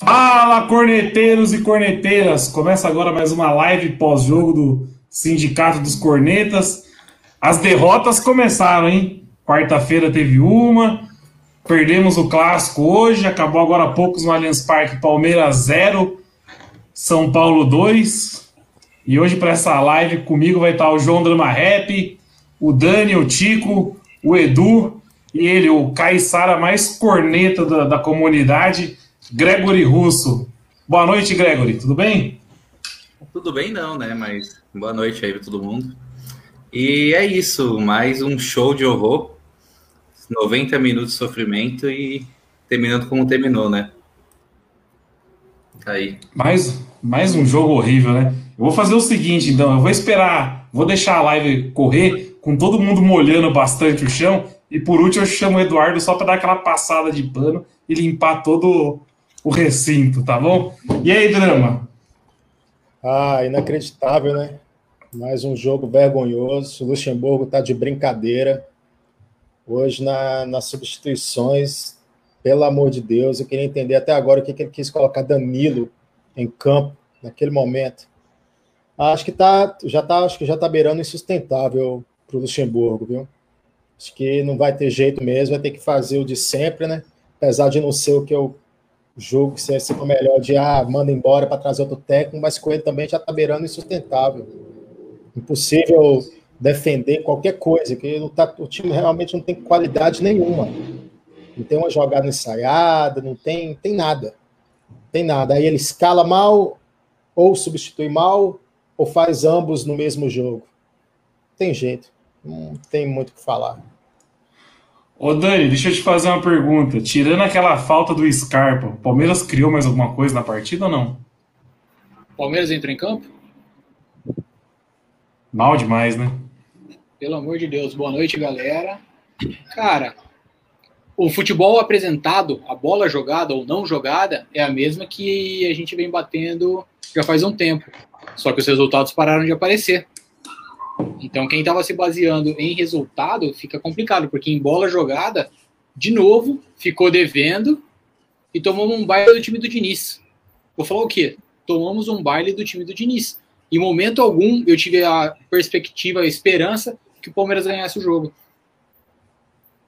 Fala, corneteiros e corneteiras! Começa agora mais uma live pós-jogo do Sindicato dos Cornetas. As derrotas começaram, hein? Quarta-feira teve uma, perdemos o clássico hoje, acabou agora há poucos no Allianz Parque, Palmeiras 0, São Paulo 2. E hoje para essa live comigo vai estar o João Drama Rap, o Dani, o Tico, o Edu e ele, o Caissara mais corneta da, da comunidade, Gregory Russo. Boa noite, Gregory, tudo bem? Tudo bem não, né? Mas boa noite aí para todo mundo. E é isso, mais um show de horror. 90 minutos de sofrimento e terminando como terminou, né? Tá aí. Mais, mais um jogo horrível, né? Eu vou fazer o seguinte, então, eu vou esperar, vou deixar a live correr com todo mundo molhando bastante o chão. E por último, eu chamo o Eduardo só para dar aquela passada de pano e limpar todo o recinto, tá bom? E aí, drama? Ah, inacreditável, né? Mais um jogo vergonhoso. Luxemburgo tá de brincadeira. Hoje, na, nas substituições, pelo amor de Deus, eu queria entender até agora o que, que ele quis colocar Danilo em campo naquele momento. Acho que tá, já tá, acho que já tá beirando insustentável para o Luxemburgo, viu? Acho que não vai ter jeito mesmo, vai ter que fazer o de sempre, né? Apesar de não ser o que eu julgo que seja o melhor de ah, manda embora para trazer outro técnico, mas com ele também já está beirando insustentável. Impossível defender qualquer coisa, que não tá, o time realmente não tem qualidade nenhuma. Não tem uma jogada ensaiada, não tem, tem nada. Tem nada. Aí ele escala mal, ou substitui mal, ou faz ambos no mesmo jogo. Tem jeito. Não tem muito o que falar. Ô Dani, deixa eu te fazer uma pergunta. Tirando aquela falta do Scarpa, o Palmeiras criou mais alguma coisa na partida ou não? Palmeiras entrou em campo? Mal demais, né? Pelo amor de Deus. Boa noite, galera. Cara, o futebol apresentado, a bola jogada ou não jogada, é a mesma que a gente vem batendo já faz um tempo. Só que os resultados pararam de aparecer. Então, quem estava se baseando em resultado fica complicado, porque em bola jogada, de novo, ficou devendo e tomamos um baile do time do Diniz. Vou falar o quê? Tomamos um baile do time do Diniz. Em momento algum, eu tive a perspectiva, a esperança que o Palmeiras ganhasse o jogo.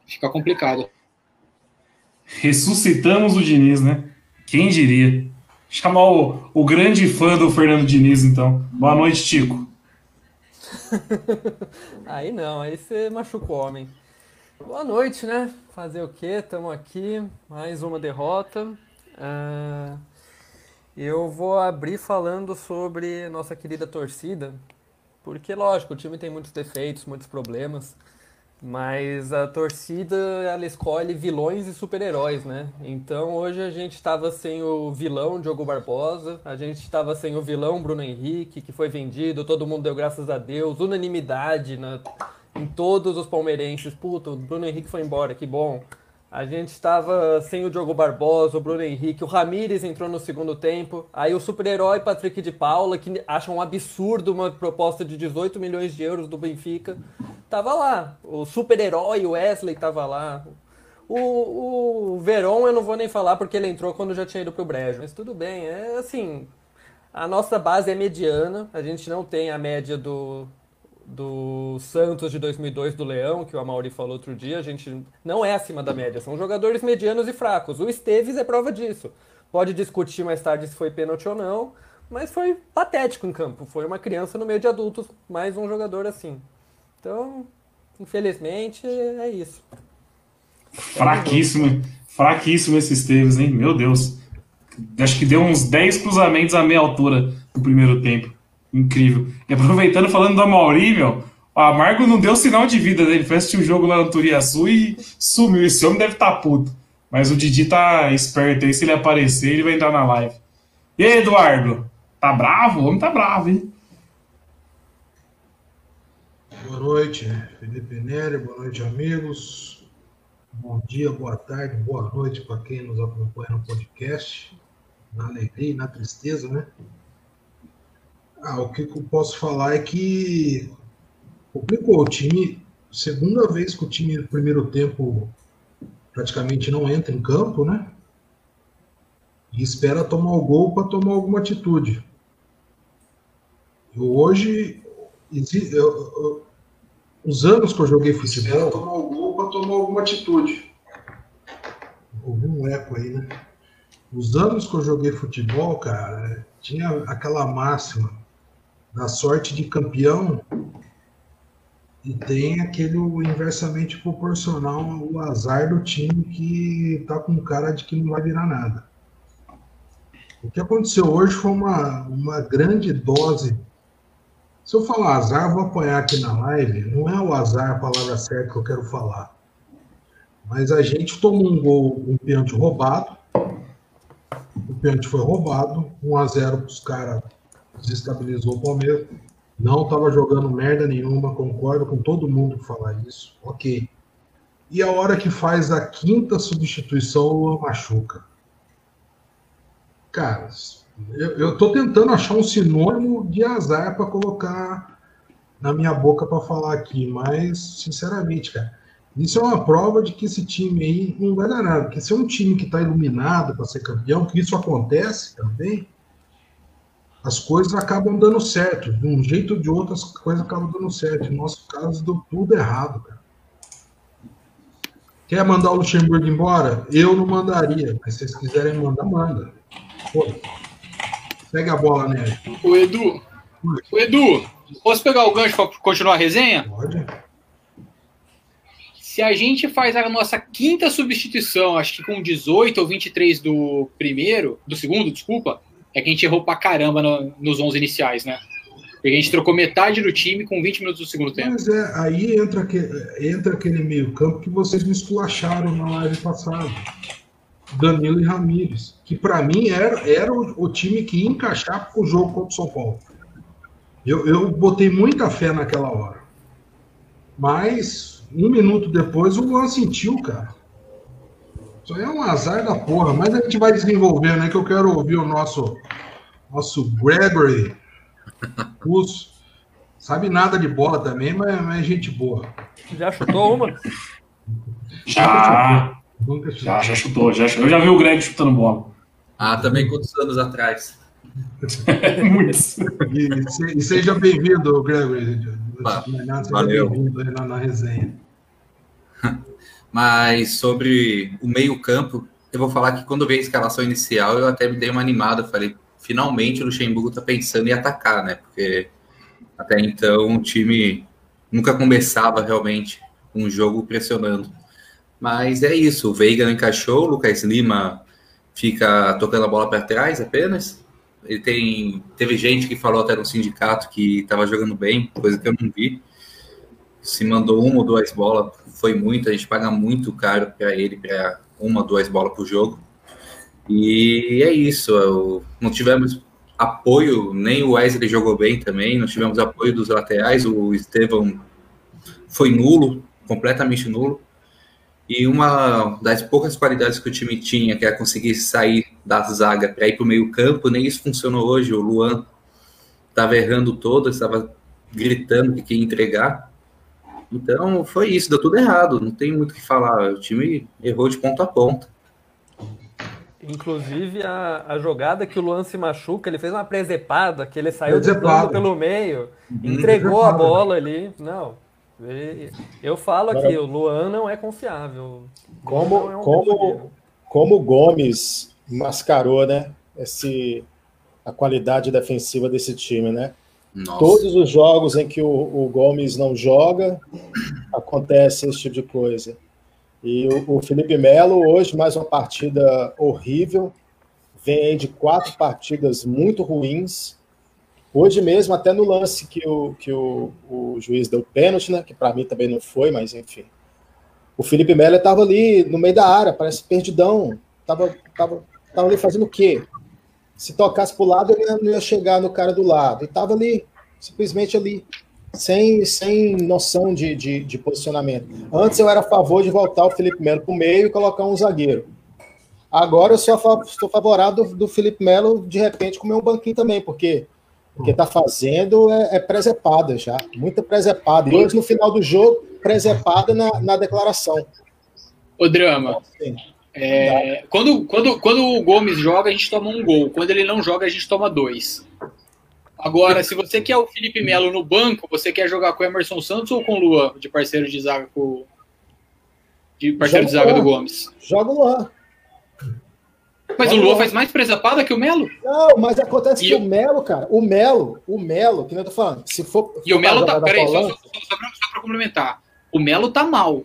Fica complicado. Ressuscitamos o Diniz, né? Quem diria? Chamar o, o grande fã do Fernando Diniz, então. Boa noite, Tico. aí não, aí você machuca o homem. Boa noite, né? Fazer o quê? Estamos aqui, mais uma derrota. Uh, eu vou abrir falando sobre nossa querida torcida, porque, lógico, o time tem muitos defeitos, muitos problemas. Mas a torcida ela escolhe vilões e super-heróis, né? Então hoje a gente estava sem o vilão Diogo Barbosa, a gente estava sem o vilão Bruno Henrique, que foi vendido, todo mundo deu graças a Deus, unanimidade na, em todos os palmeirenses. Puta, o Bruno Henrique foi embora, que bom. A gente estava sem o Diogo Barbosa, o Bruno Henrique, o Ramires entrou no segundo tempo. Aí o super-herói Patrick de Paula, que acha um absurdo uma proposta de 18 milhões de euros do Benfica, tava lá. O super-herói Wesley tava lá. O, o Veron eu não vou nem falar porque ele entrou quando já tinha ido pro Brejo. Mas tudo bem, é assim. A nossa base é mediana, a gente não tem a média do, do Santos de 2002 do Leão, que o Amauri falou outro dia, a gente não é acima da média, são jogadores medianos e fracos. O Esteves é prova disso. Pode discutir mais tarde se foi pênalti ou não, mas foi patético em campo. Foi uma criança no meio de adultos, mais um jogador assim. Então, infelizmente, é isso. Fraquíssimo, fraquíssimo esse Esteves, hein? Meu Deus. Acho que deu uns 10 cruzamentos a meia altura no primeiro tempo. Incrível. E aproveitando, falando do Amauri, meu, o Amargo não deu sinal de vida, né? Ele o um jogo lá no Turiaçu e sumiu. Esse homem deve estar tá puto. Mas o Didi tá esperto aí, se ele aparecer, ele vai entrar na live. E aí, Eduardo? Tá bravo? O homem tá bravo, hein? Boa noite, Felipe Nery, boa noite, amigos. Bom dia, boa tarde, boa noite para quem nos acompanha no podcast. Na alegria e na tristeza, né? Ah, o que eu posso falar é que complicou o time. Segunda vez que o time no primeiro tempo praticamente não entra em campo, né? E espera tomar o gol para tomar alguma atitude. Eu hoje, eu, eu, os anos que eu joguei futebol, tomar o gol para tomar alguma atitude. Houve um eco aí, né? Os anos que eu joguei futebol, cara, tinha aquela máxima da sorte de campeão e tem aquele inversamente proporcional o azar do time que tá com cara de que não vai virar nada. O que aconteceu hoje foi uma, uma grande dose. Se eu falar azar, vou apoiar aqui na live. Não é o azar a palavra certa que eu quero falar. Mas a gente tomou um gol, um pênalti roubado. O pênalti foi roubado. 1 a 0 para os caras desestabilizou o Palmeiras. Não estava jogando merda nenhuma, concordo com todo mundo que falar isso. Ok. E a hora que faz a quinta substituição, o machuca. Cara, eu, tô tentando achar um sinônimo de azar para colocar na minha boca para falar aqui, mas, sinceramente, cara, isso é uma prova de que esse time aí não vai dar nada. Porque se é um time que está iluminado para ser campeão, que isso acontece também, as coisas acabam dando certo. De um jeito ou de outro, as coisas acabam dando certo. No nosso caso, deu tudo errado, cara. Quer mandar o Luxemburgo embora? Eu não mandaria, mas se vocês quiserem mandar, manda. Pô, segue a bola, né? O Edu, o Edu, posso pegar o gancho para continuar a resenha? Pode. Se a gente faz a nossa quinta substituição, acho que com 18 ou 23 do primeiro, do segundo, desculpa, é que a gente errou pra caramba no, nos 11 iniciais, né? Porque a gente trocou metade do time com 20 minutos do segundo tempo. Mas é, aí entra, que, entra aquele meio campo que vocês me esculacharam na live passada. Danilo e Ramires. Que para mim era, era o, o, time que ia encaixar pro jogo contra o São Paulo. Eu, eu botei muita fé naquela hora. Mas um minuto depois o Luan sentiu, cara. Isso aí é um azar da porra, mas a gente vai desenvolver, né? Que eu quero ouvir o nosso, nosso Gregory. Russo. Sabe nada de bola também, mas, mas é gente boa. Já chutou uma? Já. Já, já chutou, já chutou. Eu já vi o Greg chutando bola. Ah, também quantos anos atrás? Muitos. E, e seja bem-vindo, Gregory. Valeu. bem-vindo na, na resenha. Mas sobre o meio-campo, eu vou falar que quando veio a escalação inicial, eu até me dei uma animada. Falei, finalmente o Luxemburgo está pensando em atacar, né? Porque até então o time nunca começava realmente um jogo pressionando. Mas é isso, o Veiga não encaixou, o Lucas Lima fica tocando a bola para trás apenas. Ele tem, teve gente que falou até no sindicato que estava jogando bem, coisa que eu não vi se mandou uma ou duas bolas, foi muito, a gente paga muito caro para ele, para uma ou duas bolas por jogo. E é isso, eu, não tivemos apoio, nem o Wesley jogou bem também, não tivemos apoio dos laterais, o Estevão foi nulo, completamente nulo. E uma das poucas qualidades que o time tinha, que é conseguir sair da zaga para ir para o meio-campo, nem isso funcionou hoje. O Luan estava errando todo, estava gritando que queria entregar. Então foi isso, deu tudo errado, não tem muito o que falar. O time errou de ponta a ponta. Inclusive a, a jogada que o Luan se machuca, ele fez uma presepada, que ele saiu driblando pelo meio, uhum. entregou a bola ali. Não. Eu falo aqui, o Luan não é confiável. Como, é um como, como o Gomes mascarou, né? Esse, a qualidade defensiva desse time, né? Nossa. Todos os jogos em que o, o, Gomes não joga, acontece esse tipo de coisa. E o, o Felipe Melo, hoje, mais uma partida horrível. Vem de quatro partidas muito ruins. Hoje mesmo, até no lance que o, que o, o juiz deu pênalti, né? Que para mim também não foi, mas enfim. O Felipe Melo estava ali no meio da área, parece perdidão. Tava, tava, tava ali fazendo o quê? Se tocasse para o lado, ele não ia chegar no cara do lado. E estava ali, simplesmente ali, sem, sem noção de, de, de, posicionamento. Antes eu era a favor de voltar o Felipe Melo para o meio e colocar um zagueiro. Agora eu sou, estou favorável do, do Felipe Melo, de repente, comer um banquinho também, porque o que está fazendo é, é presepada já, muita presepada. E hoje, no final do jogo, presepada na, na declaração. O drama. Então, assim, é, quando, quando, quando o Gomes joga, a gente toma um gol. Quando ele não joga, a gente toma dois. Agora, se você quer o Felipe Melo no banco, você quer jogar com o Emerson Santos ou com o Luan, de parceiro de zaga com de parceiro Joga de zaga do Gomes? Joga o Luan. Mas o Luan faz mais presepada que o Melo? Não, mas acontece e que eu... o Melo, cara, o Melo, o Melo, que nem eu tô falando, se for. E o Melo tá. Peraí, só, só, só, só, pra, só pra complementar. O Melo tá mal.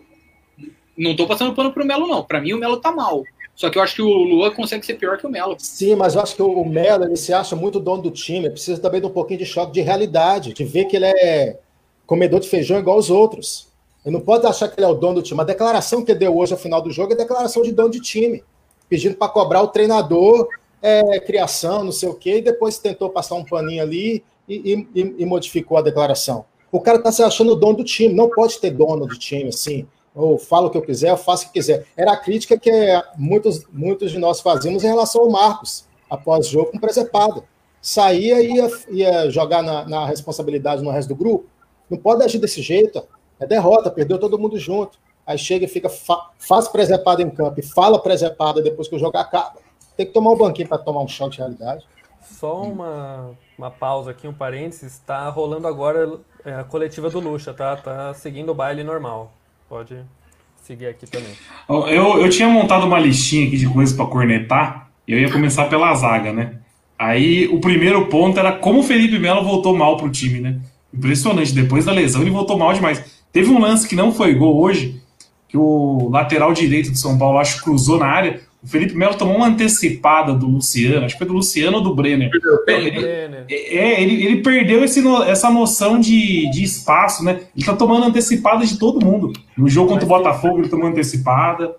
Não tô passando pano pro Melo, não. Pra mim, o Melo tá mal. Só que eu acho que o Luan consegue ser pior que o Melo. Sim, mas eu acho que o Melo ele se acha muito dono do time. Precisa também de um pouquinho de choque de realidade, de ver que ele é comedor de feijão igual os outros. Ele não pode achar que ele é o dono do time. A declaração que ele deu hoje ao final do jogo é declaração de dono de time pedindo para cobrar o treinador, é, criação, não sei o quê, e depois tentou passar um paninho ali e, e, e modificou a declaração. O cara está se achando dono do time, não pode ter dono do time assim. Ou falo o que eu quiser, eu faço o que quiser. Era a crítica que muitos, muitos de nós fazíamos em relação ao Marcos, após o jogo com presepada. Saía e ia, ia jogar na, na responsabilidade no resto do grupo. Não pode agir desse jeito. É derrota, perdeu todo mundo junto aí chega e fica, fa faz presepada em campo e fala presepada depois que o jogo acaba. Tem que tomar um banquinho para tomar um choque de realidade. Só uma, uma pausa aqui, um parênteses. Está rolando agora é, a coletiva do Lucha, tá? Tá seguindo o baile normal. Pode seguir aqui também. Eu, eu tinha montado uma listinha aqui de coisas para cornetar. E eu ia começar pela zaga, né? Aí o primeiro ponto era como o Felipe Melo voltou mal pro time, né? Impressionante. Depois da lesão, ele voltou mal demais. Teve um lance que não foi gol hoje, que o lateral direito do São Paulo, acho cruzou na área. O Felipe Melo tomou uma antecipada do Luciano, acho que foi do Luciano ou do Brenner. Ele, é, ele, ele perdeu esse, essa noção de, de espaço, né? Ele tá tomando antecipada de todo mundo. No jogo contra o Botafogo, ele tomou antecipada.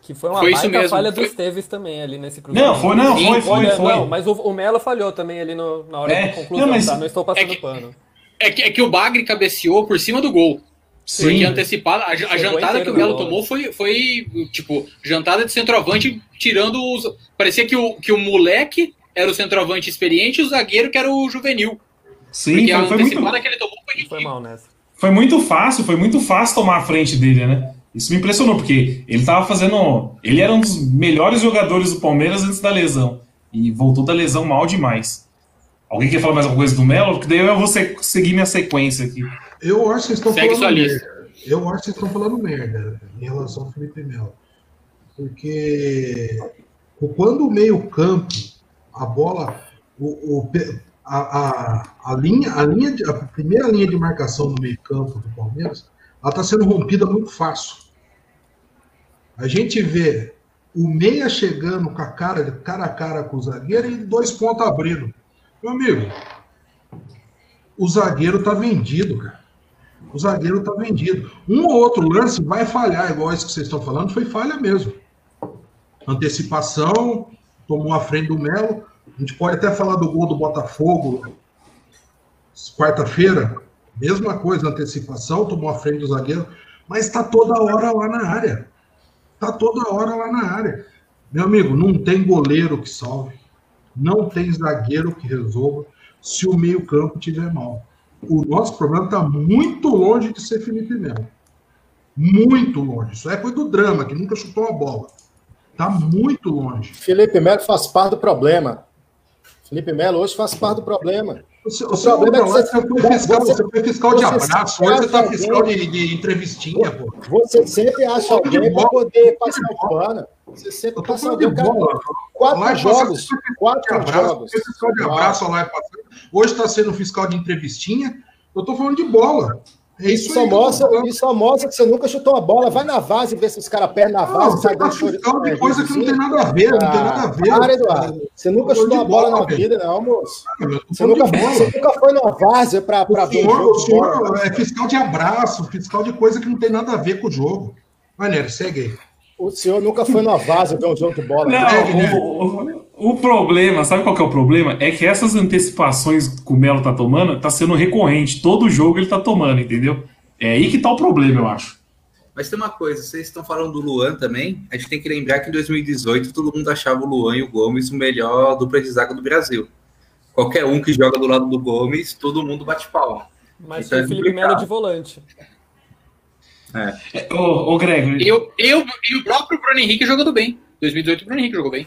Que foi uma foi baita mesmo. falha foi... dos Teves também ali nesse cruzamento. Não, foi, não, foi, foi, foi. Não, mas o, o Melo falhou também ali no, na hora é, da conclusão, não, mas... tá? Não estou passando é que, pano. É que, é que o Bagre cabeceou por cima do gol. Sim. Porque antecipada, a, a jantada que o Melo tomou foi, foi, tipo, jantada de centroavante, tirando os. Parecia que o, que o moleque era o centroavante experiente e o zagueiro que era o juvenil. Sim, Porque foi, a foi antecipada muito... que ele tomou foi, foi mal nessa. Foi muito fácil, foi muito fácil tomar a frente dele, né? Isso me impressionou, porque ele tava fazendo. Ele era um dos melhores jogadores do Palmeiras antes da lesão. E voltou da lesão mal demais. Alguém quer falar mais alguma coisa do Melo? Porque daí eu vou seguir minha sequência aqui. Eu acho que vocês estão Segue falando merda. Eu acho que vocês estão falando merda em relação ao Felipe Melo. Porque quando o meio-campo, a bola, o, o a, a, a, linha, a, linha de, a primeira linha de marcação no meio-campo do Palmeiras, ela está sendo rompida muito fácil. A gente vê o meia chegando com a cara, cara a cara com o zagueiro e dois pontos abrindo. Meu amigo, o zagueiro está vendido, cara o zagueiro está vendido. Um ou outro lance vai falhar, igual esse que vocês estão falando, foi falha mesmo. Antecipação, tomou a frente do Melo. A gente pode até falar do gol do Botafogo, quarta-feira, mesma coisa, antecipação, tomou a frente do zagueiro, mas está toda hora lá na área. Está toda hora lá na área. Meu amigo, não tem goleiro que salve, não tem zagueiro que resolva se o meio-campo tiver mal o nosso problema está muito longe de ser Felipe Melo. Muito longe. Isso é coisa do drama, que nunca chutou a bola. Está muito longe. Felipe Melo faz parte do problema. Felipe Melo hoje faz parte do problema. O, o problema é que você, foi fiscal, você, você foi fiscal de abraço, hoje você está fiscal de, de, entrevistinha, pô. Você sempre acha alguém para poder passar o pano. Você sempre passa alguém. Cara, quatro jogos. Quatro abraço, jogos. Fiscal de abraço lá Hoje está sendo fiscal de entrevistinha. Eu estou falando de bola. Isso, isso, só mostra, isso só mostra que você nunca chutou uma bola. Vai na base e vê se os caras perdem na. Não, você tá fiscal de coisa que não tem nada a ver, não tem nada a ver. Para, Eduardo. Você nunca chutou uma bola, na vida, não, moço. Você nunca, você nunca foi na várzea para ver o jogo. O senhor é fiscal de abraço, fiscal de coisa que não tem nada a ver com o jogo. Vai, Nery, segue aí. O senhor nunca foi numa vaza ver um jogo de bola. Não, né? O, o, o problema, sabe qual que é o problema? É que essas antecipações que o Melo tá tomando tá sendo recorrente. Todo jogo ele tá tomando, entendeu? É aí que tá o problema, eu acho. Mas tem uma coisa, vocês estão falando do Luan também. A gente tem que lembrar que em 2018 todo mundo achava o Luan e o Gomes o melhor dupla de zaga do Brasil. Qualquer um que joga do lado do Gomes, todo mundo bate palma. Mas Então tem é o Felipe complicado. Melo de volante. É, Ô, ô Greg, Eu, eu, e o próprio Bruno Henrique jogando bem. 2018 o Bruno Henrique jogou bem.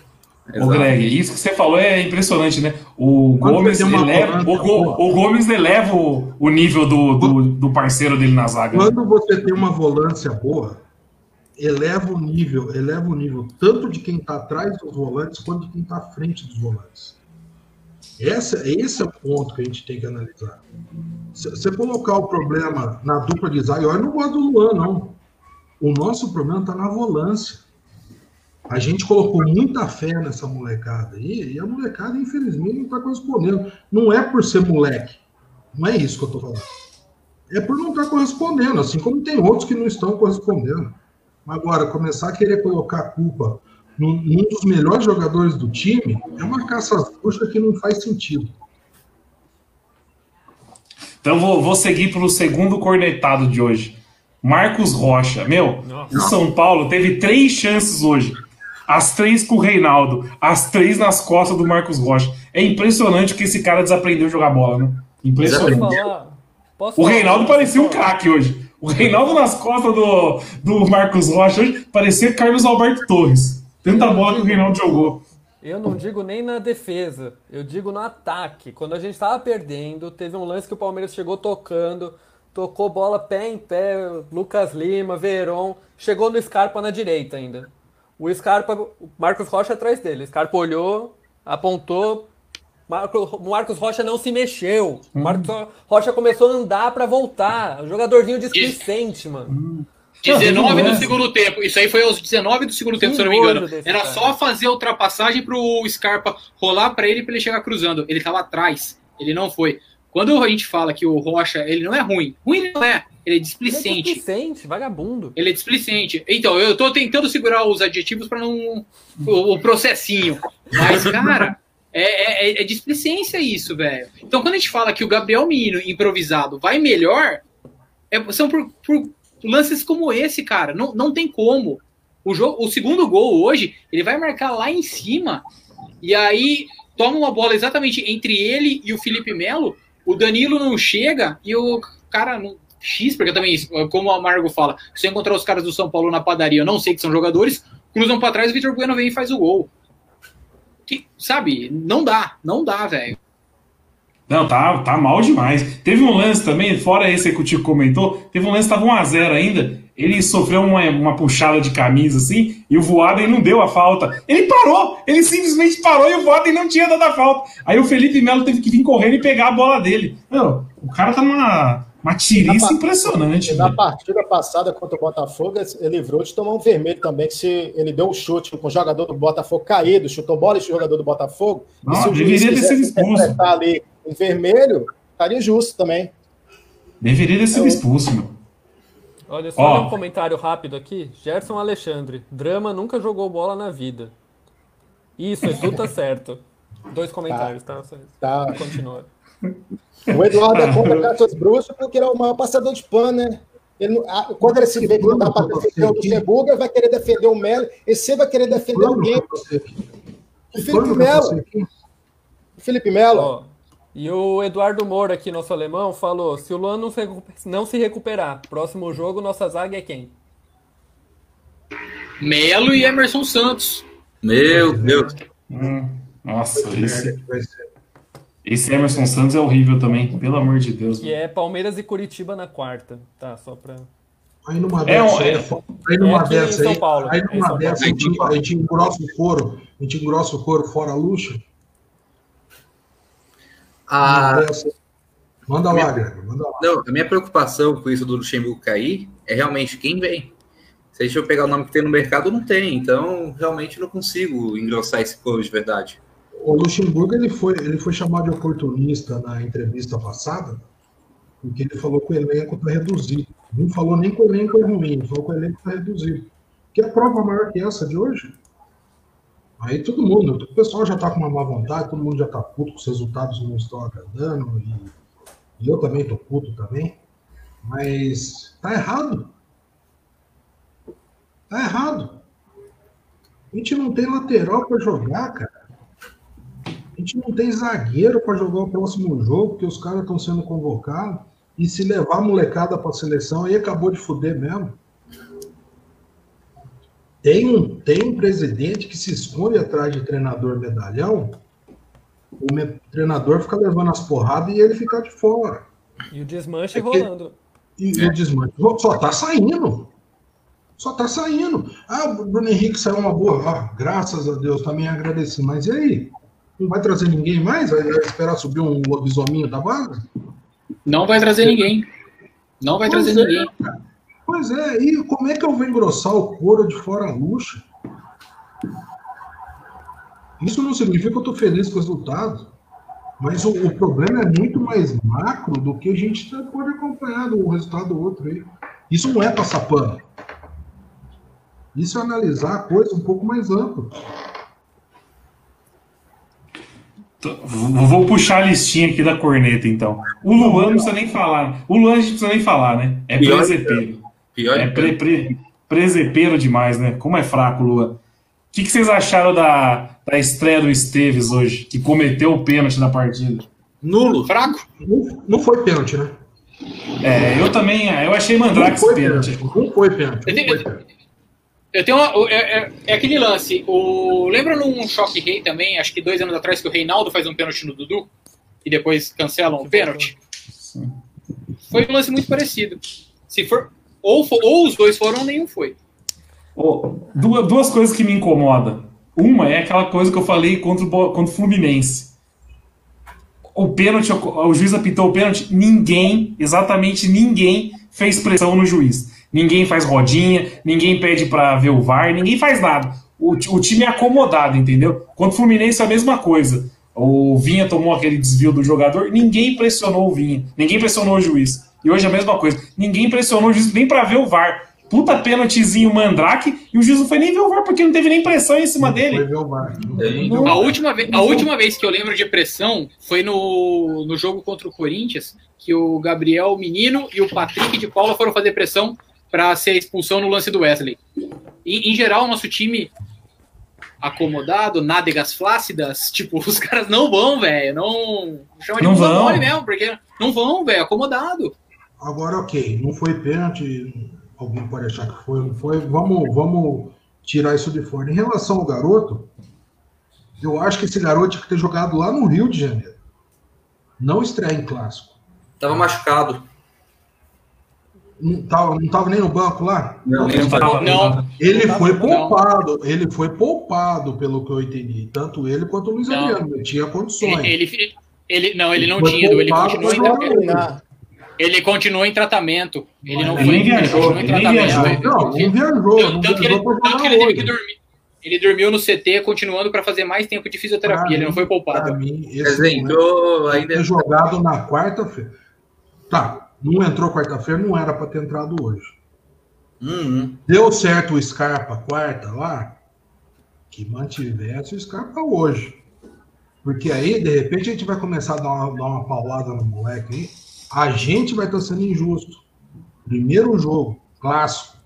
Exato. Greg, isso que você falou é impressionante, né? O Quando Gomes eleva, o, Go- o Gomes eleva o, o nível do, do, do parceiro dele na zaga. né? Quando você tem uma volância boa, eleva o nível, eleva o nível tanto de quem está atrás dos volantes quanto de quem está à frente dos volantes. Essa, esse é o ponto que a gente tem que analisar. Se você colocar o problema na dupla de zaga, eu não gosto do Luan, não. O nosso problema está na volância. A gente colocou muita fé nessa molecada aí, e a molecada, infelizmente, não está correspondendo. Não é por ser moleque. Não é isso que eu estou falando. É por não estar correspondendo, assim como tem outros que não estão correspondendo. Agora, começar a querer colocar a culpa num, num dos melhores jogadores do time é uma caça às bruxas que não faz sentido. Então vou, vou seguir para o segundo cornetado de hoje. Marcos Rocha. Meu, Nossa. o São Paulo teve três chances hoje. As três com o Reinaldo, as três nas costas do Marcos Rocha. É impressionante que esse cara desaprendeu a jogar bola, né? Posso Impressionante. falar? Posso O falar? Reinaldo parecia um craque hoje. O Reinaldo nas costas do, do Marcos Rocha hoje parecia Carlos Alberto Torres. Tanta bola que o Reinaldo jogou. Eu não digo nem na defesa, eu digo no ataque. Quando a gente tava perdendo, teve um lance que o Palmeiras chegou tocando, tocou bola pé em pé, Lucas Lima, Veron, chegou no Scarpa na direita ainda. O Scarpa, o Marcos Rocha atrás dele. O Scarpa olhou, apontou, Marco, o Marcos Rocha não se mexeu. O Marcos Rocha começou a andar pra voltar. O jogadorzinho displicente, mano. 19 não é. do segundo tempo. Isso aí foi aos 19 do segundo tempo, Que se eu não me engano. Era cara. só fazer a ultrapassagem pro Scarpa rolar pra ele pra ele chegar cruzando. Ele tava atrás. Ele não foi. Quando a gente fala que o Rocha, ele não é ruim. Ruim ele não é. Ele é Ele é displicente. displicente, vagabundo. Ele é displicente. Então, eu tô tentando segurar os adjetivos pra não. O, o processinho. Mas, cara, é, é, é displicência isso, velho. Então, quando a gente fala que o Gabriel Menino improvisado vai melhor, é- são por, por lances como esse, cara. Não, não tem como. O, jogo, o segundo gol hoje, ele vai marcar lá em cima. E aí toma uma bola exatamente entre ele e o Felipe Melo. O Danilo não chega e o cara não. X, porque também, como o Amargo fala, se eu encontrar os caras do São Paulo na padaria, eu não sei que são jogadores, cruzam pra trás, o Vitor Bueno vem e faz o gol. Que, sabe, não dá, não dá, velho. Não, tá, tá mal demais. Teve um lance também, fora esse que o Tico comentou, teve um lance que tava 1x0 ainda. Ele sofreu uma, uma puxada de camisa assim, e o Voaden não deu a falta. Ele parou! Ele simplesmente parou e o Voaden não tinha dado a falta. Aí o Felipe Melo teve que vir correndo e pegar a bola dele. Meu, o cara tá numa uma tiriça Na- impressionante. Na velho. partida passada contra o Botafogo, ele livrou de tomar um vermelho também, que se ele deu um chute com o jogador do Botafogo caído, chutou bola e o jogador do Botafogo. Não, e se o deveria ter sido expulso. ali em vermelho, estaria justo também. Deveria ter sido expulso, meu. Olha só Ó. um comentário rápido aqui. Gerson Alexandre. Drama nunca jogou bola na vida. Isso, Edu tá certo. Dois comentários, tá? Isso. Tá. Continua. O Eduardo é contra Cassius Bruxo porque ele é o maior passador de pano, né? Ele, ah, quando ele se vê que não dá para defender o Luxemburgo, ele vai querer defender o Melo, e você vai querer defender alguém. O Felipe Melo. O Felipe Melo. E o Eduardo Moura aqui, nosso alemão, falou: se o Luan não se, não se recuperar, próximo jogo, nossa zaga é quem? Melo e Emerson Santos. Meu Deus. Hum, nossa, esse, esse Emerson Santos é horrível também, pelo amor de Deus. Que é Palmeiras e Curitiba na quarta. Tá, só pra. Aí numa É dessa, aí, é- aí numa é dessa São aí, Paulo, aí é numa São dessa a gente, a gente engrossa o couro, a gente engrossa o couro fora a luxa. A, Manda lá, Greg, manda lá. não, a minha preocupação com isso do Luxemburgo cair é realmente quem vem. Se a gente pegar o nome que tem no mercado, não tem. Então, realmente não consigo engrossar esse couro de verdade. O Luxemburgo ele foi, ele foi chamado de oportunista na entrevista passada, porque ele falou que o elenco está reduzido. Não falou nem que o elenco é ruim, falou que o elenco está reduzido. Que é prova maior que essa de hoje? Aí todo mundo, o pessoal já está com uma má vontade, todo mundo já está puto com os resultados não estão agradando, e, e eu também estou puto também. Mas tá errado. Tá errado. A gente não tem lateral para jogar, cara. A gente não tem zagueiro para jogar o próximo jogo, porque os caras estão sendo convocados. E se levar a molecada para a seleção, aí acabou de fuder mesmo. Tem um, tem um presidente que se esconde atrás de treinador medalhão. O me, treinador fica levando as porradas e ele fica de fora. E o desmanche é que, rolando. E, é. o desmanche só tá saindo. Só tá saindo. Ah, o Bruno Henrique saiu uma boa. Ah, graças a Deus, também agradeci. Mas e aí? Não vai trazer ninguém mais? Vai esperar subir um lobisominho da base? Não vai trazer ninguém. Não vai pois trazer é, ninguém. Pois é, e como é que eu vou engrossar o couro de fora luxa? Isso não significa que eu estou feliz com o resultado. Mas o, o, problema é muito mais macro do que a gente pode acompanhar do resultado do outro aí. Isso não é passar pano. Isso é analisar a coisa um pouco mais ampla. Vou puxar a listinha aqui da corneta, então. O Luan não precisa nem falar. O Luan a gente precisa nem falar, né? É presepeiro. Pior é pre, pre, presepeiro demais, né? Como é fraco o Luan. O que, que vocês acharam da, da estreia do Esteves hoje, que cometeu o pênalti na partida? Nulo, fraco. Não, não foi pênalti, né? É, eu também, eu achei Mandrake pênalti. Não foi pênalti. Não foi pênalti. Eu tenho uma, é, é, é, aquele lance. O, lembra num choque rei também, acho que dois anos atrás, que o Reinaldo faz um pênalti no Dudu e depois cancelam o pênalti? Sim. Foi um lance muito parecido. Se for. Ou, ou os dois foram, nenhum foi. Oh, duas, duas coisas que me incomodam. Uma é aquela coisa que eu falei contra o, contra o Fluminense. O pênalti, o juiz apitou o pênalti, ninguém, exatamente ninguém, fez pressão no juiz ninguém faz rodinha, ninguém pede para ver o VAR, ninguém faz nada. O, o time é acomodado, entendeu? Contra o Fluminense é a mesma coisa. O Vinha tomou aquele desvio do jogador, ninguém pressionou o Vinha, ninguém pressionou o juiz. E hoje é a mesma coisa, ninguém pressionou o juiz nem para ver o VAR. Puta pênaltizinho Mandrake e o juiz não foi nem ver o VAR porque não teve nem pressão em cima não dele. Foi ver o VAR. Não, a, última vez, a última vez que eu lembro de pressão foi no, no jogo contra o Corinthians, que o Gabriel Menino e o Patrick de Paula foram fazer pressão para ser a expulsão no lance do Wesley. E, em geral, o nosso time acomodado, nádegas flácidas, tipo, os caras não vão, velho, não chama de não vão mole mesmo, porque não vão, velho, acomodado. Agora, ok, não foi pênalti, alguém pode achar que foi, não foi, vamos, vamos tirar isso de fora. Em relação ao garoto, eu acho que esse garoto tinha que ter jogado lá no Rio de Janeiro, não estrear em clássico. Tava machucado. Não estava não tava nem no banco lá? Não, não, tava, não. Ele foi poupado, ele foi poupado, pelo que eu entendi. Tanto ele quanto o Luiz não. Adriano. Ele tinha condições. Ele, ele, ele não, ele não tinha, ele continuou em ele continuou em tratamento. Ele não foi. Ele viajou. Ele viajou. Não, não viajou. Não tanto, que ele, tanto que ele teve que dormir. Ele dormiu no CT, continuando para fazer mais tempo de fisioterapia. Pra ele mim, não foi poupado. Mim, esse entrou ainda. jogado na quarta-feira. Tá, não entrou quarta-feira, não era para ter entrado hoje. Uhum. Deu certo o Scarpa quarta lá, que mantivesse o Scarpa hoje. Porque aí, de repente, a gente vai começar a dar uma, dar uma paulada no moleque aí. A gente vai estar sendo injusto. Primeiro jogo, clássico.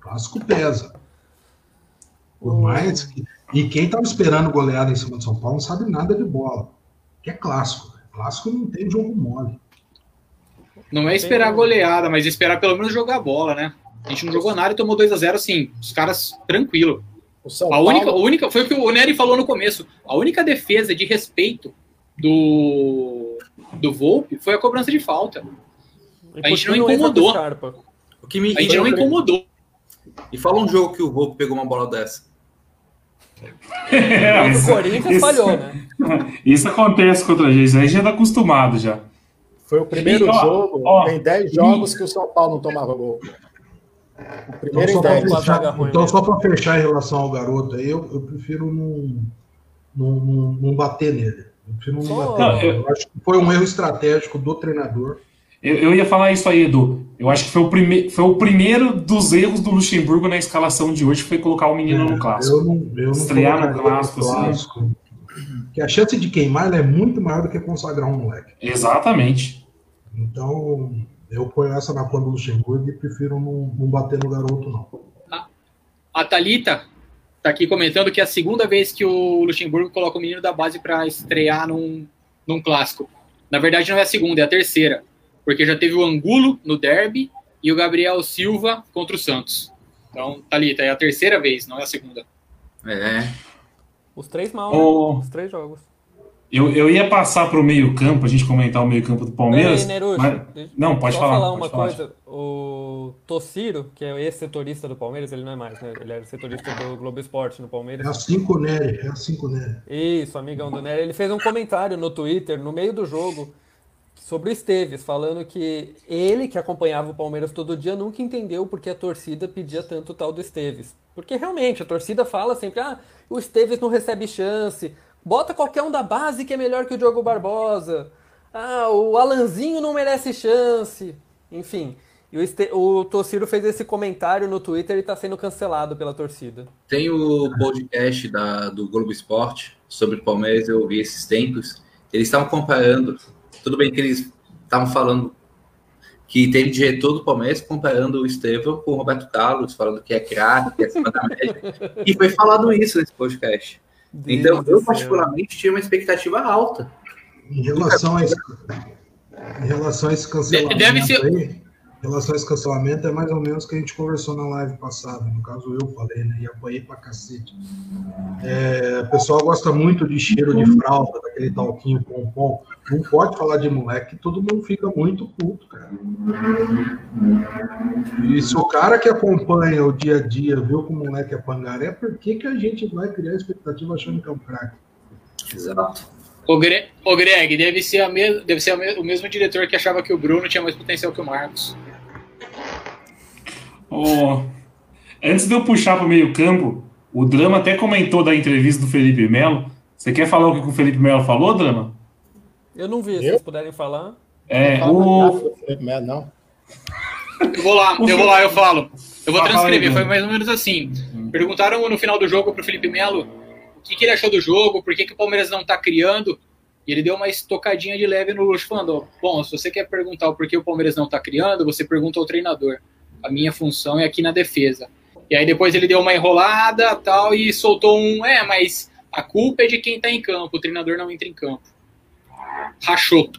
Clássico pesa. Por mais que. E quem estava esperando goleada em cima de São Paulo não sabe nada de bola. Que é clássico. Clássico não tem jogo mole. Não é esperar goleada, mas esperar pelo menos jogar bola, né? A gente não jogou nada e tomou 2 a 0 assim, os caras tranquilo. A única, a única, foi o que o Nery falou no começo. A única defesa de respeito do, do Volpe foi a cobrança de falta. A gente não incomodou. O que me a gente não incomodou. E fala um jogo que o Volpe pegou uma bola dessa. É, o Corinthians isso, falhou, né? Isso acontece contra a gente, a gente já tá acostumado já. Foi o primeiro e, jogo, ó, tem 10 jogos e... que o São Paulo não tomava gol. O primeiro então, só para fechar, então, só para fechar em relação ao garoto aí, eu, eu prefiro não, não, não, não, bater nele. Eu prefiro não só... bater. Não, eu... eu... acho que foi um erro estratégico do treinador. Eu, eu, ia falar isso aí, Edu. Eu acho que foi o, prime foi o primeiro dos erros do Luxemburgo na escalação de hoje, foi colocar o menino é, no clássico. Eu não, eu não Estrear no clássico, assim. clássico que a chance de queimar é muito maior do que consagrar um moleque. Exatamente. Então, eu ponho essa na conta do Luxemburgo e prefiro não, não bater no garoto, não. A, a Thalita tá aqui comentando que é a segunda vez que o Luxemburgo coloca o menino da base para estrear num, num clássico. Na verdade, não é a segunda, é a terceira. Porque já teve o Angulo no derby e o Gabriel Silva contra o Santos. Então, Thalita, é a terceira vez, não é a segunda. É. Os três mal, oh. né? Os três jogos. Eu, eu ia passar para o meio-campo, a gente comentar o meio-campo do Palmeiras. Ei, Nerucho, mas... Não, pode falar. falar uma falar. coisa. O Tociro, que é ex-setorista do Palmeiras, ele não é mais, né? Ele era setorista do Globo Esporte no Palmeiras. É com o Nery, é com o Nery. Isso, amigão do Nery. Ele fez um comentário no Twitter, no meio do jogo, sobre o Esteves, falando que ele, que acompanhava o Palmeiras todo dia, nunca entendeu porque a torcida pedia tanto o tal do Esteves. Porque realmente, a torcida fala sempre, ah, o Esteves não recebe chance, bota qualquer um da base que é melhor que o Diogo Barbosa, ah, o Alanzinho não merece chance, enfim. E o, este... o fez esse comentário no Twitter e está sendo cancelado pela torcida. Tem o podcast da, do Globo Esporte sobre o Palmeiras, eu ouvi esses tempos. Eles estavam comparando tudo bem que eles estavam falando que tem diretor do Palmeiras comparando o Estevão com o Roberto Carlos, falando que é craque, que é acima da média. E foi falado isso nesse podcast. Deus então, eu particularmente tinha uma expectativa alta. Em relação a esse, em relação a esse cancelamento Deve ser... aí, em relação a esse cancelamento, é mais ou menos o que a gente conversou na live passada. No caso, eu falei, né? E apoiei pra cacete. É, o pessoal gosta muito de cheiro de fralda, daquele talquinho pompom. Não pode falar de moleque, todo mundo fica muito puto, cara. E se o cara que acompanha o dia a dia viu que o moleque é pangaré, por que, que a gente vai criar expectativa achando que é um craque? Exato. O, Gre o Greg, deve ser, a deve ser a me o mesmo diretor que achava que o Bruno tinha mais potencial que o Marcos. Oh, antes de eu puxar para o meio-campo, o Drama até comentou da entrevista do Felipe Melo. Você quer falar o que o Felipe Melo falou, Drama? Eu não vi, se vocês puderem falar. É, o. não. Eu vou lá, eu vou lá, eu falo. Eu vou transcrever, foi mais ou menos assim. Perguntaram no final do jogo para o Felipe Melo o que, que, ele achou do jogo, por que, que o Palmeiras não está criando. E ele deu uma estocadinha de leve no Luxo, falando: Bom, se você quer perguntar o porquê o Palmeiras não está criando, você pergunta ao treinador a minha função é aqui na defesa. E aí depois ele deu uma enrolada tal e soltou um, é, mas a culpa é de quem está em campo, o treinador não entra em campo. Rachou.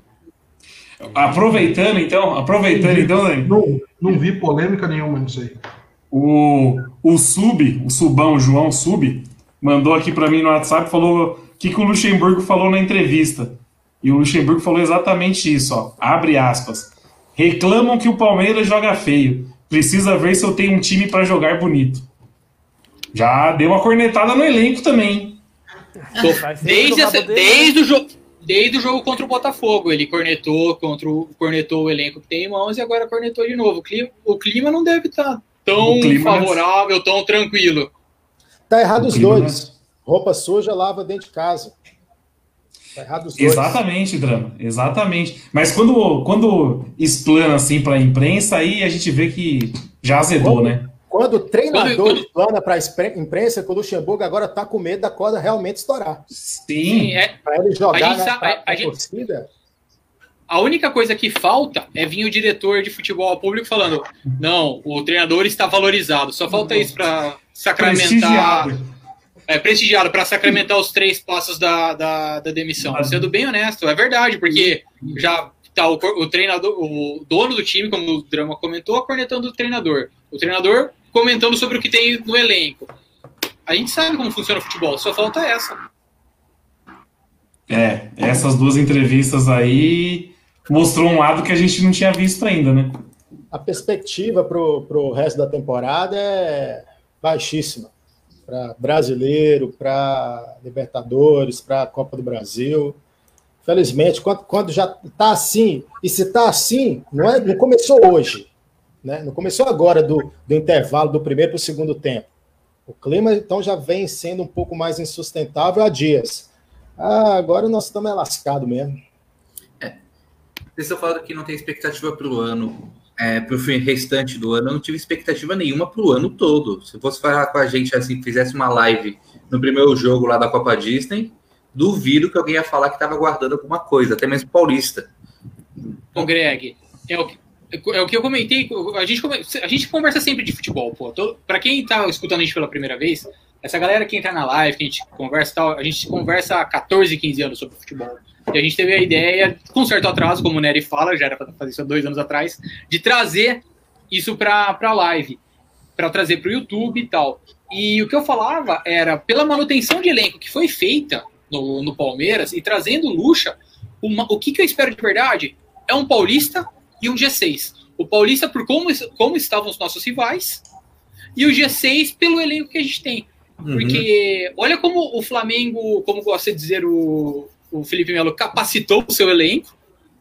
Aproveitando então, aproveitando então, não, não vi polêmica nenhuma nisso aí. O, o Sub, o Subão, o João Sub, mandou aqui para mim no WhatsApp, falou o que, que o Luxemburgo falou na entrevista. E o Luxemburgo falou exatamente isso, ó. Abre aspas. Reclamam que o Palmeiras joga feio. Precisa ver se eu tenho um time para jogar bonito. Já deu uma cornetada no elenco também. Desde, essa, desde, o jogo, desde o jogo contra o Botafogo, ele cornetou contra o, cornetou o elenco que tem em mãos e agora cornetou de novo. O clima, o clima não deve estar tá tão é favorável, tão tranquilo. Tá errado os dois. É... Roupa suja lava dentro de casa. Tá errado os dois. Exatamente, Drama. Exatamente. Mas quando, quando explana assim para a imprensa, aí a gente vê que já azedou, quando, né? Quando o treinador quando, explana para a imprensa, que o Luxemburgo agora tá com medo da corda realmente estourar. Sim. É, para ele jogar a, na, a, a, a torcida. A única coisa que falta é vir o diretor de futebol público falando: não, o treinador está valorizado. Só falta isso para sacramentar é, prestigiado para sacramentar os três passos da, da, da demissão. Sendo bem honesto, é verdade, porque já tá o, o, treinador, o dono do time, como o Drama comentou, cornetando o treinador. O treinador comentando sobre o que tem no elenco. A gente sabe como funciona o futebol, só falta essa. É, essas duas entrevistas aí mostrou um lado que a gente não tinha visto ainda, né? A perspectiva para o resto da temporada é baixíssima para brasileiro, para Libertadores, para a Copa do Brasil. Felizmente, quando, quando já está assim, e se está assim, não, é, não começou hoje, né? não começou agora do, do intervalo do primeiro para o segundo tempo. O clima, então, já vem sendo um pouco mais insustentável há dias. Ah, agora nós estamos lascados mesmo. Vocês estão falando que não tem expectativa para o ano, é, para o restante do ano. Eu não tive expectativa nenhuma para o ano todo. Se fosse falar com a gente assim, fizesse uma live no primeiro jogo lá da Copa Disney, duvido que alguém ia falar que estava guardando alguma coisa, até mesmo paulista. Ô, Greg, é o que, é o que eu comentei. A gente, a gente conversa sempre de futebol, pô. Para quem tá escutando a gente pela primeira vez, essa galera que entra na live, que a gente conversa tal, a gente conversa há 14, 15 anos sobre futebol. E a gente teve a ideia, com certo atraso, como o Nery fala, já era para fazer isso há dois anos atrás, de trazer isso para a live, para trazer para o YouTube e tal. E o que eu falava era, pela manutenção de elenco que foi feita no, no Palmeiras e trazendo Lucha, uma, o que, que eu espero de verdade é um Paulista e um G6. O Paulista por como, como estavam os nossos rivais e o G6 pelo elenco que a gente tem. Uhum. Porque olha como o Flamengo, como gosta de dizer o, o Felipe Melo, capacitou o seu elenco,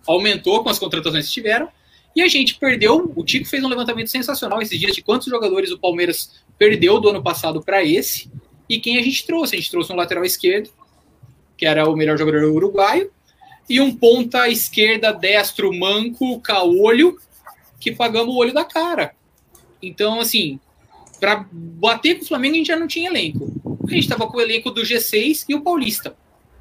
aumentou com as contratações que tiveram, e a gente perdeu. O Tico fez um levantamento sensacional esses dias de quantos jogadores o Palmeiras perdeu do ano passado para esse, e quem a gente trouxe. A gente trouxe um lateral esquerdo, que era o melhor jogador uruguaio, e um ponta esquerda destro manco, caolho, que pagamos o olho da cara. Então, assim, para bater com o Flamengo, a gente já não tinha elenco. A gente estava com o elenco do G6 e o Paulista.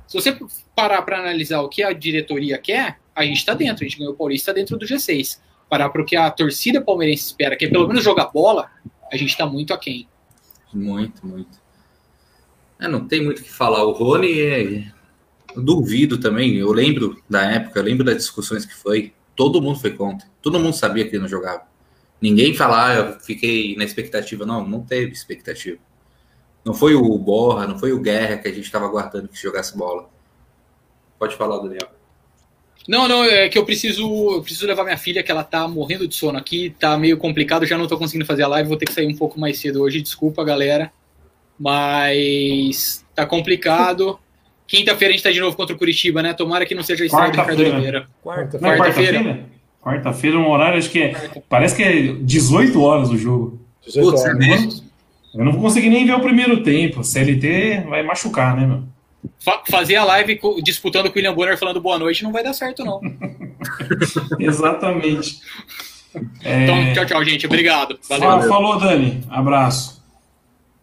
Se você parar para analisar o que a diretoria quer, a gente está dentro. A gente ganhou o Paulista dentro do G6. Parar para o que a torcida palmeirense espera, que é pelo menos jogar bola, a gente está muito aquém. Muito, muito. É, não tem muito o que falar. O Rony, é... duvido também. Eu lembro da época, eu lembro das discussões que foi. Todo mundo foi contra. Todo mundo sabia que ele não jogava. Ninguém falar, ah, eu fiquei na expectativa. Não, não teve expectativa. Não foi o Borra, não foi o Guerra que a gente estava aguardando que jogasse bola. Pode falar, Daniel. Não, não, é que eu preciso, eu preciso levar minha filha, que ela tá morrendo de sono aqui, tá meio complicado, já não tô conseguindo fazer a live, vou ter que sair um pouco mais cedo hoje, desculpa, galera. Mas tá complicado. Quinta-feira a gente tá de novo contra o Curitiba, né? Tomara que não seja a estreia do Ricardo Oliveira. Quarta-feira. Quarta-feira, quarta-feira, um horário, acho que é, parece que é 18 horas o jogo. Putz, é mesmo? Eu não vou conseguir nem ver o primeiro tempo. CLT vai machucar, né, meu? fazer a live disputando com o William Bonner falando boa noite não vai dar certo, não. Exatamente. É... Então, tchau, tchau, gente. Obrigado. Valeu. Falou, Dani. Abraço.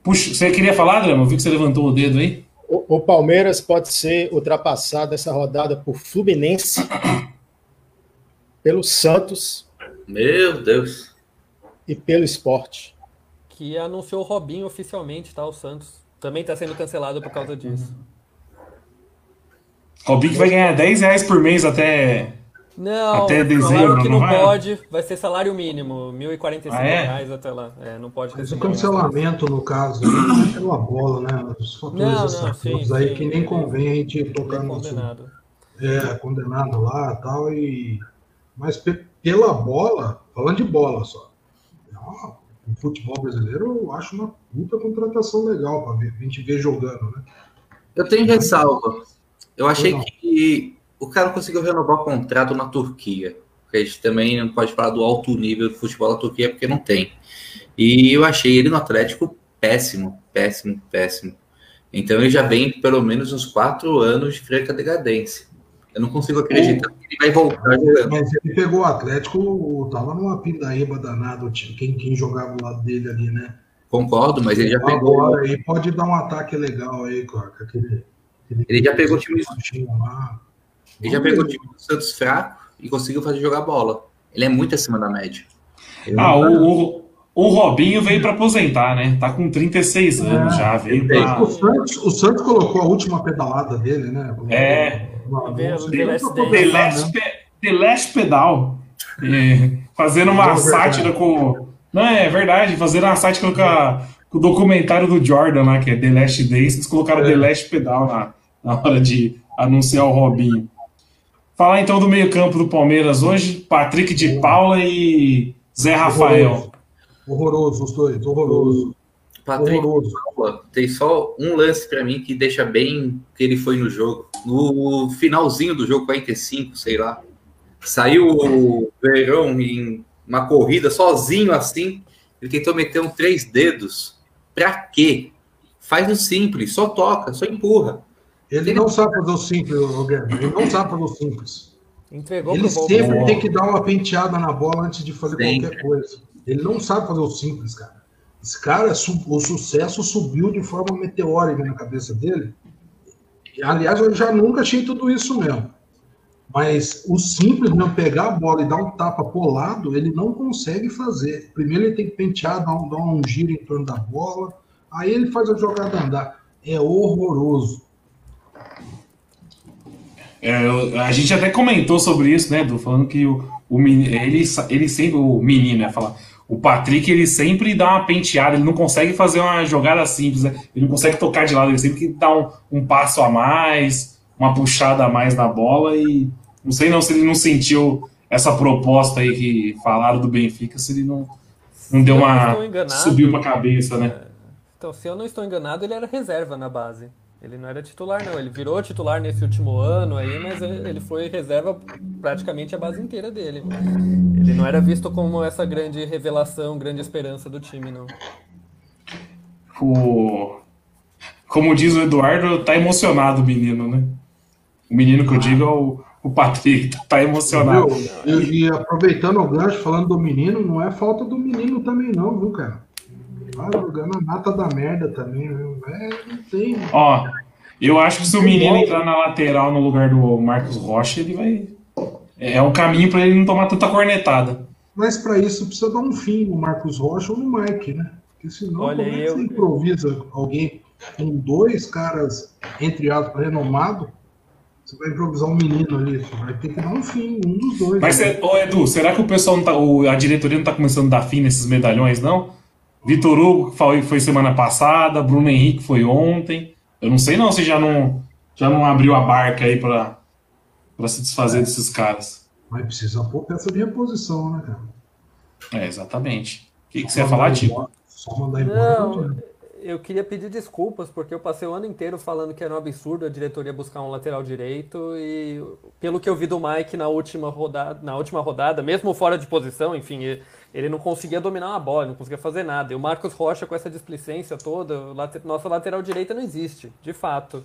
Puxa, você queria falar, Drama? Eu vi que você levantou o dedo aí. O, o Palmeiras pode ser ultrapassado essa rodada por Fluminense, pelo Santos. Meu Deus. E pelo esporte. Que anunciou o Robinho oficialmente, tá? O Santos. Também está sendo cancelado por causa disso. Robinho vai ganhar 10 reais por mês até, não, até dezembro. que não, não vai? pode, vai ser salário mínimo, R$ 1.045 ah, é? reais até lá. É, não pode Esse cancelamento, no caso, não é pela bola, né? Os fatores não, não, sim, aí sim, que nem convém a gente tocar no condenado. É, condenado lá e tal. E... Mas pela bola, falando de bola só. o futebol brasileiro eu acho uma puta contratação legal para a gente ver jogando, né? Eu tenho ressalva. Eu achei que o cara conseguiu renovar o contrato na Turquia. A gente também não pode falar do alto nível do futebol da Turquia, porque não tem. E eu achei ele no Atlético péssimo, péssimo, péssimo. Então ele já vem pelo menos uns quatro anos de franca decadência. Eu não consigo acreditar que ele vai voltar jogando. Mas ele pegou o Atlético, tava numa pindaíba danada, quem, quem jogava do lado dele ali, né? Concordo, mas ele já pegou. Agora aí pode dar um ataque legal aí, com aquele ele já pegou o time Ele já pegou o time do Santos fraco e conseguiu fazer jogar bola. Ele é muito acima da média. Ele ah, o, o, o, Robinho veio para aposentar, né? Tá com 36 é, anos já. Veio pra... o, Santos, o Santos colocou a última pedalada dele, né? É. The Last, The Last Pedal. É, fazendo uma sátira com. Não, é verdade, fazendo uma sátira com a, com o documentário do Jordan lá, que é The Last Days, eles colocaram é. The Last Pedal na, na hora de anunciar o Robinho. Falar então do meio-campo do Palmeiras hoje: Patrick de Paula e Zé Rafael. Horroroso, os dois, horroroso. Patrick horroroso. Paula, tem só um lance para mim que deixa bem que ele foi no jogo. No finalzinho do jogo, 45, sei lá. Saiu o Verão em uma corrida sozinho assim. Ele tentou meter um três dedos. Pra quê? Faz o simples, só toca, só empurra. Ele não sabe fazer o simples, Guilherme. Ele não sabe fazer o simples. Entregou Ele sempre tem que dar uma penteada na bola antes de fazer Sempre. qualquer coisa. Ele não sabe fazer o simples, cara. Esse cara, o sucesso subiu de forma meteórica na cabeça dele. Aliás, eu já nunca achei tudo isso mesmo. Mas o simples, mesmo, pegar a bola e dar um tapa pro lado, ele não consegue fazer. Primeiro ele tem que pentear, dar um, dar um giro em torno da bola. Aí ele faz a jogada andar. É horroroso. É, a gente até comentou sobre isso, né, Du? Falando que o, o ele, ele sempre, o menino, né, falar, o Patrick, ele sempre dá uma penteada, ele não consegue fazer uma jogada simples, né? Ele não consegue tocar de lado, ele sempre dá um, um passo a mais, uma puxada a mais na bola e não sei não se ele não sentiu essa proposta aí que falaram do Benfica, se ele não, não deu uma. enganado- subiu pra cabeça, né? Então, se eu não estou enganado, ele era reserva na base. Ele não era titular, não. Ele virou titular nesse último ano aí, mas ele foi reserva praticamente a base inteira dele. Ele não era visto como essa grande revelação, grande esperança do time, não. O... Como diz o Eduardo, tá emocionado o menino, né? O menino que eu digo é o, o Patrick, tá emocionado. Viu? E, e aproveitando o gancho, falando do menino, não é falta do menino também, não, viu, cara? Tá jogando a nata da merda também, viu? É, não tem. Ó, eu acho que se o menino entrar na lateral no lugar do Marcos Rocha, ele vai. É um caminho pra ele não tomar tanta cornetada. Mas para isso precisa dar um fim no Marcos Rocha ou no Mike, né? Porque senão, Olha, como é que eu- você improvisa alguém com dois caras, entre aspas, renomados? Você vai improvisar um menino ali, você vai ter que dar um fim, um dos dois. Mas, né? cê- ô Edu, será que o pessoal não tá. o- a diretoria não tá começando a dar fim nesses medalhões, não? Vitor Hugo que foi, foi semana passada, Bruno Henrique foi ontem. Eu não sei não se já não, já não abriu a barca aí pra, pra se desfazer desses caras. Mas precisa pôr peça de reposição, né, cara? É, exatamente. O que, que você ia falar, Tico? embora- Só mandar embora. Não, não eu queria pedir desculpas, porque eu passei o ano inteiro falando que era um absurdo a diretoria buscar um lateral direito e pelo que eu vi do Mike na última rodada, na última rodada, mesmo fora de posição, enfim, ele- não conseguia dominar uma bola, não conseguia fazer nada. E o Marcos Rocha com essa displicência toda, nossa lateral direita não existe, de fato.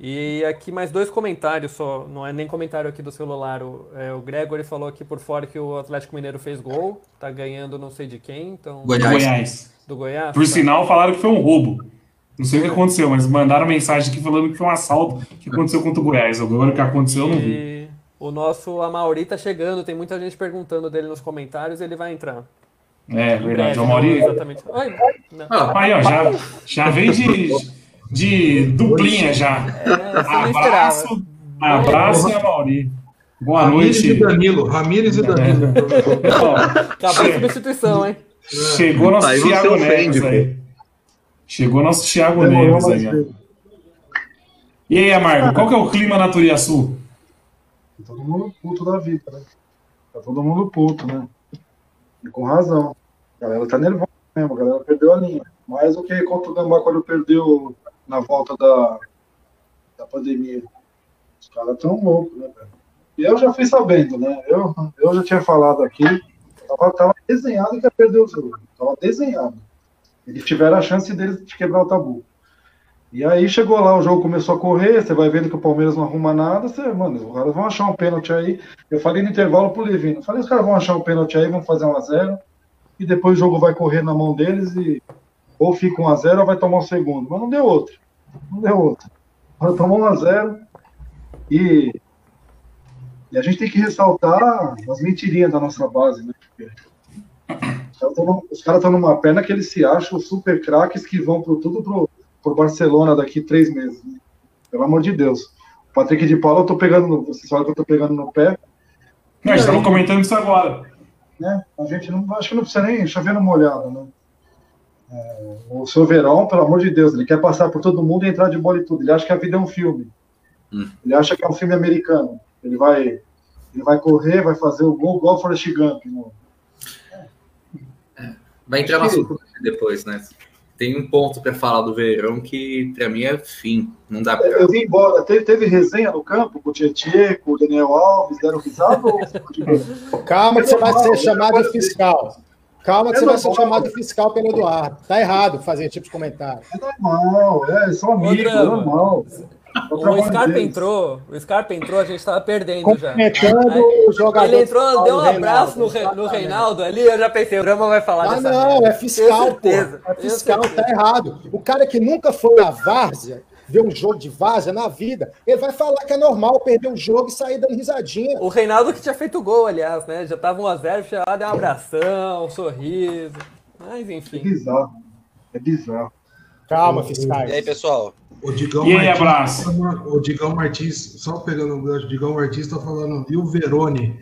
E aqui mais dois comentários só, não é nem comentário aqui do celular. O, é, o Gregory falou aqui por fora que o Atlético Mineiro fez gol, tá ganhando não sei de quem, então Do Goiás. Goiás. do Goiás. Por tá. sinal, falaram que foi um roubo. Não sei o que aconteceu, mas mandaram mensagem aqui falando que foi um assalto que aconteceu contra o Goiás. Agora o que aconteceu eu não vi. E o nosso Amauri tá chegando, tem muita gente perguntando dele nos comentários, ele vai entrar. É verdade. O Mauri. não exatamente. Ai, não. Ah, Aí, ó, já, já veio de, de duplinha já. É. Abraço, abraço e a Mauri. Boa Ramires e noite. Danilo. Ramires e Danilo. Ó, Acabou a substituição, hein? chegou nosso Aí você Thiago ofende, Neves aí. Chegou nosso Thiago Demorou Neves aí. E aí, Amargo, qual que é o clima na Turiaçu? Mundo puto da vida, né? Tá todo mundo puto, né? E com razão. A galera tá nervosa mesmo, a galera perdeu a linha. Mais do que contra o Gambá quando perdeu na volta da, da pandemia. Os caras tão loucos, né, velho? E eu já fui sabendo, né? Eu, eu já tinha falado aqui, tava, tava desenhado que ia perder o jogo. Tava desenhado. Eles tiveram a chance deles de quebrar o tabu. E aí chegou lá, o jogo começou a correr, você vai vendo que o Palmeiras não arruma nada, você, mano, os caras vão achar um pênalti aí. Eu falei no intervalo pro Levino, falei, os caras vão achar um pênalti aí, vão fazer um a zero, e depois o jogo vai correr na mão deles e ou fica um a zero ou vai tomar um segundo. Mas não deu outro. Não deu outro. Agora tomou um a zero e, e a gente tem que ressaltar as mentirinhas da nossa base, né? Porque os caras estão numa perna que eles se acham super craques que vão pro, tudo pro, pro Barcelona daqui três meses. né? Pelo amor de Deus. O Patrick de Paula, eu tô pegando no, vocês falam que eu tô pegando no pé, Nós estamos comentando isso agora. né? A gente não, acho que não precisa nem chover numa olhada, né? É, o seu Verão, pelo amor de Deus, ele quer passar por todo mundo e entrar de bola e tudo. Ele acha que a vida é um filme. Hum. Ele acha que é um filme americano. Ele vai, ele vai correr, vai fazer o gol igual o Forrest Gump. né? Vai entrar no assunto depois, né? Tem um ponto pra falar do Verão que pra mim é fim. Não dá pra. Eu vim embora. Teve, teve resenha no campo com o Tietchan, com o Daniel Alves, deram risada ou? Calma que você vai ser chamado de fiscal. Calma que É você vai ser chamado fiscal pelo Eduardo. Tá errado fazer esse tipo de comentário. É normal, é, são amigos, é normal. O Scarpa entrou, o Scarpa entrou, a gente tava perdendo já. O jogador. Ele entrou, deu um abraço no, Reinaldo, no. Reinaldo ali, eu já pensei, o Rama vai falar Ah, dessa não, merda. é fiscal, pô. É fiscal, tá errado. O cara que nunca foi na várzea, ver um jogo de várzea na vida, ele vai falar que é normal perder um jogo e sair dando risadinha. O Reinaldo que tinha feito gol, aliás, né? Já tava 1x0, chegou lá, deu um abração, um sorriso. Mas É enfim. bizarro. É bizarro. Calma, fiscais. E aí, pessoal? O Digão E aí, Martins, abraço? O Digão Martins, só pegando o gancho, o Digão Martins tá falando, e o Verone?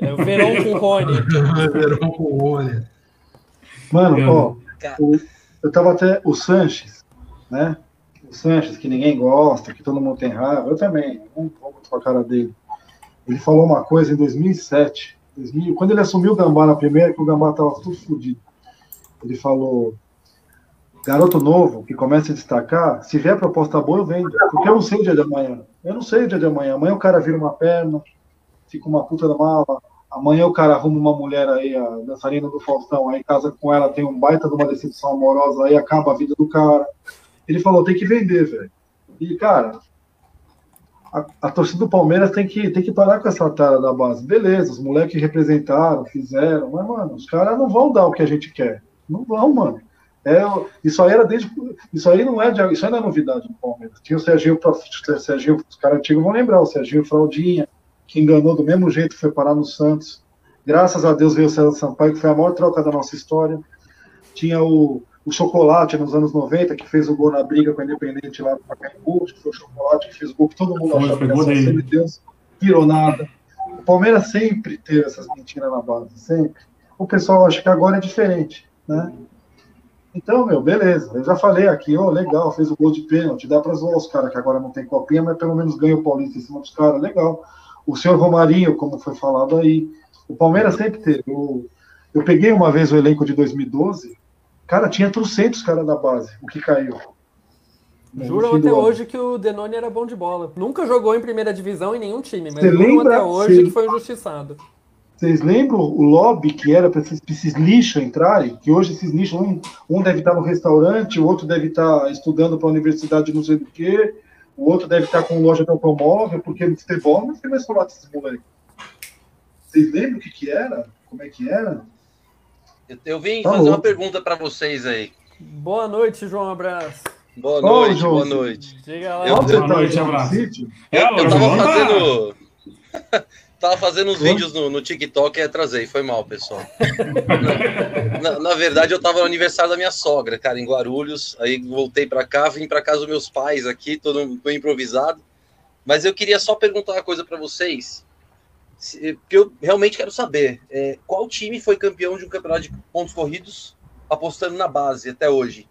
É o Verão com o Rony. Verão com o Rony. Mano, Eu- ó, o- eu tava até. O Sanches, né? O Sanches, que ninguém gosta, que todo mundo tem raiva, eu também, vou muito com a cara dele. Ele falou uma coisa em 2007, 2000, quando ele assumiu o Gambá na primeira, que o Gambá tava tudo fodido. Ele falou: garoto novo que começa a destacar, se vier proposta boa, eu vendo. Porque eu não sei o dia de amanhã. Eu não sei o dia de amanhã. Amanhã o cara vira uma perna, fica uma puta da mala. Amanhã o cara arruma uma mulher aí, a dançarina do Faustão, aí casa com ela, tem um baita de uma decepção amorosa, aí acaba a vida do cara. Ele falou, tem que vender, velho. E, cara, a, a torcida do Palmeiras tem que, tem que parar com essa tara da base. Beleza, os moleques representaram, fizeram, mas, mano, os caras não vão dar o que a gente quer. Não vão, mano. É, isso aí era desde. Isso aí não é de, isso aí não é novidade no Palmeiras. Tinha o Serginho, o Serginho os caras antigos vão lembrar, o Serginho Fraldinha, que enganou do mesmo jeito, foi parar no Santos. Graças a Deus veio o César Sampaio, que foi a maior troca da nossa história. Tinha o, o Chocolate nos anos 90, que fez o gol na briga com a Independente lá no Pacaembu, que foi o Chocolate que fez o gol que todo mundo achava que de Deus, virou nada. O Palmeiras sempre teve essas mentiras na base, sempre. O pessoal acha que agora é diferente, né? Então, meu, beleza. Eu já falei aqui, ó, legal, fez o gol de pênalti. Dá para zoar os caras que agora não tem copinha, mas pelo menos ganha o Paulista em cima dos caras, legal. O senhor Romarinho, como foi falado aí. O Palmeiras sempre teve. Eu, eu peguei uma vez o elenco de 2012, cara, tinha trocentos caras da base, o que caiu. Juram até hoje que o Denoni era bom de bola. Nunca jogou em primeira divisão em nenhum time, mas juram até hoje você- que foi injustiçado. Vocês lembram o lobby que era para esses, esses lixos entrarem? Que hoje esses lixos, um, um deve estar no restaurante, o outro deve estar estudando para a universidade não sei do que, o outro deve estar com loja de automóvel, porque no futebol não tem mais falar desses moleques. Vocês lembram o que, que era? Como é que era? Eu, eu vim Tá fazer louco. uma pergunta para vocês aí. Boa noite, João Abraço. Boa noite, João. boa noite. Diga lá. Eu- eu- tá, noite, abraço. Eu, o eu tava João tá- fazendo. tava fazendo uns vídeos no, no TikTok e atrasei. Foi mal, pessoal. na, na- verdade, eu tava no aniversário da minha sogra, cara, em Guarulhos. Aí voltei pra cá, vim pra casa dos meus pais aqui, todo improvisado. Mas eu queria só perguntar uma coisa pra vocês. se- Porque eu realmente quero saber. é, qual time foi campeão de um campeonato de pontos corridos apostando na base até hoje?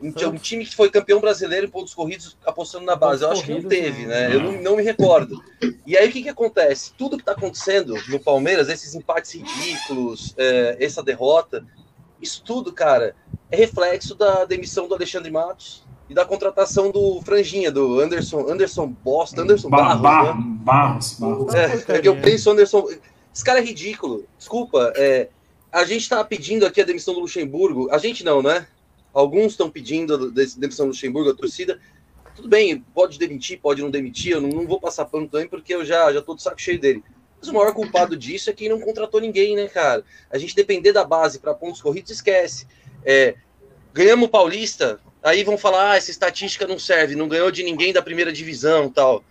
Um, um time que foi campeão brasileiro em pontos corridos apostando na base. Eu acho que não teve, não. né? Eu não, não me recordo. E aí o que, que acontece? Tudo que está acontecendo no Palmeiras, esses empates ridículos, é, essa derrota, isso tudo, cara, é reflexo da demissão do Alexandre Matos e da contratação do Franjinha, do Anderson, Anderson Bosta, Anderson Ba- Barros, Ba- né? Barros, Barros. É, é que eu penso Anderson. Esse cara é ridículo. Desculpa. É, a gente tá pedindo aqui a demissão do Luxemburgo. A gente não, né? Alguns estão pedindo a demissão do Luxemburgo, a torcida. Tudo bem, pode demitir, pode não demitir. Eu não, não vou passar pano também, porque eu já, já tô de saco cheio dele. Mas o maior culpado disso é quem não contratou ninguém, né, cara? A gente depender da base para pontos corridos, esquece. É, ganhamos o Paulista, aí vão falar, ah, essa estatística não serve, não ganhou de ninguém da primeira divisão tal.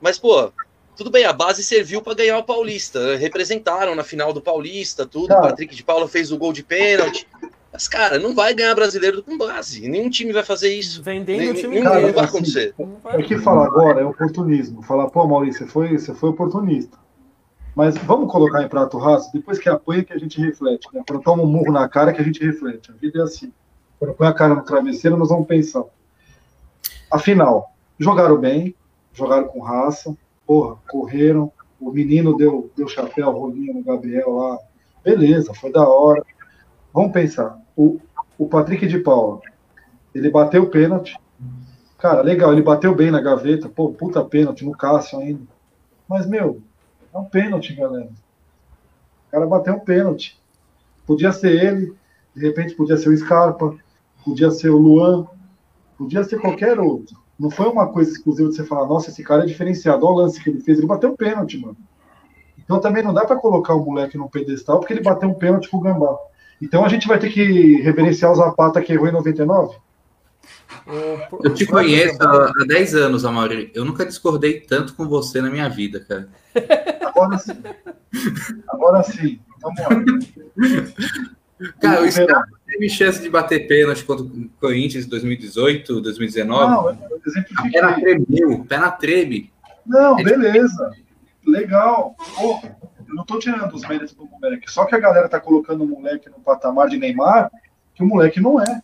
Mas, pô, tudo bem, a base serviu para ganhar o Paulista. Representaram na final do Paulista, tudo. O Cara. Patrick de Paula fez o gol de pênalti. Mas, cara, não vai ganhar brasileiro com base. Nenhum time vai fazer isso. Vendendo Nem- o time nenhum- Cara, não vai assim, acontecer. Vai- O que fala agora é oportunismo. Falar, pô, Maurício, você foi, você foi oportunista. Mas vamos colocar em prato raso, depois que apanha que a gente reflete. Né? Quando toma um murro na cara que a gente reflete. A vida é assim. Quando põe a cara no travesseiro, nós vamos pensar. Afinal, jogaram bem, jogaram com raça, porra, correram. O menino deu, deu chapéu, rolinho no Gabriel lá. Beleza, foi da hora. Vamos pensar. O, o Patrick de Paula, ele bateu o pênalti, Cara, legal, ele bateu bem na gaveta, pô, puta pênalti no Cássio ainda. Mas, meu, é um pênalti, galera. O cara bateu um pênalti. Podia ser ele, de repente podia ser o Scarpa, podia ser o Luan, podia ser qualquer outro. Não foi uma coisa exclusiva de você falar, nossa, esse cara é diferenciado. Olha o lance que ele fez, ele bateu um pênalti, mano. Então também não dá para colocar o moleque no pedestal porque ele bateu um pênalti com o Gambá. Então a gente vai ter que reverenciar o Zapata que errou em 99? Eu te conheço há 10 anos, Amaury. Eu nunca discordei tanto com você na minha vida, cara. Agora sim. Agora sim. Vamos lá. Cara, o Scarpa teve chance de bater pênalti contra o Corinthians em 2018, 2019. Não, eu exemplifiquei. Pé na treme, pé na treme. Não, beleza. Legal. Pô, tô tirando os méritos do moleque. Só que a galera tá colocando o moleque no patamar de Neymar, que o moleque não é.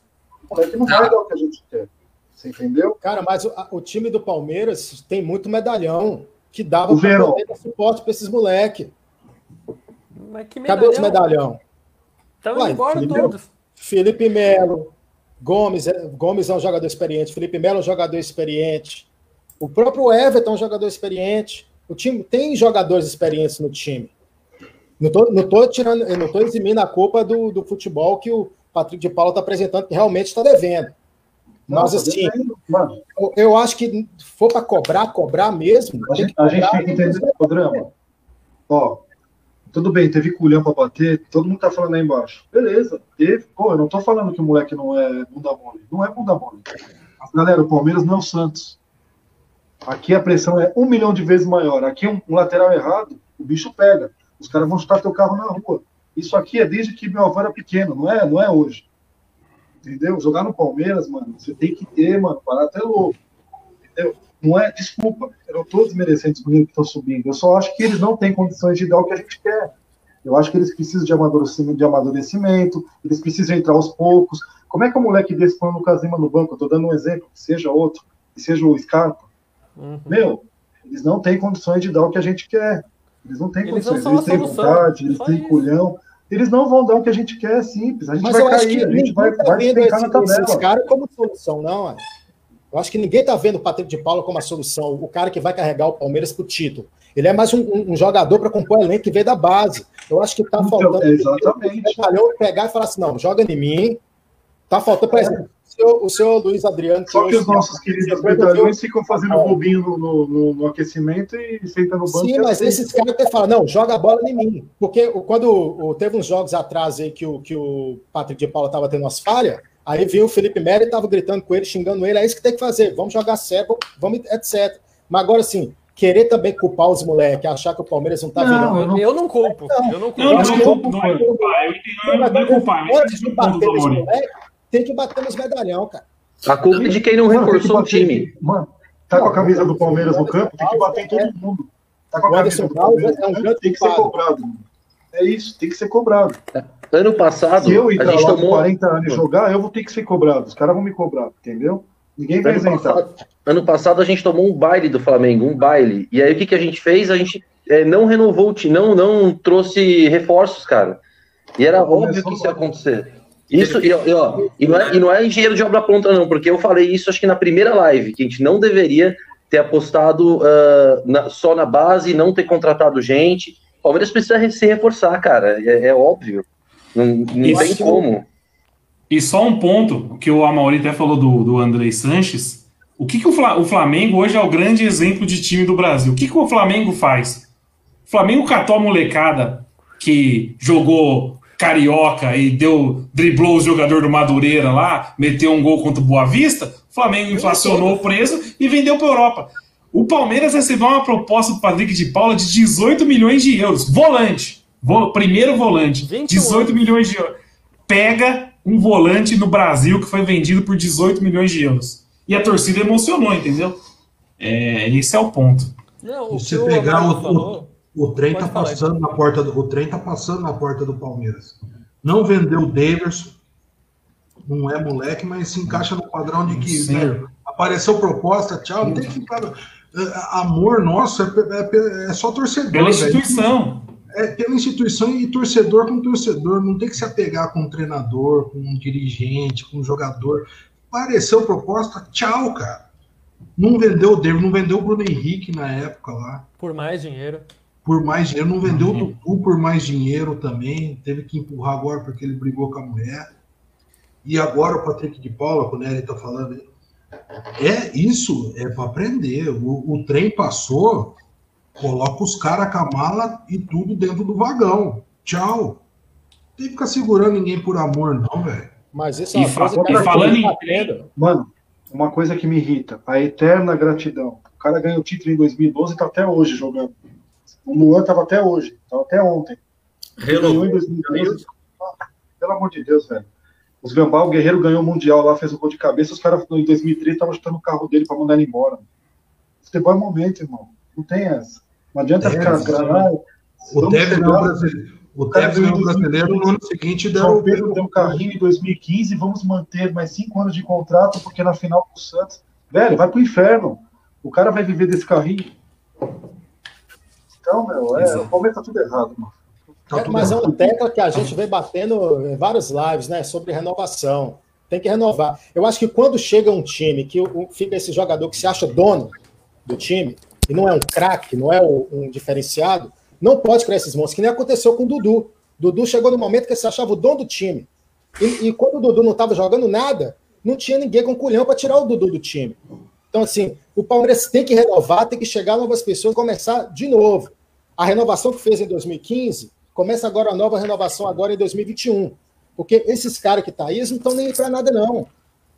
O moleque não vai dar o que a gente quer. Você entendeu? Cara, mas o, o time do Palmeiras tem muito medalhão que dava para dar suporte para esses moleques. Cadê os medalhão? Estão embora Felipe, todos. Felipe Melo, Gomes, é, Gomes é um jogador experiente, Felipe Melo é um jogador experiente, o próprio Everton é um jogador experiente. O time tem jogadores experientes no time. Não tô, não tô tirando, eu não tô eximindo a culpa do, do futebol que o Patrick de Paula está apresentando, que realmente está devendo. Mas tá assim, eu, eu, acho que for para cobrar, cobrar mesmo. A gente, a gente tem que entender o programa. Ó, tudo bem, teve culhão para bater, todo mundo tá falando aí embaixo. Beleza, teve. Pô, eu não tô falando que o moleque não é bunda mole. Não é bunda mole. Mas, galera, o Palmeiras não é o Santos. Aqui a pressão é um milhão de vezes maior. Aqui um, um lateral errado, o bicho pega. Os caras vão chutar teu carro na rua. Isso aqui é desde que meu avô era pequeno, não é, não é hoje. Entendeu? Jogar no Palmeiras, mano, você tem que ter, mano, parar até louco. Entendeu? Não é, desculpa, eu não estou desmerecendo os meninos que estão subindo. Eu só acho que eles não têm condições de dar o que a gente quer. Eu acho que eles precisam de amadurecimento, de amadurecimento eles precisam entrar aos poucos. Como é que o moleque desse põe o Lucas Lima no banco? Eu tô dando um exemplo, que seja outro, que seja o Scarpa. Uhum. Meu, eles não têm condições de dar o que a gente quer. Eles não têm eles condições, eles têm vontade, eles têm culhão. Eles não vão dar o que a gente quer, é simples. A gente Mas vai cair, a gente vai, tá vai despencar na tabela. Esse cara como solução, não, olha. Eu acho que ninguém está vendo o Patrick de Paula como a solução, o cara que vai carregar o Palmeiras para o título. Ele é mais um, um, um jogador para compor elenco que veio da base. Eu acho que está então, faltando. Exatamente. Ele pegar e falar assim: não, joga em mim. Está faltando, por exemplo, o senhor Luiz Adriano. Só que os nossos queridos medalhões ficam fazendo é. bobinho no, no, no, aquecimento e sentam no banco. Sim, mas assim. esses caras até falam: não, joga a bola em mim. Porque quando teve uns jogos atrás aí que o, que o Patrick de Paula estava tendo umas falhas. Aí viu o Felipe Melo e tava gritando com ele, xingando ele, é isso que tem que fazer, vamos jogar sério, vamos, etc. Mas agora, assim, querer também culpar os moleques, achar que o Palmeiras não tá não, virando. Eu não culpo. Eu não culpo. Não, não, culpo, não é culpar. Não é culpar. Antes de bater nos moleques, tem que bater nos medalhão, cara. A culpa é de quem não reforçou o time. Mano, tá com a camisa do Palmeiras no campo, tem que bater em todo mundo. Tá com a camisa do Palmeiras, tem que ser cobrado. É isso, tem que ser cobrado. Ano passado. Se eu ir lá tomou... 40 anos e jogar, eu vou ter que ser cobrado. Os caras vão me cobrar, entendeu? Ninguém vai ano isentar. Passado, ano passado a gente tomou um baile do Flamengo, um baile. E aí o que, que a gente fez? A gente é, não renovou o time, não, não trouxe reforços, cara. E era óbvio que isso ia acontecer. Isso, e, ó, e, não é, e não é engenheiro de obra pronta, não, porque eu falei isso acho que na primeira live, que a gente não deveria ter apostado uh, na, só na base, não ter contratado gente. O Palmeiras precisa se reforçar, cara, é, é óbvio. Não, não tem como. E só um ponto que o Amauri até falou do, do Andrei Sanches. O que, que o, Flamengo hoje é o grande exemplo de time do Brasil? O que, que o Flamengo faz? O Flamengo catou a molecada que jogou carioca e deu driblou o jogador do Madureira lá, meteu um gol contra o Boa Vista. O Flamengo inflacionou o preço e vendeu para Europa. O Palmeiras recebeu uma proposta do Patrick de Paula de 18 milhões de euros, volante primeiro volante, 18 anos. milhões de euros. Pega um volante no Brasil que foi vendido por 18 milhões de euros. E a torcida emocionou, entendeu? É, esse é o ponto. Não, o você pegar o, falou, o, trem tá passando na porta do, o trem tá passando na porta do Palmeiras. Não vendeu o Daverson, não é moleque, mas se encaixa no padrão de que né, apareceu proposta, tchau, não tem que ficar. É, amor nosso é, é, é só torcedor. Pela instituição. É pela instituição e torcedor com torcedor. Não tem que se apegar com um treinador, com um dirigente, com um jogador. Apareceu proposta, tchau, cara. Não vendeu o David, não vendeu o Bruno Henrique na época lá. Por mais dinheiro. Por mais dinheiro. Não vendeu uhum. o Dudu por mais dinheiro também. Teve que empurrar agora porque ele brigou com a mulher. E agora o Patrick de Paula, quando ele tá falando, É isso, é para aprender. O, o, trem passou, coloca os caras com a mala e tudo dentro do vagão. Tchau. Não tem que ficar segurando ninguém por amor, não, velho. Mas isso é uma e coisa que falando em... Mano, uma coisa que me irrita, a eterna gratidão. O cara ganhou o título em 2012 e tá até hoje jogando. O Luan tava até hoje, tava até ontem. Ganhou em 2012. Pelo amor de Deus, velho. Os Gambá, o Guerreiro ganhou o Mundial lá, fez o gol de cabeça, os caras em 2013 estavam chutando o carro dele para mandar ele embora. Futebol é momento, irmão. Não tem essa. Não adianta é, ficar granado. O Tevez ganhou brasileiro. O ganhou brasileiro no ano seguinte deu. O Pedro deu um carrinho em 2015, vamos manter mais cinco anos de contrato, porque na final com o Santos. Velho, vai pro inferno. O cara vai viver desse carrinho. Então, meu, é, o Palmeiras tá tudo errado, mano. Tá é, mas é uma tecla que a gente vem batendo em várias lives, né? Sobre renovação. Tem que renovar. Eu acho que quando chega um time que fica esse jogador que se acha dono do time, e não é um craque, não é um diferenciado, não pode criar esses monstros, que nem aconteceu com o Dudu. Dudu chegou no momento que se achava o dono do time. E, e quando o Dudu não estava jogando nada, não tinha ninguém com culhão para tirar o Dudu do time. Então, assim, o Palmeiras tem que renovar, tem que chegar novas pessoas, começar de novo. A renovação que fez em 2015 Começa agora a nova renovação agora em 2021. Porque esses caras que tá aí, eles não estão nem para nada, não.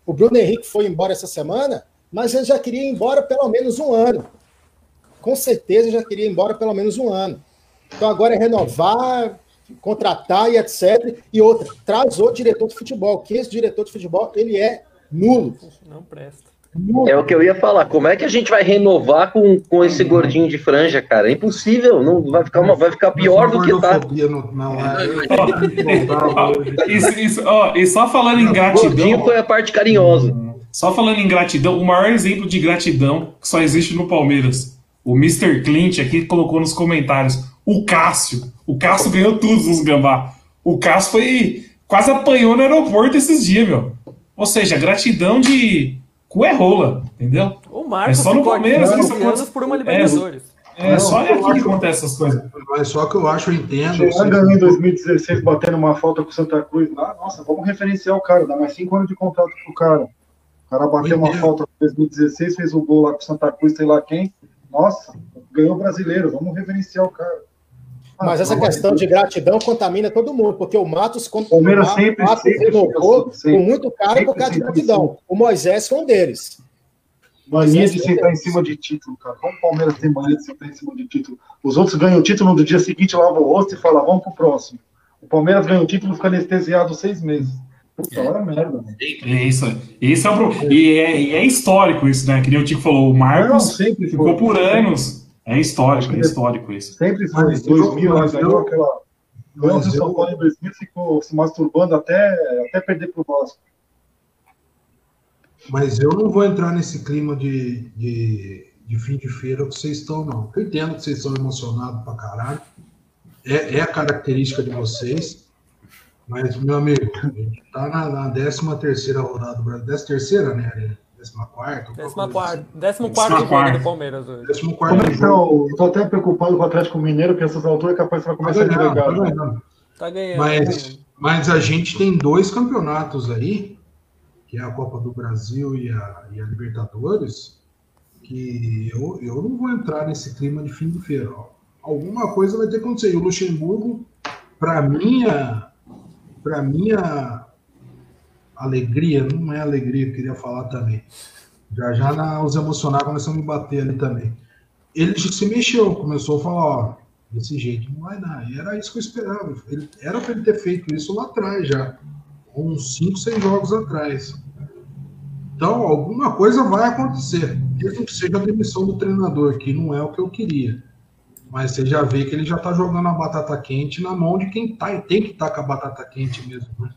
O Bruno Henrique foi embora essa semana, mas ele já queria ir embora pelo menos um ano. Com certeza já queria ir embora pelo menos um ano. Então agora é renovar, contratar e etc. E outra, traz o diretor de futebol, que esse diretor de futebol, ele é nulo. Não presta. É o que eu ia falar. Como é que a gente vai renovar com, com esse gordinho de franja, cara? É impossível. Não vai ficar uma, vai ficar pior do que tá. Não, é. isso, isso, ó, e só falando em gratidão. Gordinho foi a parte carinhosa. Só falando em gratidão, o maior exemplo de gratidão que só existe no Palmeiras. O Mr. Clint aqui colocou nos comentários. O Cássio. O Cássio ganhou tudo nos gambá. O Cássio foi. Quase apanhou no aeroporto esses dias, meu. Ou seja, gratidão de cu é rola, entendeu? O Marcos é só no Palmeiras que isso acontece. por uma Libertadores. É, é só aqui que acontece essas coisas. Mas só que eu acho, eu entendo. Chegando em 2016, batendo uma falta com o Santa Cruz lá, nossa, vamos referenciar o cara, dá mais cinco anos de contrato pro cara. O cara bateu uma falta em 2016, fez o um gol lá com o Santa Cruz, sei lá quem. Nossa, ganhou o brasileiro, vamos referenciar o cara. Mas essa questão de gratidão contamina todo mundo, porque o Matos, quando o Matos sempre, sempre renovou com muito cara por causa de gratidão. O Moisés foi um deles. Mania de sentar em cima de título, cara. Como o Palmeiras tem mania de sentar em cima de título? Os outros ganham o título no dia seguinte, lavam o rosto e falam, vamos pro próximo. O Palmeiras ganha o título e fica anestesiado seis meses. Puta, hora merda, né? É isso, isso é, um, e é, e é histórico isso, né? Que nem o Tico falou, o Marcos Não, ficou por anos é histórico, é histórico isso. Sempre foi. Em 2000, nós ganhou aquela. O São Paulo em 2000, ficou se masturbando até, até perder pro Vasco. Mas eu não vou entrar nesse clima de, de, de fim de feira que vocês estão, não. Eu entendo que vocês estão emocionados pra caralho. É, é a característica de vocês. Mas, meu amigo, a gente tá na, na 13 terceira rodada do Brasil. 13 terceira, né? Décima quarta? Décima quarta. Décimo quarto jogo do Palmeiras hoje. Décimo quarto é que tá eu tô até preocupado com o Atlético Mineiro, que essas alturas é capaz de começar tá a ganhar. Tá ganhando. Tá ganhando. Mas, mas a gente tem dois campeonatos aí, que é a Copa do Brasil e a, e a Libertadores, que eu, eu não vou entrar nesse clima de fim de feira. Alguma coisa vai ter que acontecer. E o Luxemburgo, para minha, para minha alegria, não é alegria, eu queria falar também. Já já na, os emocionais começam a me bater ali também. Ele se mexeu, começou a falar, ó, desse jeito não vai dar. E era isso que eu esperava. Ele, era para ele ter feito isso lá atrás já, uns 5, 6 jogos atrás. Então, alguma coisa vai acontecer. Mesmo que seja a demissão do treinador, que não é o que eu queria. Mas você já vê que ele já está jogando a batata quente na mão de quem tá, tem que estar tá com a batata quente mesmo, né?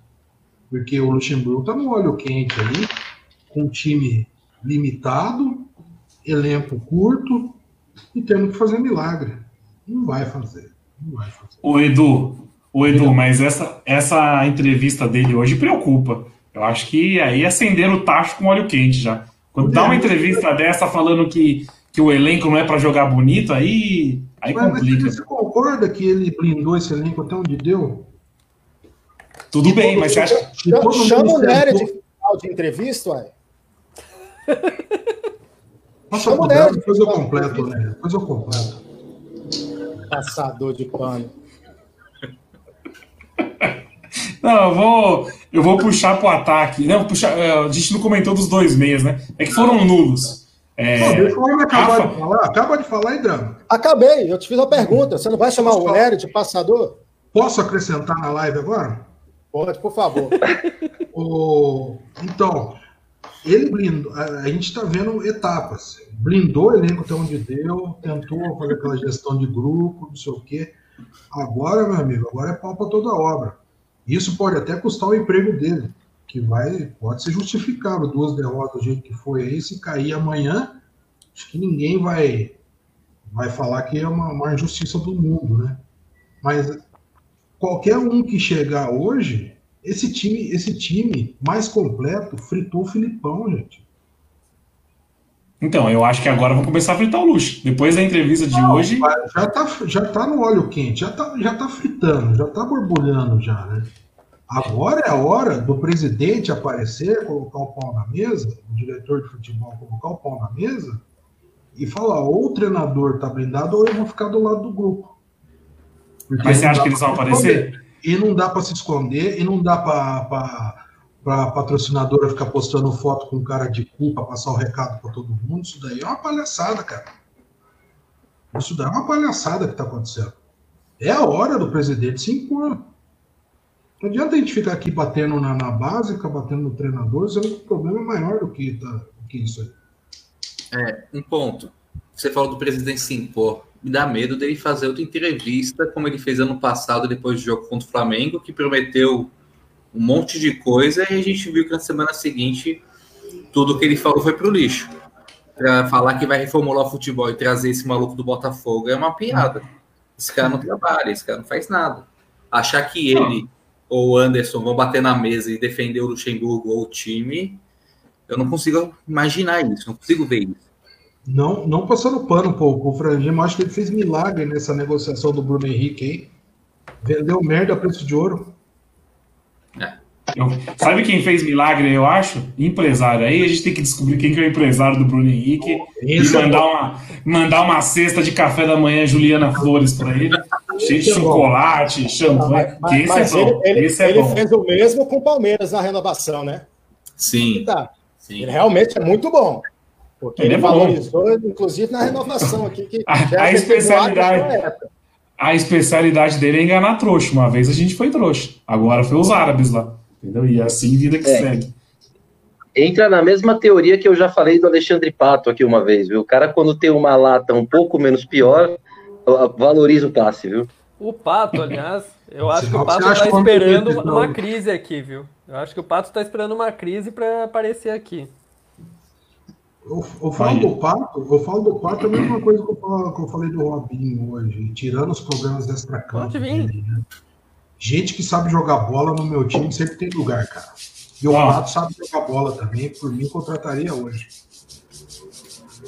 Porque o Luxemburgo está no óleo quente ali, com time limitado, elenco curto e tendo que fazer milagre. Não vai fazer. Não vai fazer. O Edu, o Edu, mas essa, essa entrevista dele hoje preocupa. Eu acho que aí acenderam o tacho com óleo quente já. Quando dá uma entrevista dessa falando que, que o elenco não é para jogar bonito, aí, aí mas, complica. Mas você concorda que ele blindou esse elenco até onde deu? Tudo bem, mas você acha que. Chama o Nery de final de entrevista, ué. Passa pro Drama, depois eu completo, né? Depois eu completo. Passador de pano. Não, eu vou, eu vou puxar pro ataque. Não, puxar, é, a gente não comentou dos dois meias, né? É que foram nulos. É, Pô, deixa o homem acabar Rafa... de falar. Acaba de falar aí, Drama. Acabei, eu te fiz uma pergunta. Você não vai chamar o Nery de passador? Posso acrescentar na live agora? Pode, por favor. o... Então, ele blindou. A gente está vendo etapas. Blindou o elenco até onde deu, tentou fazer aquela gestão de grupo, não sei o quê. Agora, meu amigo, agora é pau para toda obra. Isso pode até custar o emprego dele, que vai pode ser justificável. Duas derrotas do jeito que foi aí, se cair amanhã, acho que ninguém vai vai falar que é uma, uma injustiça do mundo, né? Mas qualquer um que chegar hoje, esse time, esse time mais completo fritou o Filipão, gente. Então, eu acho que agora vão começar a fritar o luxo. Depois da entrevista de Não, hoje. Já tá, já tá no óleo quente, já tá, já tá fritando, já tá borbulhando já, né? Agora é a hora do presidente aparecer, colocar o pau na mesa, o diretor de futebol colocar o pau na mesa e falar: ou o treinador tá blindado ou eu vou ficar do lado do grupo. Porque Mas você acha que eles vão aparecer? E não dá para se esconder, e não dá para a patrocinadora ficar postando foto com cara de cu para passar o recado para todo mundo. Isso daí é uma palhaçada, cara. Isso daí é uma palhaçada que está acontecendo. É a hora do presidente se impor. Não adianta a gente ficar aqui batendo na, na básica, batendo no treinador, sendo que o problema é maior do que, tá, do que isso aí. É, um ponto. Você falou do presidente se impor me dá medo dele fazer outra entrevista, como ele fez ano passado, depois do jogo contra o Flamengo, que prometeu um monte de coisa e a gente viu que na semana seguinte tudo que ele falou foi pro lixo. Para falar que vai reformular o futebol e trazer esse maluco do Botafogo é uma piada. Esse cara não trabalha, esse cara não faz nada. Achar que ele ou o Anderson vão bater na mesa e defender o Luxemburgo ou o time, eu não consigo imaginar isso, não consigo ver isso. Não, não passando pano pro, pro Frangema, acho que ele fez milagre nessa negociação do Bruno Henrique aí. Vendeu merda a preço de ouro. É. Sabe quem fez milagre, eu acho? Empresário. Aí a gente tem que descobrir quem que é o empresário do Bruno Henrique Isso e mandar, é uma, mandar uma cesta de café da manhã Juliana Flores para ele. Cheio de é chocolate, champanhe. Mas, esse mas é bom. Ele, esse é ele bom. fez o mesmo com o Palmeiras na renovação, né? Sim. Tá. Sim. Ele realmente é muito bom. Porque ele, ele é valorizou, inclusive, na renovação aqui. Que a, a especialidade, a especialidade dele é enganar trouxa. Uma vez a gente foi trouxa. Agora foi os árabes lá. Entendeu? E é assim vida que é. segue. Entra na mesma teoria que eu já falei do Alexandre Pato aqui uma vez, viu? O cara, quando tem uma lata um pouco menos pior, valoriza o passe, viu? O Pato, aliás, eu acho que o Pato está esperando uma, uma crise aqui, viu? Eu acho que o Pato está esperando uma crise para aparecer aqui. Eu, eu, falo do Pato, eu falo do Pato é a mesma coisa que eu, falo, que eu falei do Robinho hoje, tirando os problemas extra-campo. Né? Gente que sabe jogar bola no meu time sempre tem lugar, cara. E o Pato sabe jogar bola também, por mim contrataria hoje.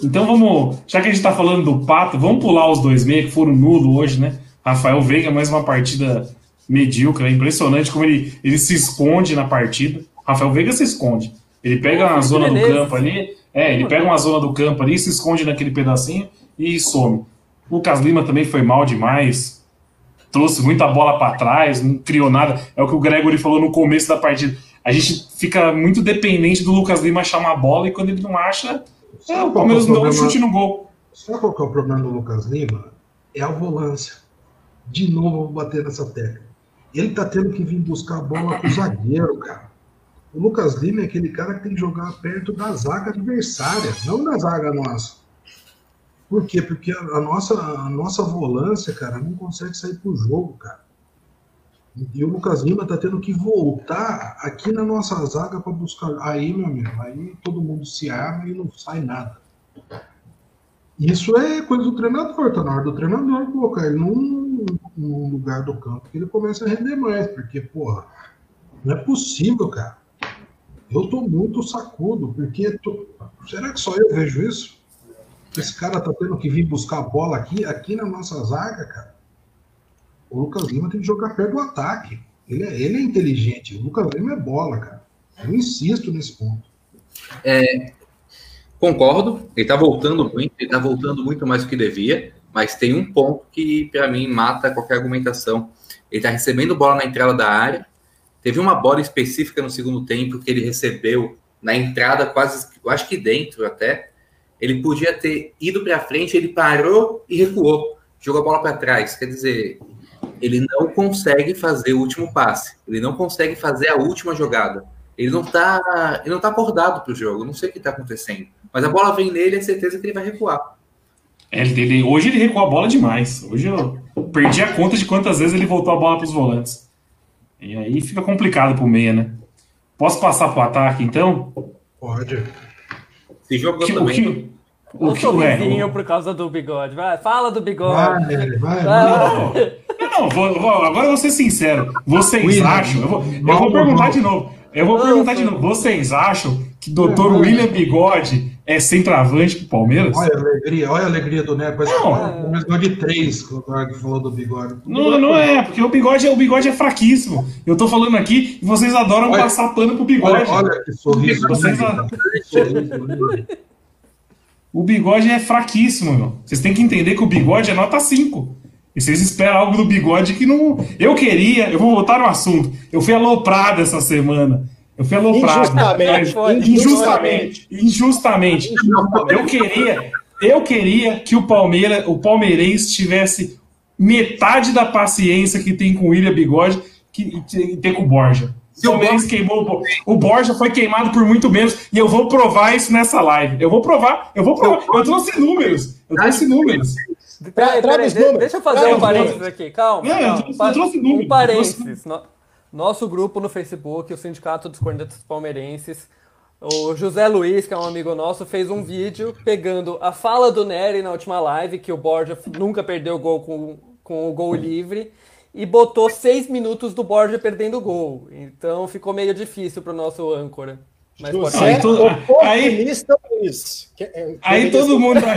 Então vamos, já que a gente está falando do Pato, vamos pular os dois meia que foram nulo hoje, né? Rafael Veiga, mais uma partida medíocre, é impressionante como ele, ele se esconde na partida. Rafael Veiga se esconde. Ele pega a zona do campo ali, é, ele pega uma zona do campo ali, se esconde naquele pedacinho e some. O Lucas Lima também foi mal demais, trouxe muita bola para trás, não criou nada. É o que o Gregory falou no começo da partida. A gente fica muito dependente do Lucas Lima achar uma bola e quando ele não acha, é, o Palmeiras não dá um chute no gol. Sabe qual que é o problema do Lucas Lima? É a volância. De novo, eu vou bater nessa tecla. Ele tá tendo que vir buscar a bola com o zagueiro, cara. O Lucas Lima é aquele cara que tem que jogar perto da zaga adversária, não da zaga nossa. Por quê? Porque a, nossa, a nossa volância, cara, não consegue sair pro jogo, cara. E o Lucas Lima tá tendo que voltar aqui na nossa zaga para buscar. Aí, meu amigo, aí todo mundo se arma e não sai nada. Isso é coisa do treinador, tá na hora do treinador colocar ele num, num lugar do campo que ele começa a render mais, porque, porra, não é possível, cara. Eu tô muito sacudo, porque tô... será que só eu vejo isso? Esse cara tá tendo que vir buscar a bola aqui, aqui na nossa zaga, cara. O Lucas Lima tem que jogar perto do ataque. Ele é, ele é inteligente. O Lucas Lima é bola, cara. Eu insisto nesse ponto. É, Concordo, ele tá voltando muito, ele tá voltando muito mais do que devia, mas tem um ponto que, para mim, mata qualquer argumentação. Ele tá recebendo bola na entrada da área, teve uma bola específica no segundo tempo que ele recebeu na entrada, quase, eu acho que dentro até. Ele podia ter ido para frente, ele parou e recuou, jogou a bola para trás. Quer dizer, ele não consegue fazer o último passe, ele não consegue fazer a última jogada. Ele não tá, ele não tá acordado para o jogo, não sei o que está acontecendo. Mas a bola vem nele, é certeza que ele vai recuar. É, ele- hoje ele recuou a bola demais. Hoje eu perdi a conta de quantas vezes ele voltou a bola para os volantes. E aí fica complicado pro meia, né? Posso passar pro ataque, então? Pode. Se jogou Que- o também. que, o O que é? sorrisinho o- por causa do bigode. Vai, fala do bigode. Vai, vai. Vai. vai. Não, vou- vou- agora eu vou ser sincero. Vocês William, acham? Eu vou, eu vou perguntar de novo. Eu vou Não, perguntar de novo. Vocês acham que Dr. Não, William Bigode é centroavante pro Palmeiras? Olha a alegria, olha a alegria do. Parece que Não. Mas gol de três, que o falou do bigode. Não, não é, porque o bigode, é- o bigode é fraquíssimo. Eu tô falando aqui e vocês adoram Olha- passar pano pro bigode. Olha, olha que sorriso. Vocês-? O bigode é fraquíssimo, meu. Vocês têm que entender que o bigode é nota 5. E vocês esperam algo do bigode que não. Eu queria, eu vou voltar no assunto. Eu fui aloprado essa semana. Eu fui aloprado. Injustamente, Mas- injustamente. Injustamente. Eu queria, eu queria que o Palmeiras, o palmeirense tivesse metade da paciência que tem com o William Bigode que que tem com o Borja. O Palmeirense queimou o Bo- o Borja foi queimado por muito menos e eu vou provar isso nessa live. Eu vou provar, eu vou provar. Eu trouxe números. Eu trouxe números. Os de- números. deixa eu fazer Traga um parênteses aqui, calma. Não, eu calma. trouxe- Pa- eu trouxe números, Um parênteses. No- Nosso grupo no Facebook, o Sindicato dos Cornetas Palmeirenses, o José Luiz, que é um amigo nosso, fez um vídeo pegando a fala do Nery na última live, que o Borja nunca perdeu gol com, com o gol livre, e botou seis minutos do Borja perdendo o gol. Então ficou meio difícil pro nosso âncora. Mas pode José Aí todo- Luiz. Que- é- Aí que- todo mundo dá,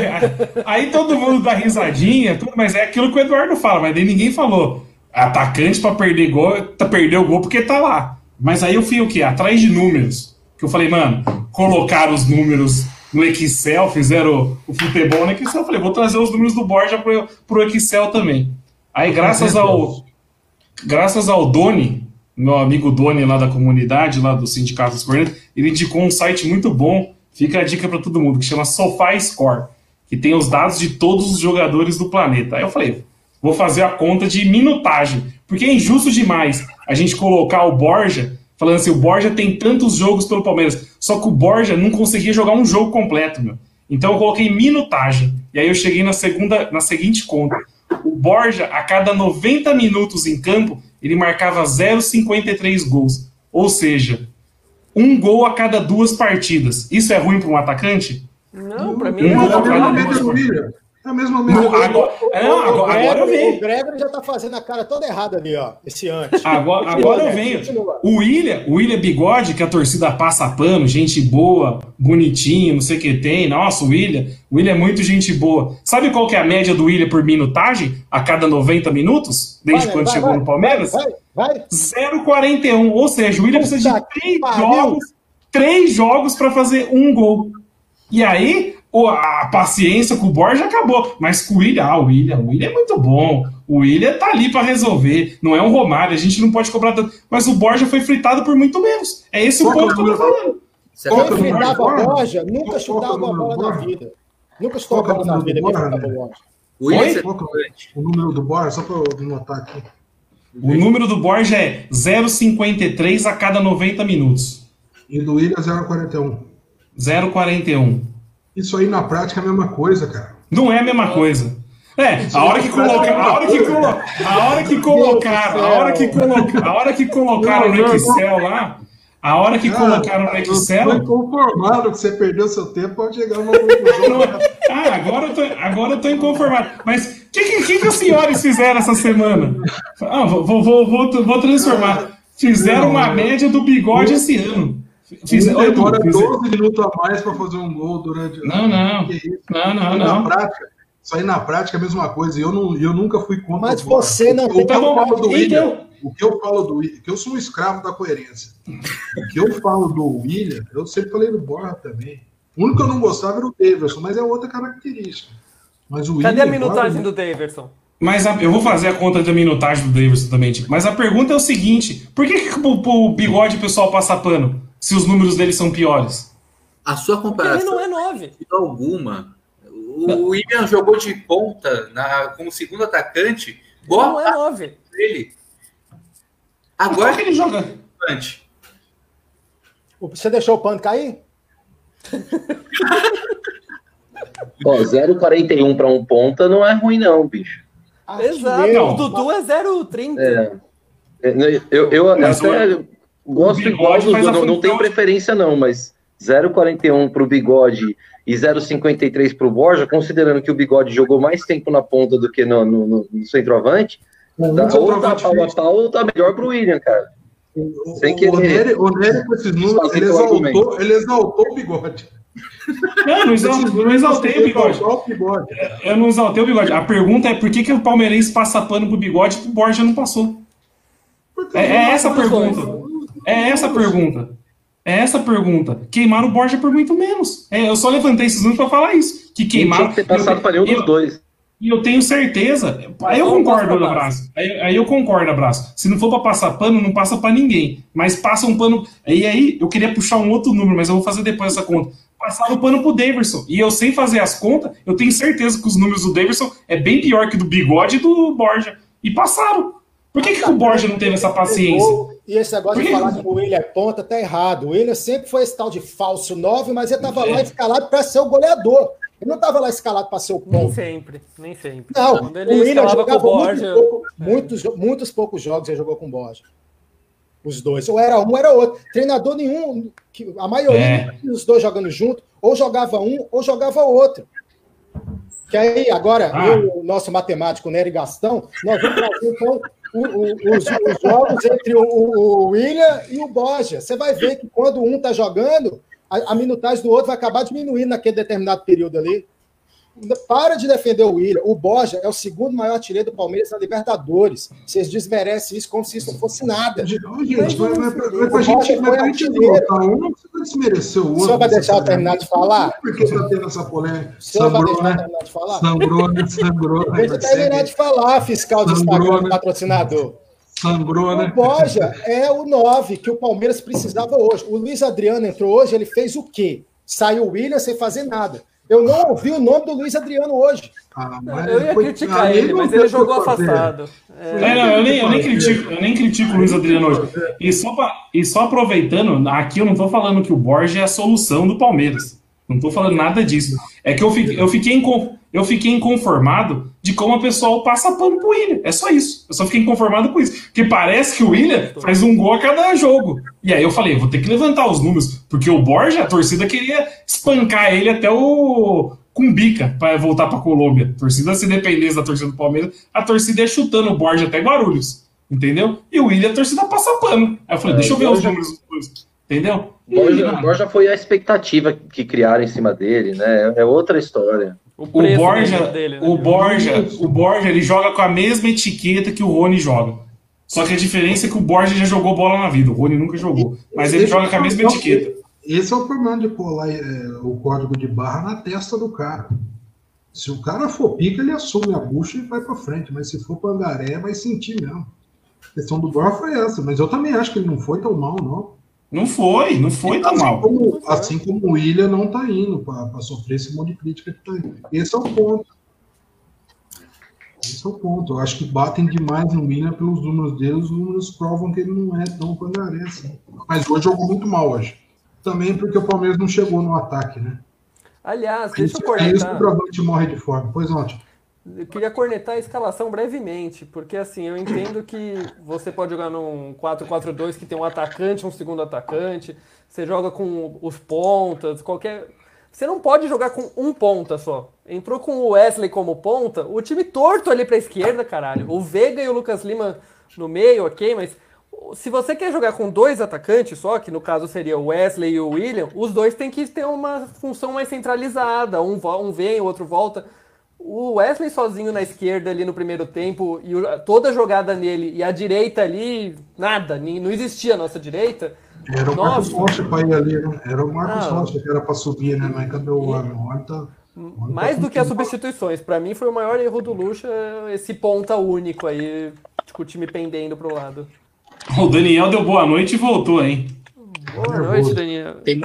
aí todo mundo dá risadinha, tudo, mas é aquilo que o Eduardo fala, mas daí ninguém falou. Atacante pra perder gol, tá perdeu o gol porque tá lá. Mas aí eu fui o quê? Atrás de números. Que eu falei, mano, colocaram os números no Excel, fizeram o, o futebol no Excel. Eu falei, vou trazer os números do Borja pro, pro Excel também. Aí, graças ao, graças ao Doni, meu amigo Doni lá da comunidade, lá do Sindicato dos Cornetas, ele indicou um site muito bom, fica a dica para todo mundo, que chama SofaScore, que tem os dados de todos os jogadores do planeta. Aí eu falei, vou fazer a conta de minutagem, porque é injusto demais a gente colocar o Borja, falando assim, o Borja tem tantos jogos pelo Palmeiras, só que o Borja não conseguia jogar um jogo completo, meu. Então eu coloquei minutagem, e aí eu cheguei na segunda, na seguinte conta. O Borja, a cada 90 minutos em campo, ele marcava 0,53 gols. Ou seja, um gol a cada duas partidas. Isso é ruim para um atacante? Não, pra mim Um É gol a cada duas partidas. É a mesma média Não, agora, não, agora, agora eu O venho. Gregory já tá fazendo a cara toda errada ali, ó. Esse antes. Agora, agora eu venho. Continua. O William, o William Bigode, que a torcida passa pano, gente boa, bonitinho, não sei o que tem. Nossa, o William, o William é muito gente boa. Sabe qual que é a média do William por minutagem a cada 90 minutos? Desde Vai, quando vai, chegou vai, no Palmeiras? Vai, vai. 0,41. Ou seja, o William precisa de três jogos, três jogos para fazer um gol. E aí, o- a paciência com o Borja acabou. Mas com o William, ah, o William, o William é muito bom. O William tá ali para resolver. Não é um Romário, a gente não pode cobrar tanto. Mas o Borja foi fritado por muito menos. É esse o que é ponto o que eu tô falando. Você Qual acha que que é o o Fritava Borja? Borja, nunca qual chutava é o a bola número do na Borja? vida. Nunca chutou a é bola o na número vida. do Quem fritava né? Borja? o William é é o número do Borja? Só para eu anotar aqui. O número do Borja é 0,53 a cada 90 minutos. E do William 0,41. 0,41. Isso aí na prática é a mesma coisa, cara. Não é a mesma coisa. É, a hora que colocaram, a hora que, colo, a hora que colocaram, a hora que colocaram, a hora que colocaram no Excel lá, a hora que colocaram no Excel, inconformado que você perdeu seu tempo para chegar uma conclusão. ah, agora eu tô, agora eu tô inconformado. Mas o que, que, que, os senhores fizeram essa semana? Ah, vou, vou, vou, vou, vou transformar. Fizeram uma média do bigode esse ano. Fizeram, demora fizeram- 12 minutos a mais para fazer um gol durante. Não, não. Não, não, não. Na prática, isso aí na prática é a mesma coisa. E eu, não, eu nunca fui contra Mas o você não o que eu Tá bom, falo do William, o que eu falo do William, que eu sou um escravo da coerência. O que eu falo do William, eu sempre falei do Borja também. O único que eu não gostava era o Davidson, mas é outra característica. Mas o Cadê a Willian, minutagem do Daverson? Mas a- eu vou fazer a conta da minutagem do Davidson também, tipo. Mas a pergunta é o seguinte: por que, que pro, pro bigode o pessoal passa pano se os números dele são piores? A sua Ele comparação não é 9. de alguma. O William jogou de ponta na, como segundo atacante. Ele Boa não é 9. dele. Agora Agora que ele joga. Você deixou o pano cair? Ó, 0,41 para um ponta não é ruim, não, bicho. Exato. Não. O Dudu é 0,30. É. É, Eu, eu Mas até gosto igual dos dois, não, não de- preferência, não, mas 0,41 para o bigode e 0,53 para o Borja, considerando que o bigode jogou mais tempo na ponta do que no, no- no- centroavante, tá, ou tá pau a pau ou tá melhor para o William, cara. O, Sem querer. o Nery, o Nery com esses números, ele exaltou, ele exaltou o bigode. Não, não não exaltei o bigode. Exaltou o bigode. Eu não exaltei o bigode. A pergunta é por que, que o palmeirense passa pano pro bigode e o Borja não passou? É, é essa a pergunta. É essa a pergunta. É essa a pergunta. Queimaram o Borja por muito menos. É, eu só levantei esses números pra falar isso. Que queimaram. tinha que ter passado para nenhum dos dois. E eu tenho certeza. Aí eu concordo, Abraço. Aí, aí eu concordo, Abraço. Se não for pra passar pano, não passa pra ninguém. Mas passa um pano. E aí eu queria puxar um outro número, mas eu vou fazer depois essa conta. Passaram o pano pro Daverson. E eu sem fazer as contas, eu tenho certeza que os números do Daverson é bem pior que do bigode e do Borja. E passaram. Por que, que o Borja não teve essa paciência? E esse negócio de falar que o William é ponta tá errado. O William sempre foi esse tal de falso 9, mas ele tava lá escalado para ser o goleador. Ele não tava lá escalado para ser o Nem ponta. sempre, nem sempre. Não, Quando o ele William escalava com o jogava Borja. muito pouco, muitos, jo- muitos poucos jogos ele jogou com o Borja. Os dois. Ou era um, ou era outro. Treinador nenhum, que- a maioria É. dos dois jogando junto, ou jogava um, ou jogava outro. Que aí, agora, Ah. eu, o nosso matemático Nery Gastão, nós vamos trazer, então, os, os jogos entre o, o William e o Borja. Você vai ver que quando um está jogando, a, a minutagem do outro vai acabar diminuindo naquele determinado período ali. Para de defender o William. O Borja é o segundo maior artilheiro do Palmeiras na Libertadores. Vocês desmerecem isso como se isso não fosse nada. Gente, Mas mas, mas, o- mas, gente, mas foi pra gente votar um, não precisa desmerecer o outro. O senhor vai deixar eu terminar de falar? Por que tá tendo essa polêmica? O senhor vai Sangrou, deixar né? terminar de falar? Sangrou, né? Sangrou, né? Deixa eu terminar de falar, fiscal Sangrou, Instagram, né? patrocinador. Sangrou, né? O Borja é o 9 que o Palmeiras precisava hoje. O Luiz Adriano entrou hoje, ele fez o quê? Saiu o William sem fazer nada. Eu não ouvi o nome do Luiz Adriano hoje. Ah, Eu ia foi- criticar ele, mas ele jogou fazer. afastado. É, É, não, eu, nem, eu nem critico, eu nem critico o Luiz Adriano hoje. E só, pra- e só aproveitando, aqui eu não tô falando que o Borja é a solução do Palmeiras. Não tô falando nada disso. É que eu fiquei, eu fiquei, eu fiquei inconformado de como a pessoa passa pano pro William. É só isso. Eu só fiquei inconformado com isso. Porque parece que o William faz um gol a cada jogo. E aí eu falei, vou ter que levantar os números. Porque o Borja, a torcida queria espancar ele até o Cumbica para voltar pra Colômbia. A torcida, se dependesse da torcida do Palmeiras, a torcida ia chutando o Borja até Guarulhos. Entendeu? E o William, a torcida passa pano. Aí eu falei, É, deixa eu ver o os Borja- números. Entendeu? Borja, Borja foi a expectativa que criaram em cima dele, né? É outra história. O O Borja, dele, né? o Borja, o Borja, ele joga com a mesma etiqueta que o Rony joga. Só que a diferença é que o Borja já jogou bola na vida, o Rony nunca jogou. Mas ele joga com a mesma etiqueta. Esse é o problema de colar é, o código de barra na testa do cara. Se o cara for pica, ele assume a bucha e vai pra frente. Mas se for pangaré, vai sentir mesmo. A questão do Borja foi essa. Mas eu também acho que ele não foi tão mal, não. Não foi, não foi tão assim mal. Como, assim como o William não tá indo para sofrer esse monte de crítica que tá indo. Esse é o ponto. Esse é o ponto. Eu acho que batem demais no William pelos números dele. Os números provam que ele não é tão pangaré assim. Mas hoje jogou muito mal hoje. Também porque o Palmeiras não chegou no ataque, né? Aliás, deixa eu é isso que o. Travante morre de fome. Pois ontem. Eu queria cornetar a escalação brevemente, porque assim, eu entendo que você pode jogar num 4-4-2 que tem um atacante, um segundo atacante, você joga com os pontas, qualquer. Você não pode jogar com um ponta só. Entrou com o Wesley como ponta, o time torto ali pra esquerda, caralho. O Veiga e o Lucas Lima no meio, ok, mas se você quer jogar com dois atacantes só, que no caso seria o Wesley e o William, os dois têm que ter uma função mais centralizada. Um, um vem, o outro volta. O Wesley sozinho na esquerda ali no primeiro tempo e o- toda a jogada nele e a direita ali, nada, nem- não existia a nossa direita. Era o Marcos. Rocha para ir ali, né? Era o Marcos Ah. Rocha que era para subir, né? Mas cadê o homem? O homem tá. homem Mais tá do que as substituições, pra mim foi o maior erro do Lucha esse ponta único aí, com o time pendendo pro lado. O Daniel deu boa noite e voltou, hein? Boa noite, Daniel. Tem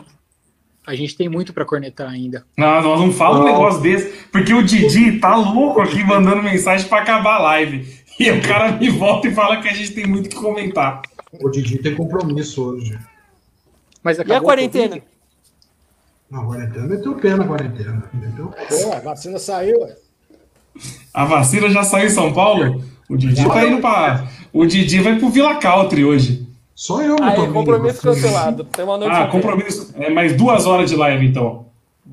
a gente tem muito pra cornetar ainda. Não, nós não fala um negócio desse, porque o Didi tá louco aqui mandando mensagem pra acabar a live. E o cara me volta e fala que a gente tem muito que comentar. O Didi tem compromisso hoje. Mas E a quarentena? Covid? Na quarentena, meteu pé na quarentena. Meteu. Pô, a vacina saiu, ué. A vacina já saiu em São Paulo? O Didi tá indo pra. O Didi vai pro Vila Country hoje. Só eu não Aí, tomei. compromisso vacina. cancelado. Tem uma noite Ah, compromisso. É mais duas horas de live, então.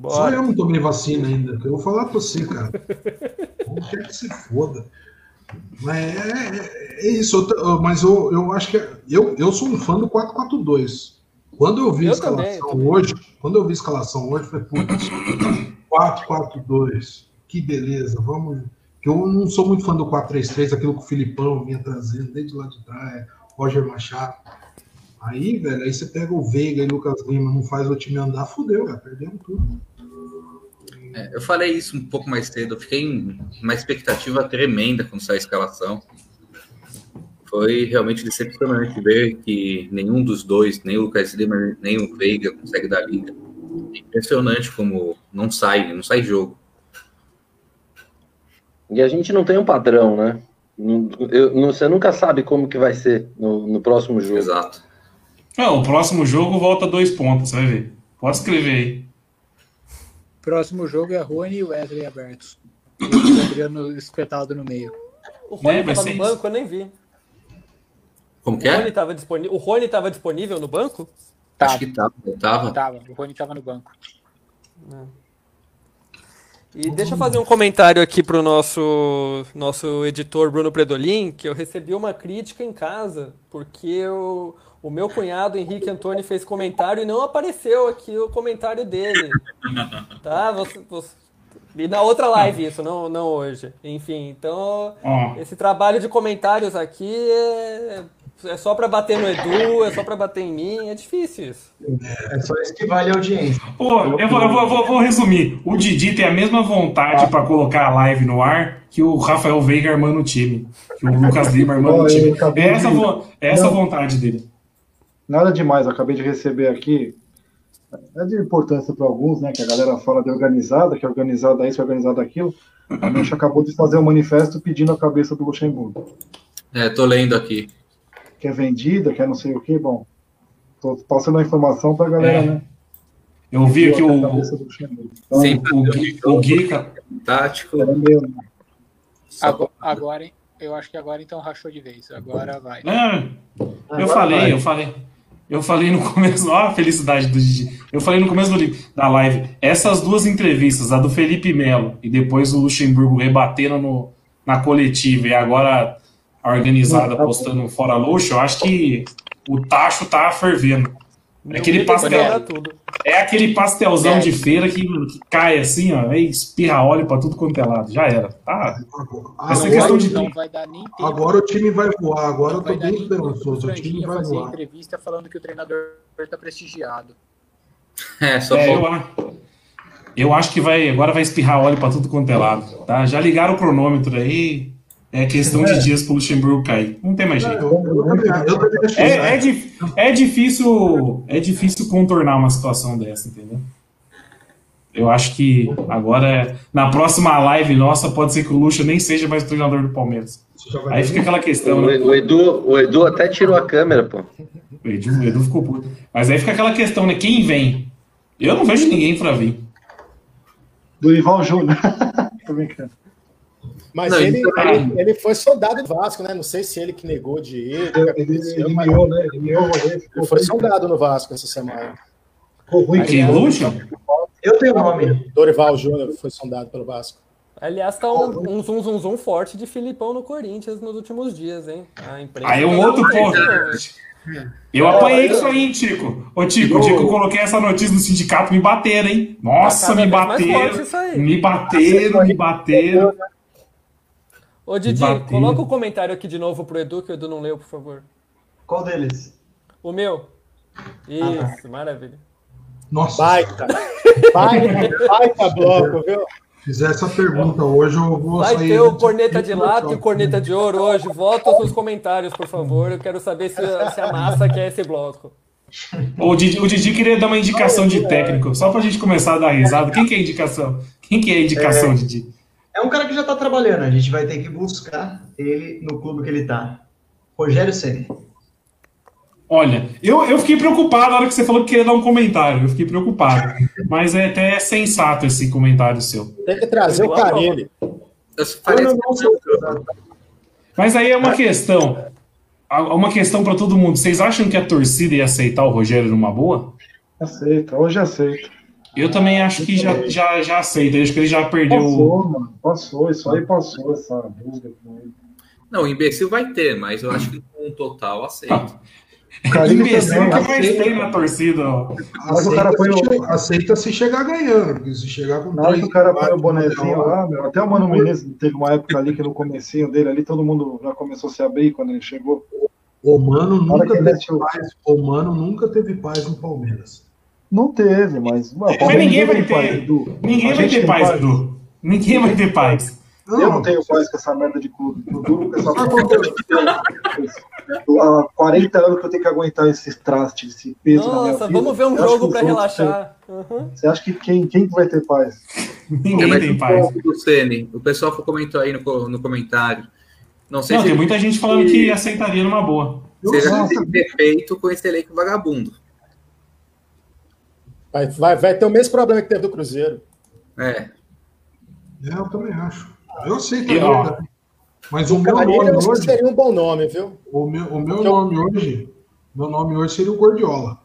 Só Bora. eu não tomei vacina ainda. Eu vou falar pra você, cara. Como quer que se foda. Mas é, é- é isso. eu Mas eu, eu acho que. é- Eu, eu sou um fã do 4-4-2. Quando eu vi a Eu também, escalação também. hoje, quando eu vi a escalação hoje, eu falei, putz, 4-4-2. Que beleza, vamos. que Eu não sou muito fã do 4-3-3, aquilo que o Filipão vinha trazendo desde lá de trás, Roger Machado. Aí, velho, aí você pega o Veiga e Lucas Lima, não faz o time andar, fudeu, cara, perdemos tudo. É, eu falei isso um pouco mais cedo. Eu fiquei em uma expectativa tremenda quando saiu a escalação. Foi realmente decepcionante ver que nenhum dos dois, nem o Lucas Lima, nem o Veiga, consegue dar liga. É impressionante como não sai, não sai jogo. E a gente não tem um padrão, né? Não- eu- não- você nunca sabe como que vai ser no, no próximo jogo. Exato. Não, o próximo jogo volta dois pontos, você vai ver. Pode escrever aí. Próximo jogo é Rony e Wesley abertos. O Adriano espetado no meio. O Rony É, tava ser no isso. banco, eu nem vi. Como que O Rony é? tava disponível. O Rony tava disponível no banco? Tava, Acho que tava. tava. tava. O Rony tava no banco. E deixa eu fazer um comentário aqui pro nosso, nosso editor Bruno Predolin, que eu recebi uma crítica em casa, porque o, o meu cunhado Henrique Antônio fez comentário e não apareceu aqui o comentário dele. Tá? Você, você- E na outra live isso, não, não hoje. Enfim, então esse trabalho de comentários aqui é, é só pra bater no Edu, é só pra bater em mim, é difícil isso. É só isso que vale a audiência. Pô, eu vou, eu vou, eu vou- vou resumir. O Didi tem a mesma vontade pra colocar a live no ar que o Rafael Veiga armando o time. Que o Lucas Lima armando o time. É essa, vo- é essa Não. vontade dele. Nada demais, eu acabei de receber aqui. É de importância para alguns, né? Que a galera fala de organizada, que é organizada isso, organizada aquilo. A gente acabou de fazer um manifesto pedindo a cabeça do Luxemburgo. É, tô lendo aqui. Que é vendida, que é não sei o que, bom. Tô passando a informação para a galera, É. né? Eu vi aqui o. Então, Sem o, Gui- jogo, o Guica. tático. era meu, né? Agora, agora, hein? eu acho que agora então rachou de vez. Agora vai. Ah, eu Agora falei, vai. eu falei. Eu falei no começo, ó a felicidade do Didi. Eu falei no começo do li- da live, essas duas entrevistas, a do Felipe Melo e depois o Luxemburgo rebatendo no, na coletiva e agora a organizada Tá postando um fora luxo, eu acho que o tacho tá fervendo. É aquele é pastel. É aquele pastelzão É. de feira que, que cai assim, ó, aí espirra óleo pra tudo quanto é lado. Já era. Tá. Vai ser Agora, questão de não vai dar nem tempo. agora o time vai voar, agora eu não vai tô bem esperançoso. O time vai fazer voar. entrevista falando que o treinador está prestigiado. É, só É, eu, eu acho que vai agora vai espirrar óleo pra tudo quanto é lado. Tá? Já ligaram o cronômetro aí. É questão de dias pro Luxemburgo cair. Não tem mais jeito. É, é, é difícil é difícil contornar uma situação dessa, entendeu? Eu acho que agora, é- na próxima live nossa, pode ser que o Luxa nem seja mais treinador do Palmeiras. Aí fica aquela questão, O, né? o Edu, o Edu até tirou a câmera, pô. O Edu, o Edu ficou puto. Mas aí fica aquela questão, né? Quem vem? Eu não vejo ninguém pra vir. Do Ival Júnior. Tô brincando. Mas Não, ele, então- ele, ele foi soldado do Vasco, né? Não sei se ele que negou de ir. Ele, ele, ele mas miou, né? Ele miou ele foi soldado no Vasco essa semana. ficou ruim. Quem? Eu tenho nome. Dorival Júnior foi sondado pelo Vasco. Aliás, tá um, um zum zum zum forte de Filipão no Corinthians nos últimos dias, hein? A imprensa Aí é um tá outro ponto. Eu apanhei isso aí, hein, Tico. Ô, Tico, o dia que eu coloquei essa notícia no sindicato, me bateram, hein? Nossa, me bateram. Me bateram, me bateram. Ô, Didi, Bater. coloca o comentário aqui de novo pro Edu, que o Edu não leu, por favor. Qual deles? O meu. Isso, maravilha. Nossa, Baita. Baita, baita bloco, viu? fizer essa pergunta hoje, eu vou Vai sair. ter o corneta de lata e o corneta de ouro hoje. Volta nos comentários, por favor. Eu quero saber se, se a massa quer esse bloco. O Didi, o Didi queria dar uma indicação de técnico, só pra gente começar a dar risada. Quem que é a indicação? Quem que é a indicação, Didi? É um cara que já tá trabalhando, a gente vai ter que buscar ele no clube que ele tá. Rogério Ceni. Olha, eu, eu fiquei preocupado na hora que você falou que queria dar um comentário. Eu fiquei preocupado. Mas é até sensato esse comentário seu. Tem que trazer o Carilli. Parece Mas aí é uma questão. Uma questão pra todo mundo. Vocês acham que a torcida ia aceitar o Rogério numa boa? Aceita, hoje aceita. Eu também acho que já, já, já aceita. Acho que ele já perdeu. Passou, mano. Passou, isso aí passou, essa busca com ele. Não, o imbecil vai ter, mas eu acho que um total aceito. O Carilli Imbecil que mais aceita. tem na torcida. ó. Mas o cara põe aceita, o- se, aceita se chegar ganhando, porque se chegar com Na hora que três o cara põe o bonezinho não, lá, meu, até o Mano Menezes teve uma época ali que no comecinho dele ali, todo mundo já começou a se abrir quando ele chegou. O Mano nunca que teve paz. O Mano nunca teve paz no Palmeiras. Não teve, mas. Mas Mas ninguém vai ter. Edu. Ninguém vai ter paz, paz. Edu. Ninguém vai ter paz. Eu não tenho paz com essa merda de clube. Eu duro essa porra. Há 40 anos que eu tenho que aguentar esses trastes, esse peso na minha Nossa, vida. vamos ver um acha jogo que outros relaxar. Uhum. Você acha que quem, quem que vai ter paz? Ninguém tem paz. do Ceni. O pessoal comentou aí no, no comentário. Não sei Não, se tem muita gente falando que aceitaria numa boa. seja Nossa. tem defeito com esse elenco vagabundo. Vai, vai, vai ter o mesmo problema que teve do Cruzeiro. É. É, eu também acho. Eu E, aceitaria. ó, também. Mas o meu nome que hoje, seria um bom nome, viu? o meu, o meu Eu- nome hoje, meu nome hoje seria o Gordiola.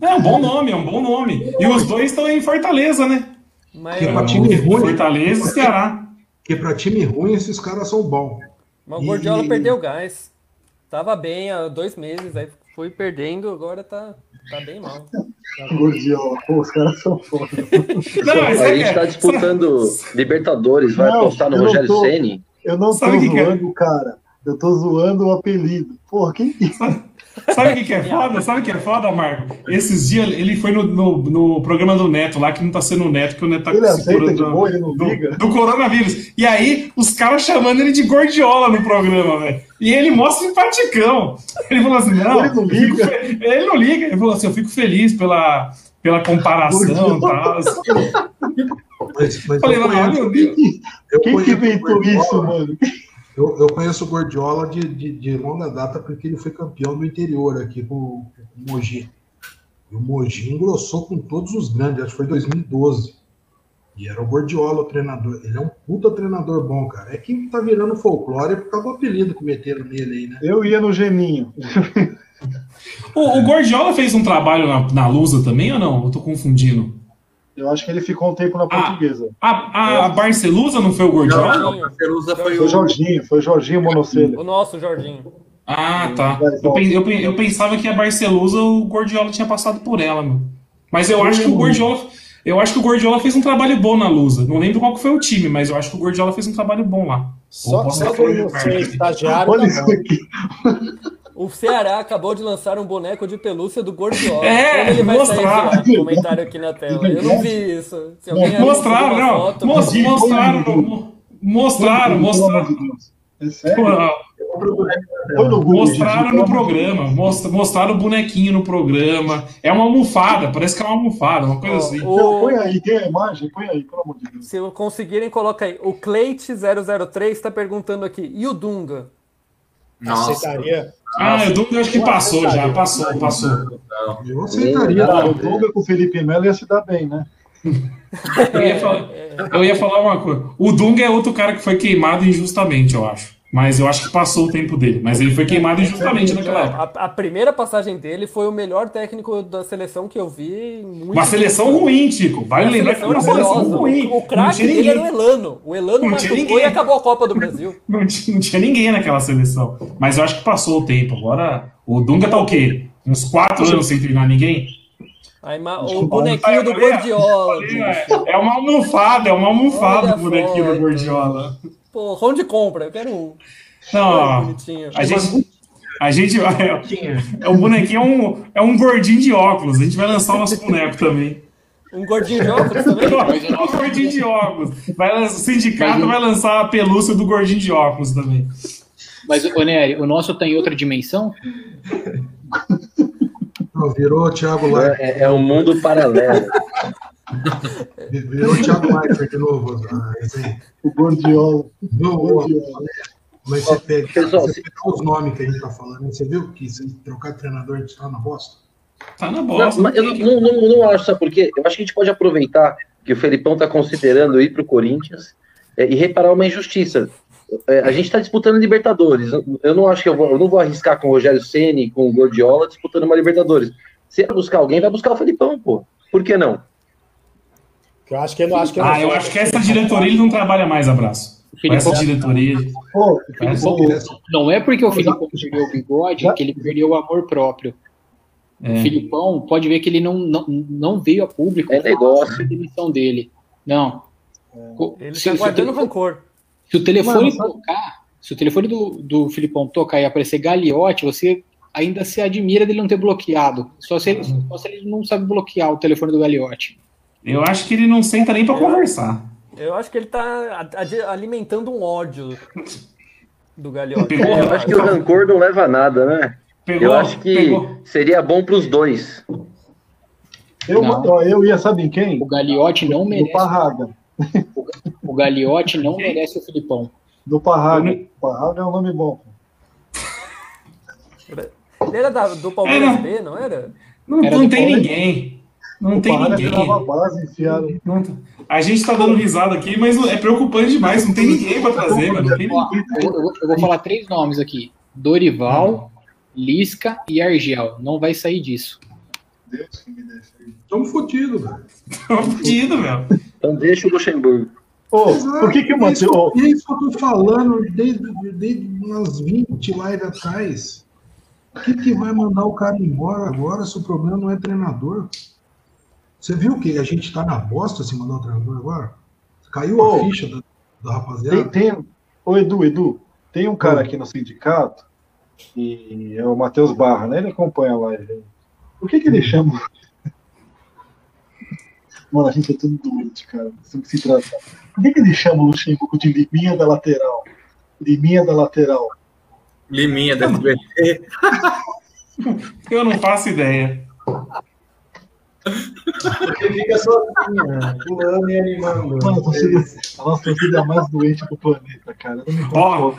É um bom nome, é um bom nome. E os dois estão em Fortaleza, né? Mas, Que pra time ruim, Fortaleza e Ceará. porque pra time ruim esses caras são bons. mas o Gordiola E- perdeu o gás. Tava bem há dois meses, aí foi perdendo, agora tá, tá bem mal. Gordiola, pô, os caras são foda. Não, A é gente que- tá disputando Libertadores, vai Não, apostar no eu não Rogério tô. Ceni. Eu não tô Sabe é? zoando o cara. Eu tô zoando o apelido. Porra, quem que. Sabe o que, que é foda? Sabe o que é foda, Marco? Esses dias ele foi no, no, no programa do Neto lá, que não tá sendo o Neto, que o Neto tá Ele se aceita curando de do- boa, ele não do, liga? do coronavírus. E aí, os caras chamando ele de gordiola no programa, velho. E ele mostra simpaticão. Ele falou assim: não, Ele não eu liga. fe- ele não liga. Ele falou assim: eu fico feliz pela, pela comparação e tal. Mas, mas Falei, eu não, conheço, meu Deus. eu Quem que inventou isso, mano? Eu, eu conheço o Gordiola de, de, de longa data porque ele foi campeão do interior aqui com, com o Mogi. E o Mogi engrossou com todos os grandes, acho que foi 2012. E era o Gordiola o treinador. Ele é um puta treinador bom, cara. É que tá virando folclore por causa do apelido que meteram nele aí, né? Eu ia no Geninho. O, o Gordiola fez um trabalho na, na Lusa também ou não? Eu tô confundindo. Eu acho que ele ficou um tempo na portuguesa. A, a, a Barcelusa não foi o Gordiola? Não, não, a Perusa foi Foi o. Jorginho, foi Jorginho Monocelha. O nosso Jorginho. Ah, tá. Eu, pen- eu, pen- eu pensava que a Barcelusa o Gordiola tinha passado por ela, meu. Mas eu acho que o Gordiola. Eu acho que o Gordiola fez um trabalho bom na Lusa. Não lembro qual que foi o time, mas eu acho que o Gordiola fez um trabalho bom lá. Só, só por merda. estagiário. Olha isso aqui. O Ceará acabou de lançar um boneco de pelúcia do Gordiola. É, Como ele vai mostraram. sair comentário aqui na tela? Eu não vi isso. Se alguém Mostraram, não. foto, mostraram, mostraram, mostraram. Deus. É sério? Põe no Google, Mostraram no programa, mostra- mostraram o bonequinho no programa. É uma almofada, parece que é uma almofada, uma coisa assim. Então, O- põe aí, tem a imagem? Põe aí, pelo amor de Deus. Se conseguirem, coloca aí. O Cleite003 está perguntando aqui. E o Dunga? Nossa, Aceitaria. Ah, o Dunga acho que passou já, passou, passou. Eu aceitaria. O. Dunga com o Felipe Melo ia se dar bem, né? Eu ia, falar, eu ia falar uma coisa. O Dunga é outro cara que foi queimado injustamente, eu acho. Mas eu acho que passou o tempo dele. Mas ele foi queimado injustamente naquela época. A, a primeira passagem dele foi o melhor técnico da seleção que eu vi. em muito Uma seleção tempo. ruim, Tico. Vale Uma lembrar que foi uma seleção horrorosa. ruim. O Não craque dele era o Elano. O Elano Não machucou e acabou a Copa do Brasil. Não tinha, não tinha ninguém naquela seleção. Mas eu acho que passou o tempo. Agora, o Dunga tá o quê? Uns quatro anos sem treinar ninguém? Aí, o bonequinho do Gordiola. É, é uma almofada, é uma almofada Olha o bonequinho do Gordiola. Pô, onde compra? Eu quero um. Não, bonitinho. a gente. A gente é, é o bonequinho é um, é um gordinho de óculos. A gente vai lançar o nosso boneco também. Um gordinho de óculos também? um gordinho de óculos. Vai, o sindicato vai lançar a pelúcia do gordinho de óculos também. Mas, ô Nery, o nosso tá em outra dimensão? Não, virou o Thiago Leifert. É, é um mundo paralelo. Virou o Thiago Leifert de novo. ah, esse aí. O Gordiola. Viu, ô, Mas você pega, Pessoal, você pega os nomes que a gente tá falando, você viu que se trocar de treinador a gente tá na bosta? Tá na Não, bosta. mas eu não, não, não acho, sabe por quê? Eu acho que a gente pode aproveitar que o Felipão está considerando ir para o Corinthians é, e reparar uma injustiça. É, a gente está disputando Libertadores. Eu- não acho que eu, vou, eu não vou arriscar com o Rogério Ceni, com o Gordiola disputando uma Libertadores. Se vai buscar alguém, vai buscar o Felipão, pô. Por que não? Eu acho que eu não acho que Ah, eu acho que essa diretoria ele não trabalha mais, abraço. Essa diretoria. Pô, Essa- Não é porque o Filipão perdeu o bigode que ele perdeu o amor próprio. É. O Filipão pode ver que ele não, não, não veio a público É negócio. a demissão dele. Não. Ele Se- tá se o guardando rancor. Se o telefone Mano, tocar, se o telefone do, do Filipão tocar e aparecer Gagliotti, você ainda se admira dele não ter bloqueado. Só se, ele, só se ele não sabe bloquear o telefone do Gagliotti. Eu acho que ele não senta nem pra conversar. Eu acho que ele tá alimentando um ódio do Gagliotti. Pegou- Eu acho que o rancor não leva a nada, né? Pegou, Eu acho que pegou. seria bom para os dois. eu, Não. eu ia, sabe em quem? O Gagliotti não merece. Parraga. O Gagliotti não merece o Filipão. Do Parraga. Parraga é um nome bom. Ele era da- do Palmeiras Era. B, não era? Não, Era não do tem Palmeiras. ninguém. Não o tem ninguém. a base, enfiaram. Não A gente tá dando risada aqui, mas é preocupante demais. Não tem ninguém pra trazer, mano. Não tem Ó, ninguém. eu, eu vou- eu vou falar três nomes aqui: Dorival, Lisca e Argel. Não vai sair disso. Deus que me defende. Tamo fodidos, velho. Tô fudido, meu. Então deixa o Luxemburgo. Ô, por que que o É isso, Matheus... é isso que eu tô falando desde, desde umas 20 lives atrás. Por que, que vai mandar o cara embora agora se o problema não é treinador? Você viu que a gente tá na bosta se mandar o treinador agora? Caiu a Ô. ficha da, da Tem, rapaziada? tem... Ô, Edu, Edu, tem um cara aqui no sindicato, e é o Matheus Barra, né? Ele acompanha a live. Por que que ele chama... Mano, a gente é tudo doente, cara. Isso que se trata. Por que que ele chama o Luxemburgo de liminha da lateral? Liminha da lateral. Liminha da SBT. Eu não faço ideia. Porque fica sozinha, pulando e animando. Mano, a, nossa torcida é a mais doente do planeta, cara. Ó.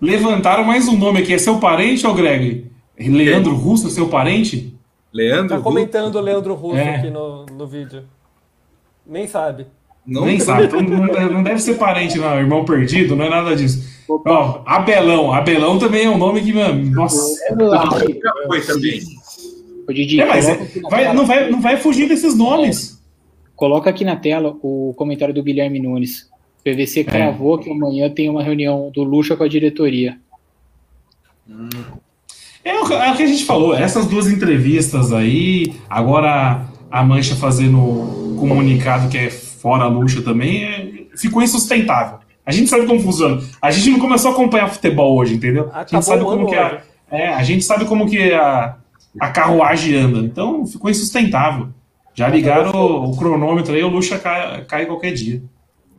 Levantaram mais um nome aqui. É seu parente, ô Greg? Leandro Russo, seu parente? Leandro? Tá comentando o Leandro Russo É. aqui no, no vídeo. Nem sabe. Não, Nem sabe. Então não, deve ser parente, não. Irmão perdido, não é nada disso. Ó, Abelão. Abelão também é um nome que, mano, nossa. nunca foi também. Ô, Didi, É, mas é- vai- não, vai, não vai fugir desses nomes. coloca aqui na tela o comentário do Guilherme Nunes. PVC cravou que amanhã tem uma reunião do Lucha com a diretoria. É o, é o que a gente falou, essas duas entrevistas aí, agora a Mancha fazendo o comunicado que é fora a luxa também, é- ficou insustentável. A gente sabe como funciona. A gente não começou a acompanhar futebol hoje, entendeu? A gente Acabou sabe o como que a, hoje. é, a gente sabe como que a, a carruagem anda. Então ficou insustentável. Já ligaram o, o cronômetro aí, o luxa cai, cai qualquer dia.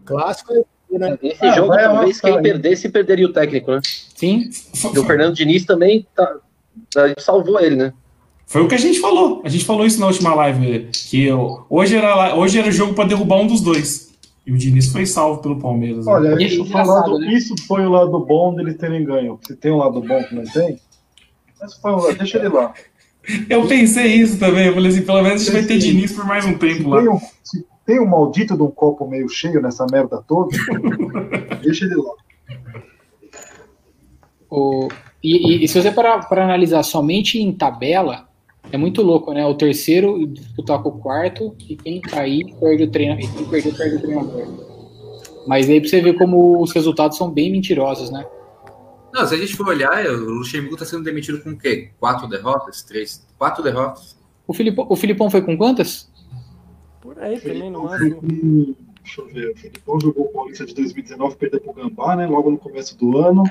Clássico é né? Esse Ah, jogo, talvez, quem aí. perdesse, perderia o técnico, né? Sim, E o Fernando Diniz também tá, tá- salvou ele, né? Foi o que a gente falou. A gente falou isso na última live. Que eu- hoje, era, hoje era jogo para derrubar um dos dois. E o Diniz foi salvo pelo Palmeiras. né? Olha, Isso isso, engraçado, falando, né? isso foi o lado bom deles terem ganho. Se tem um lado bom que não tem, mas foi lado, deixa ele lá. Eu pensei isso também. Eu falei assim: pelo menos a gente vai ter Diniz por mais um Se tempo lá. tem um, se tem um maldito de um copo meio cheio nessa merda toda, deixa ele lá. O, e, e- e se você parar para analisar somente em tabela, é muito louco, né? O terceiro disputar com o quarto e quem cair perde o treino, quem perder perde o treinador. Mas aí pra você ver como os resultados são bem mentirosos, né? Não, se a gente for olhar, o Luxemburgo está sendo demitido com o quê? Quatro derrotas? Três? Quatro derrotas? O Filipão, o Filipão foi com quantas? Por aí também, no Filipão máximo. jogou- um, Deixa eu ver. O Filipão jogou o Paulista de 2019, perdeu pro Gambá, né? Logo no começo do ano.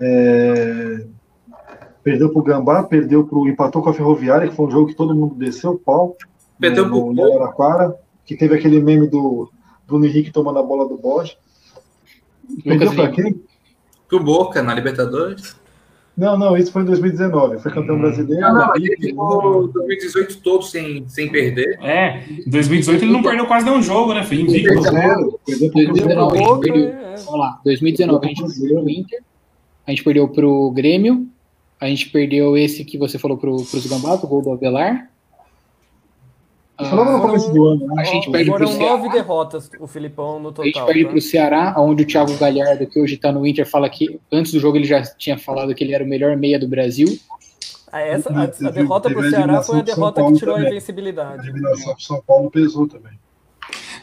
É, Perdeu pro Gambá, perdeu pro. empatou com a Ferroviária, que foi um jogo que todo mundo desceu o pau. Perdeu no, pro no Araraquara, que teve aquele meme do Bruno Henrique tomando a bola do bode. Perdeu pra Lima. quem? Pro Boca na Libertadores? Não, não, isso foi em 2019. Foi campeão brasileiro. Não, não, ele ficou 2018 todo sem, sem perder. É, em 2018 ele não perdeu quase nenhum jogo, né? Foi invicto. Zero. Perdeu pro Cruzeiro. 2019 a gente perdeu. é. Vamos lá, 2019 a gente perdeu pro Inter, a gente perdeu pro Grêmio, a gente perdeu esse que você falou pro, pros Gambás, o gol do Avelar. Isso logo no começo do ano, né? A gente perde pro Foram nove Ceará. derrotas o Filipão no A gente total. perde tá? pro Ceará, onde o Thiago Galhardo, que hoje tá no Inter, fala que antes do jogo ele já tinha falado que ele era o melhor meia do Brasil. Ah, essa, a, a derrota pro teve a Ceará foi a derrota que tirou a também. A invencibilidade. eliminação do São Paulo pesou também.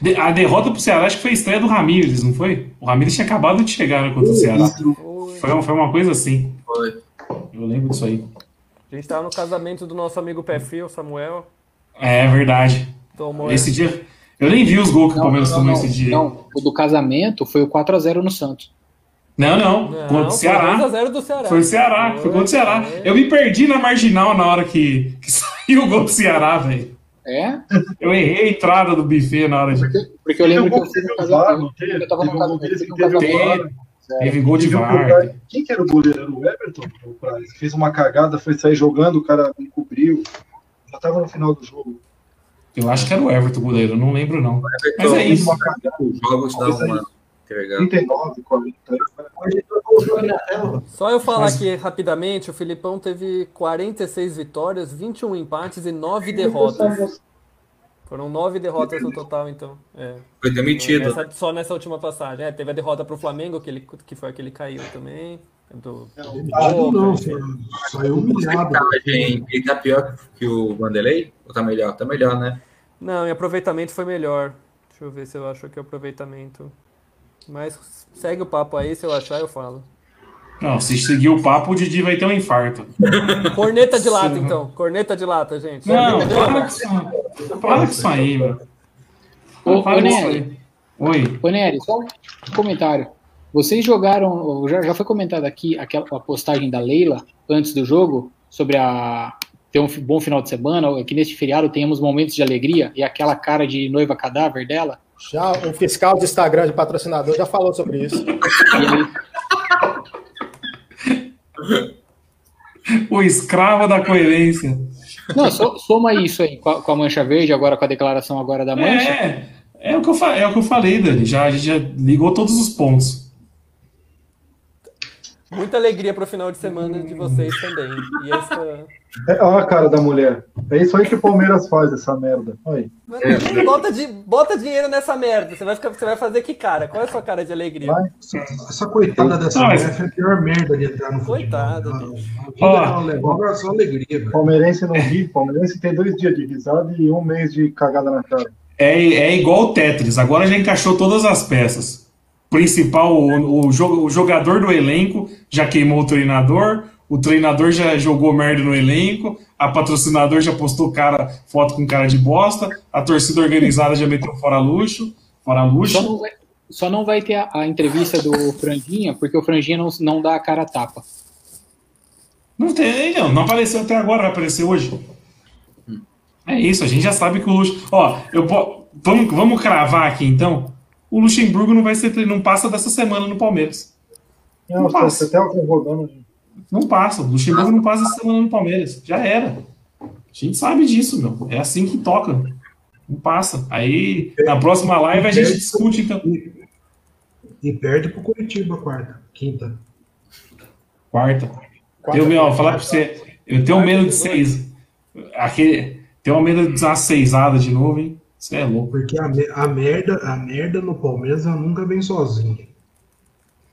De- A derrota pro Ceará acho que foi a estreia do Ramírez, não foi? O Ramírez tinha acabado de chegar contra o Ceará. Foi. Foi, uma- foi uma coisa assim. Foi. Eu lembro disso aí. A gente tava no casamento do nosso amigo Pé Frio, Samuel. É verdade. Tomou Esse dia. Eu nem vi os gols que o Não, Palmeiras não, tomou não, esse dia. não, o do casamento foi o 4x0 no Santos. Não, não. Não, Contra o foi Ceará. 2x0 do Ceará. Foi o Ceará. Foi contra o Ceará. Foi. Eu me perdi na marginal na hora que, que saiu o gol do Ceará, velho. É? Eu errei a entrada do buffet na hora de. Porque eu lembro que eu fui no VAR, casamento. Eu tava no casamento. teve gol de Teve um VAR. Quem que era o goleiro? Era o Everton? O? Fez uma cagada, foi sair jogando, o cara encobriu. Já tava no final do jogo. Eu acho que era o Everton goleiro, não lembro não. Mas é isso. Jogos dão uma entregada. 39, 40. Hoje trocou o jogo na tela. Só eu falar Mas- aqui rapidamente, o Filipão teve 46 vitórias, 21 empates e 9 derrotas. Foram 9 derrotas no total, então. É. Foi demitido. Nessa- só nessa última passagem. É, teve a derrota pro Flamengo, que, ele, que foi a que ele caiu também. Do, não, saiu humilhado. Porcentagem, Ele tá pior que o Vanderlei? Ou tá melhor? Tá melhor, né? Não, e aproveitamento foi melhor. Deixa eu ver se eu acho que o aproveitamento. Mas segue o papo aí, se eu achar eu falo. Não, se seguir o papo, o Didi vai ter um infarto. Corneta de lata, então. Corneta de lata, gente. Não, para com isso, para isso aí, meu. Ô, ô, com isso Nery, aí. Oi. ô, Nery, só um comentário. Vocês jogaram, já, já foi comentado aqui aquela a postagem da Leila antes do jogo sobre a ter um bom final de semana, que neste feriado tenhamos momentos de alegria e aquela cara de noiva cadáver dela. Já o fiscal de Instagram de patrocinador já falou sobre isso. O escravo da coerência. não, so- soma isso aí com a, com a mancha verde, agora com a declaração agora da mancha. É, é o que eu, é o que eu falei, Dani. Já, a gente já ligou todos os pontos. Muita alegria pro final de semana de vocês também. E essa. É, olha a cara da mulher. É isso aí que o Palmeiras faz, essa merda. Olha aí. Mano, bota, di- bota dinheiro nessa merda. Você vai, ficar, você vai fazer que cara? Qual é a sua cara de alegria? Vai. Essa, essa coitada dessa Não, mulher foi a pior merda de entrar no futebol. Coitada, A- bicho. A vida Ó. ela levava era só alegria, velho. Palmeirense não ri. Palmeirense tem dois dias de risada e um mês de cagada na cara. É, é igual o Tetris. Agora já encaixou todas as peças. Principal, o, o jo- o jogador do elenco já queimou o treinador. O treinador já jogou merda no elenco. A patrocinador já postou cara, foto com cara de bosta. A torcida organizada já meteu fora luxo. Fora luxo. Só não vai, só não vai ter a, a entrevista do Franjinha, porque o Franjinha não, não dá a cara a tapa. Não tem, não, não apareceu até agora, vai aparecer hoje. É isso, a gente já sabe que o Luxo. Ó, eu po- vamos, vamos cravar aqui então. O Luxemburgo não vai ser, não passa dessa semana no Palmeiras. Não, Não passa. até rodando. Não passa. O Luxemburgo não passa essa semana no Palmeiras. Já era. A gente sabe disso, meu. É assim que toca. Não passa. Aí, na próxima live, a gente discute, então. E, perde pro Curitiba quarta, quinta. Quarta. Eu, meu, falar pra você. Eu tenho medo de seis. Aquele, tenho medo de uma seisada de novo, hein? Você é louco. Porque a, a merda, a merda no Palmeiras ela nunca vem sozinha.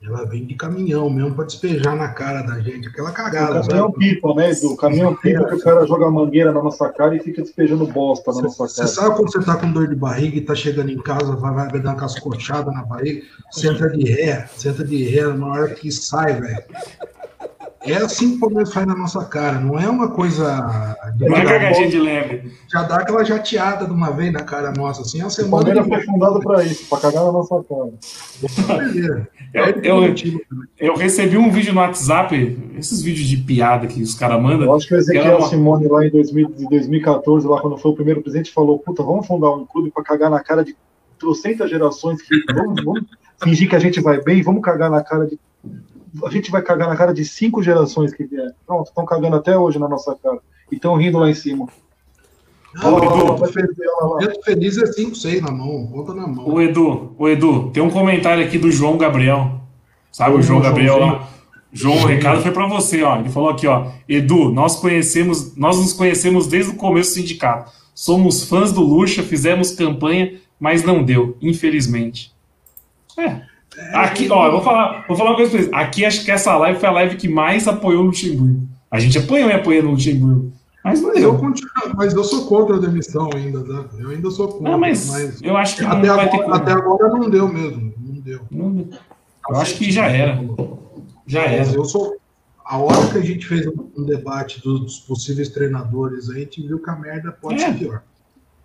Ela vem de caminhão mesmo pra despejar na cara da gente. Aquela cagada. O caminhão sabe? pipa, né, Edu? O caminhão pipa que o cara joga mangueira na nossa cara e fica despejando bosta na nossa Você cara. sabe quando você tá com dor de barriga e tá chegando em casa, vai, vai dar uma cascochada na barriga, você entra de ré, você entra de ré na hora que sai, velho. É assim que o Palmeiras faz na nossa cara, não é uma coisa. Não é cagadinha de leve. Já dá aquela jateada de uma vez na cara nossa, assim, é uma O semana Palmeiras de foi fundado pra isso, pra cagar na nossa cara. Eu, eu, eu recebi um vídeo no WhatsApp, esses vídeos de piada que os caras mandam. Eu acho que o Ezequiel uma- Simone, lá em 2000 em 2014, lá quando foi o primeiro presidente, falou: Puta, vamos fundar um clube pra cagar na cara de trocentas gerações. Que, vamos, vamos fingir que a gente vai bem, vamos cagar na cara de. A gente vai cagar na cara de cinco gerações que vier. Pronto, estão cagando até hoje na nossa cara. E estão rindo lá em cima. Não, Olha lá, perder, olha feliz é 5, 6 na mão, conta na mão. O Edu, o Edu, tem um comentário aqui do João Gabriel. Sabe o João Gabriel Joãozinho. lá? João, o recado foi pra você, ó. Ele falou aqui, ó. Edu, nós conhecemos, nós nos conhecemos desde o começo do sindicato. Somos fãs do Lucha, fizemos campanha, mas não deu, infelizmente. É. Aqui, ó, eu vou falar, vou falar uma coisa pra vocês. Aqui acho que essa live foi a live que mais apoiou o Luxemburgo. A gente apoiou e apoiou no Luxemburgo. Mas não Mas eu, deu. continuo, mas eu sou contra a demissão ainda, tá? Eu ainda sou contra. Não, mas eu acho que não até, vai ter agora, como. até agora não deu mesmo. Não deu. Não- Eu acho que já era. Já era. Mas eu sou. A hora que a gente fez um debate dos, dos possíveis treinadores, a gente viu que a merda pode É. ser pior.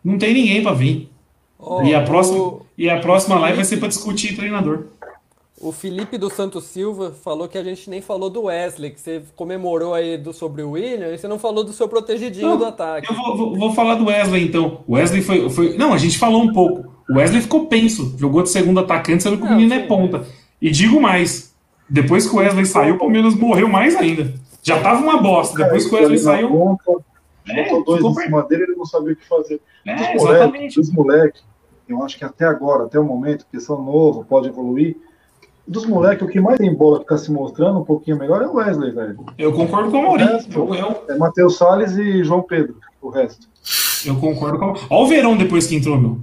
Não tem ninguém pra vir. Ó, e, a próxima, o- e a próxima live vai ser pra discutir treinador. O Felipe dos Santos Silva falou que a gente nem falou do Wesley, que você comemorou aí do, sobre o William, e você não falou do seu protegidinho Não, do ataque. Eu vou, vou- vou falar do Wesley então. O Wesley foi, foi. Não, a gente falou um pouco. O Wesley ficou penso. Jogou de segundo atacante, sendo que o menino sim. é ponta. E digo mais: depois que o Wesley saiu, o Palmeiras morreu mais ainda. Já tava uma bosta. Depois que o Wesley Ele na saiu. ponta, É, botou dois ficou em cima dele, ele não sabia o que fazer. É, Dos exatamente. moleques, dos moleques, eu acho que até agora, até o momento, que são novos, pode evoluir. Dos moleques, o que mais tem bola que tá se mostrando um pouquinho melhor é o Wesley, velho. Eu concordo com o O Maurício. resto Eu, eu, é Matheus Salles e João Pedro, o resto. eu concordo com. Olha o Verão depois que entrou, meu.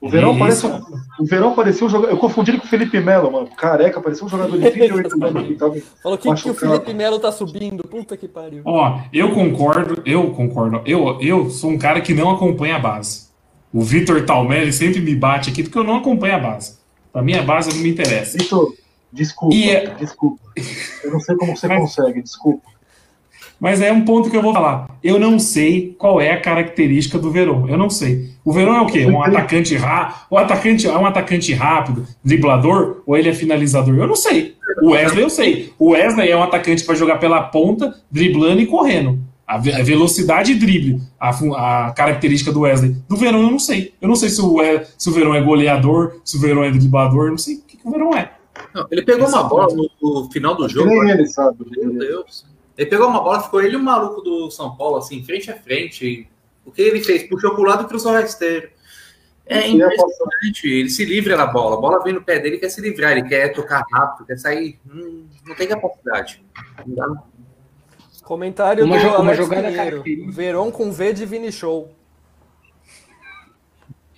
O Verão, parece o Verão parecia um jogador. Eu confundi ele com o Felipe Melo, mano. Careca, parecia um jogador de 28 anos que tava. Falou que, que o. Felipe Melo tá subindo. Puta que pariu. Ó, eu concordo, eu concordo. Eu, eu sou um cara que não acompanha a base. O Vitor Talmelli sempre me bate aqui porque eu não acompanho a base. A base não me interessa. Vitor, desculpa, E é- desculpa. Eu não sei como você Mas- consegue, desculpa. Mas é um ponto que eu vou falar. Eu não sei qual é a característica do Verón. Eu não sei. O Verón é o quê? Um atacante rápido? O atacante é um atacante rápido, driblador, ou ele é finalizador? Eu não sei. O Wesley eu sei. O Wesley é um atacante para jogar pela ponta, driblando e correndo. A ve- a velocidade e drible, a, a característica do Wesley. Do Verón eu não sei. Eu não sei se o, se o Verón é goleador, se o Verón é driblador, eu não sei o que, que o Verón é. Não, ele pegou uma bola no, no final do jogo. nem ele, sabe? Meu Deus. Ele pegou uma bola, ficou ele e o maluco do São Paulo, assim, frente a frente. O que ele fez? Puxou pro lado e cruzou o rasteiro. É impressionante. Ele se livra da bola. A bola vem no pé dele, quer se livrar. Ele quer tocar rápido, quer sair. Hum, não tem capacidade. Não dá. Comentário Uma do jo- uma Alex jogada Pinheiro. Verón com V de Vini Show.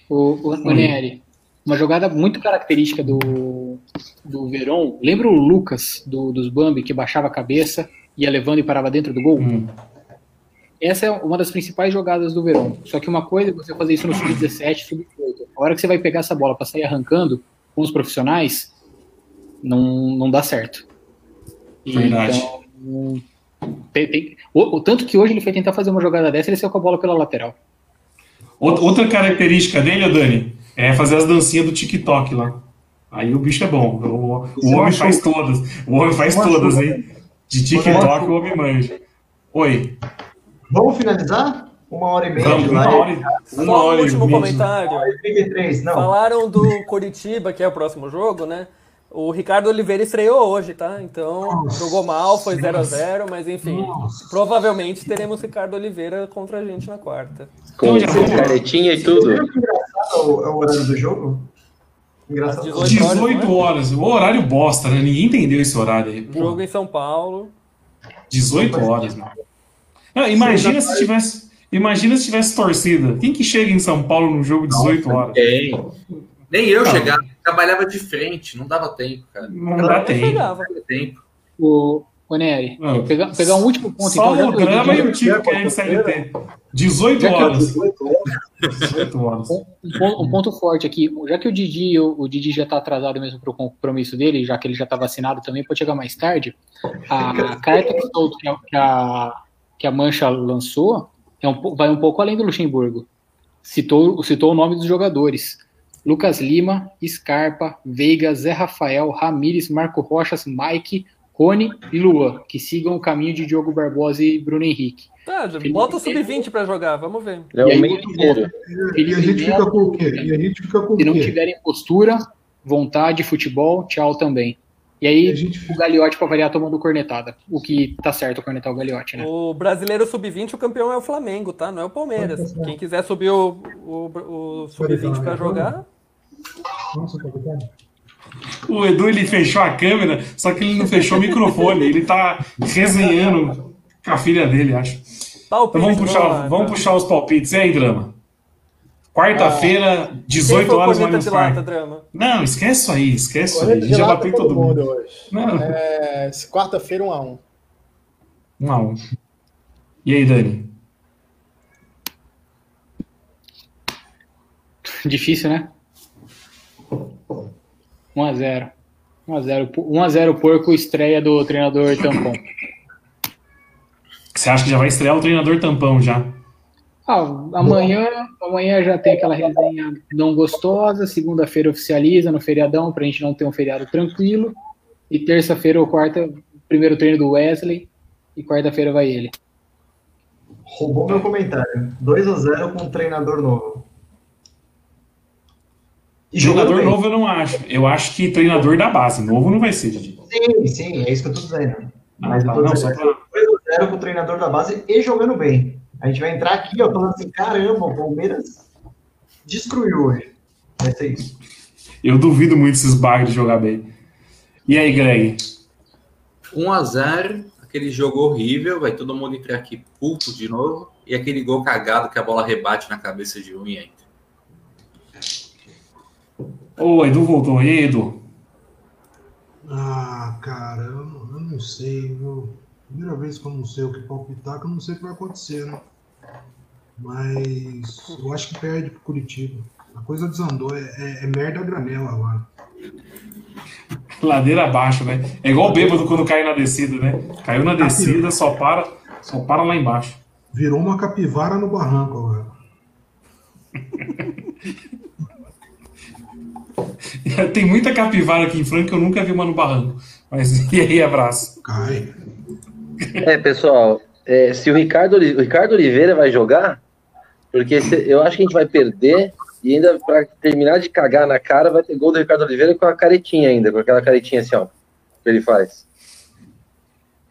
O, o Ranieri, uma jogada muito característica do, do Verón. Lembra o Lucas do, dos Bambi que baixava a cabeça, ia levando e parava dentro do gol? Hum. Essa é uma das principais jogadas do Verón. Só que uma coisa é você fazer isso no sub-17, sub-18. A hora que você vai pegar essa bola para sair arrancando com os profissionais, não, não dá certo. Verdade. Então, tem- tem- o, o tanto que hoje ele foi tentar fazer uma jogada dessa, ele saiu com a bola pela lateral. Outra característica dele, Dani, é fazer as dancinhas do TikTok lá. Aí o bicho é bom. O, o homem faz todas. O homem faz todas, hein? De TikTok o homem manja. Oi. Vamos finalizar? Uma hora e meia Vamos, uma hora, e- uma Só um hora e último comentário. 33, não. Falaram do Coritiba, que é o próximo jogo, né? O Ricardo Oliveira estreou hoje, tá? Então, jogou mal, foi 0 a 0 mas enfim, provavelmente teremos Ricardo Oliveira contra a gente na quarta. Com Então canetinha e tudo. Viu que engraçado é o, é horário do jogo? Engraçado. Às 18 horas, 18 né? horas. O horário bosta, né? Ninguém entendeu esse horário aí. Pô, Jogo em São Paulo. 18 horas, mano. Não, imagina se tivesse. Imagina se tivesse torcida. Quem que chega em São Paulo num jogo 18 horas? Tem. Nem eu chegar. Trabalhava de frente, não dava tempo, cara. Não dá Eu tempo. Não dava tempo. O, o Nery, Ah. pegar, pegar um último ponto. Só já o que grama e o Tico que é MCLT. 18 Já que eu- horas. 18 horas. um, ponto, um ponto forte aqui, já que o Didi, o, o Didi já está atrasado mesmo para o compromisso dele, já que ele já está vacinado também, pode chegar mais tarde. A carta que, solto que, a, que, a, que a Mancha lançou é um, vai um pouco além do Luxemburgo. Citou, citou o nome dos jogadores. Lucas Lima, Scarpa, Veiga, Zé Rafael, Ramires, Marco Rochas, Mike, Rony e Lua, que sigam o caminho de Diogo Barbosa e Bruno Henrique. Tá, bota o sub-20 pra jogar, vamos ver. É o E aí, meio inteiro. E a gente fica com o quê? E a gente fica com o Se não quê? tiverem postura, vontade, futebol, tchau também. E aí, E a gente o Gagliotti pra variar tomando cornetada. O que tá certo cornetar o Gagliotti, né? O brasileiro sub-20, o campeão é o Flamengo, tá? Não é o Palmeiras. Quem quiser subir o, o, o sub-20 pra jogar, Nossa, tá ligado? O Edu ele fechou a câmera, só que ele não fechou o microfone. Ele tá resenhando com a filha dele, acho. palpite. Então vamos puxar, lá, vamos tá? puxar os palpites. E aí, Drama? Quarta-feira, Quem 18 foi o horas tarde. lata, drama? Não, esquece isso aí, esquece isso aí. A gente já bateu todo todo mundo. mundo hoje. Não. É, Quarta-feira, 1 a 1 Um a um. E aí, Dani? Difícil, né? 1x0. 1x0. 1x0 porco estreia do treinador Tampão. Você acha que já vai estrear o treinador tampão já? Ah, amanhã, amanhã já tem aquela resenha não gostosa. Segunda-feira oficializa no feriadão pra gente não ter um feriado tranquilo. E terça-feira ou quarta, primeiro treino do Wesley. E quarta-feira vai ele. Roubou meu comentário. 2x0 com um treinador novo. E Jogador bem. novo eu não acho. Eu acho que treinador da base. Novo não vai ser, Didi. Sim, sim, é isso que eu tô dizendo. Ah, Mas tá, eu tô não, dizendo, só pra- 2x0 com o treinador da base e jogando bem. A gente vai entrar aqui, ó, falando assim, caramba, o Palmeiras destruiu hoje. Vai ser isso. Eu duvido muito esses bagres de jogar bem. E aí, Greg? 1x0, aquele jogo horrível, vai todo mundo entrar aqui puto de novo. E aquele gol cagado que a bola rebate na cabeça de um e entra. Ô, Edu voltou. E aí, Edu? Ah, cara, eu, não- eu não sei, viu? Primeira vez que eu não sei o que palpitar, que eu não sei o que vai acontecer, né? Mas eu acho que perde pro Curitiba. A coisa desandou, é, é- é merda a granel agora. Ladeira abaixo, né? É igual o bêbado quando cai na descida, né? Caiu na descida, só para, só para lá embaixo. Virou uma capivara no barranco agora. Tem muita capivara aqui em Franca que eu nunca vi uma no barranco. Mas e aí, abraço. Cai. É, pessoal, é, se o Ricardo, o Ricardo Oliveira vai jogar, porque se- eu acho que a gente vai perder e ainda para terminar de cagar na cara vai ter gol do Ricardo Oliveira com a caretinha ainda, com aquela caretinha assim, ó, que ele faz.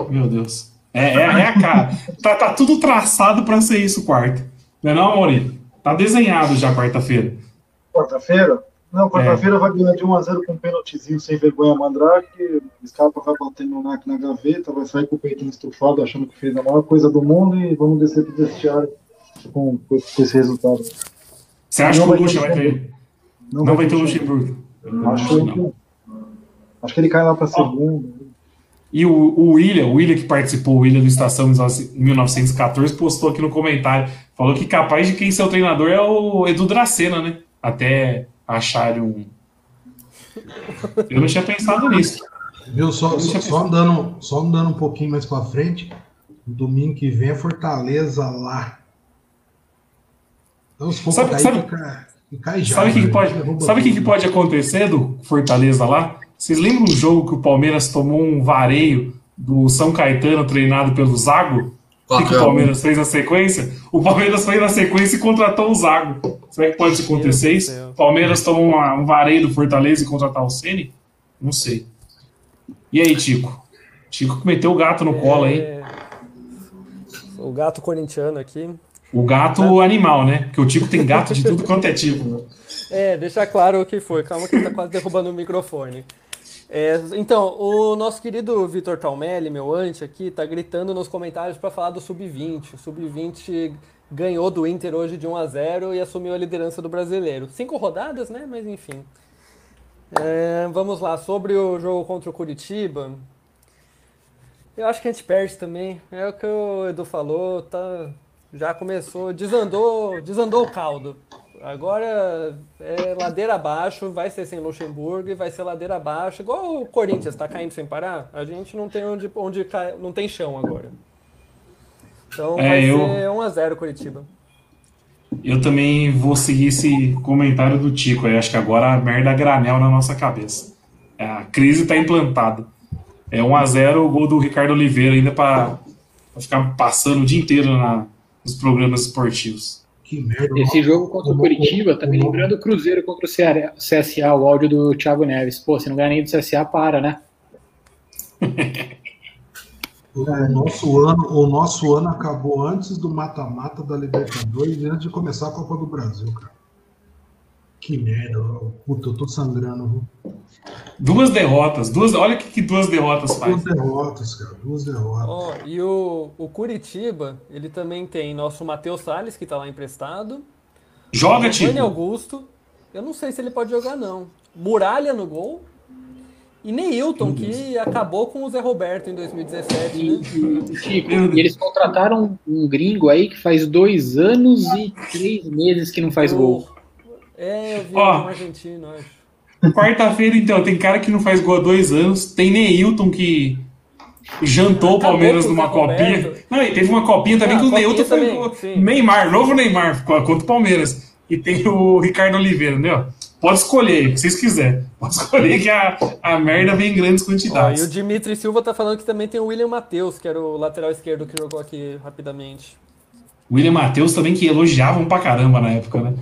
Meu Deus. É, é, é a cara. Tá, tá tudo traçado pra ser isso quarta. Não é não, Amori? Tá desenhado já quarta-feira. Quarta-feira? Não, quarta-feira vai ganhar de 1x0 com um pênaltizinho sem vergonha Mandrake. Scarpa vai bater no NAC na gaveta, vai sair com o peitinho estufado, achando que fez a maior coisa do mundo e vamos descer pro vestiário com, com esse resultado. Você acha Não que o ter vai ter? Não, vai ter o Luxemburgo. Acho, Não. que, acho que ele cai lá pra segunda. E o, o William, o William que participou, o William do Estação 1914, postou aqui no comentário. Falou que capaz de quem ser o treinador é o Edu Dracena, né? Até acharem um. Eu não tinha pensado nisso. Viu? Só, só, só andando, só andando um pouquinho mais pra frente. Domingo que vem é Fortaleza lá. Então, se for Sabe- cair, sabe- que cai já. Sabe o que, que né? pode, sabe o que, que pode acontecer do Fortaleza lá? Vocês lembram do jogo que o Palmeiras tomou um vareio do São Caetano treinado pelo Zago? O que, que o 4x1. Palmeiras fez na sequência? O Palmeiras foi na sequência e contratou o Zago. Será que pode acontecer isso? O Palmeiras tomou uma- um vareio do Fortaleza e contratar o Ceni? Não sei. E aí, Tico? Tico que meteu o gato no colo aí. É, O gato corintiano aqui. O gato animal, né? Porque o Tico tem gato de tudo quanto é tipo. É, deixar claro o que foi. Calma que ele tá quase derrubando o microfone. É, então, o nosso querido Vitor Talmelli, meu ante aqui, tá gritando nos comentários para falar do Sub-20. O Sub-20 ganhou do Inter hoje de 1 a 0 e assumiu a liderança do brasileiro. Cinco rodadas, né? Mas enfim. É, vamos lá, sobre o jogo contra o Curitiba. Eu acho que a gente perde também. É o que o Edu falou, tá, já começou, desandou, desandou o caldo. Agora é ladeira abaixo, vai ser sem Luxemburgo e vai ser ladeira abaixo, igual o Corinthians está caindo sem parar. A gente não tem onde, onde cai, não tem chão agora. Então É, vai eu- ser 1x0 Curitiba. Eu também vou seguir esse comentário do Tico aí. Acho que agora a merda é granel na nossa cabeça. É, A crise tá implantada. É 1x0 o gol do Ricardo Oliveira ainda para ficar passando o dia inteiro na- nos programas esportivos. Que merda. Esse jogo contra o Curitiba tá me lembrando o Cruzeiro contra o CSA, o áudio do Thiago Neves. Pô, se não ganhar nem do CSA, para, né? O nosso, ano, o nosso ano acabou antes do mata-mata da Libertadores e antes de começar a Copa do Brasil, cara. Que merda. Puta, eu tô sangrando. viu? Duas derrotas. Duas, olha o que, que duas derrotas faz. Duas derrotas, cara. Duas derrotas. Ó, e o, o Curitiba, ele também tem nosso Matheus Salles, que tá lá emprestado. Joga, Giovanni Tico. Augusto. Eu não sei se ele pode jogar, não. Muralha no gol. E Neilton, que acabou com o Zé Roberto em 2017, E, né? e, Chico, e eles contrataram um gringo aí que faz dois anos e três meses que não faz gol. É, eu vi Ó. um argentino, acho. Quarta-feira, então, tem cara que não faz gol há dois anos. Tem Neilton que jantou o Palmeiras numa copinha. Roberto. Não, e teve uma copinha também Ah, que o Neilton foi também, gol. sim. Neymar, novo Neymar, contra o Palmeiras. E tem o Ricardo Oliveira, entendeu? Pode escolher, o que vocês quiserem. Pode escolher que a, a merda vem em grandes Ó, quantidades. e o Dimitri Silva tá falando que também tem o William Matheus, que era o lateral esquerdo que jogou aqui rapidamente. William Matheus também que elogiavam pra caramba na época, né?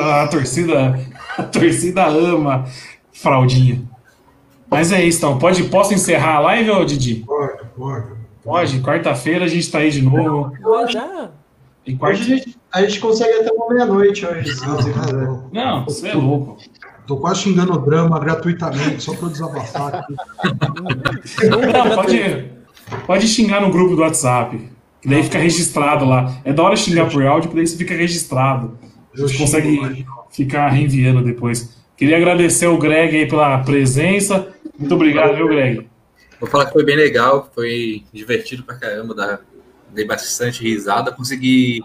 A torcida, a torcida ama fraldinha. Mas é isso, então. Pode, posso encerrar a live, ô Didi? Pode, pode. Pode, quarta-feira a gente tá aí de novo. Já? E quarta... Hoje a gente, a gente consegue até uma meia-noite hoje. Não, você é louco. Tô quase xingando o drama gratuitamente, só pra eu desabafar aqui. Não, pode, pode xingar no grupo do WhatsApp. Que daí fica registrado lá. É da hora xingar por áudio, que daí você fica registrado. A gente consegue ficar reenviando depois. Queria agradecer o Greg aí pela presença. Muito obrigado, viu, Greg? Vou falar que foi bem legal, foi divertido pra caramba, dá- dei bastante risada, consegui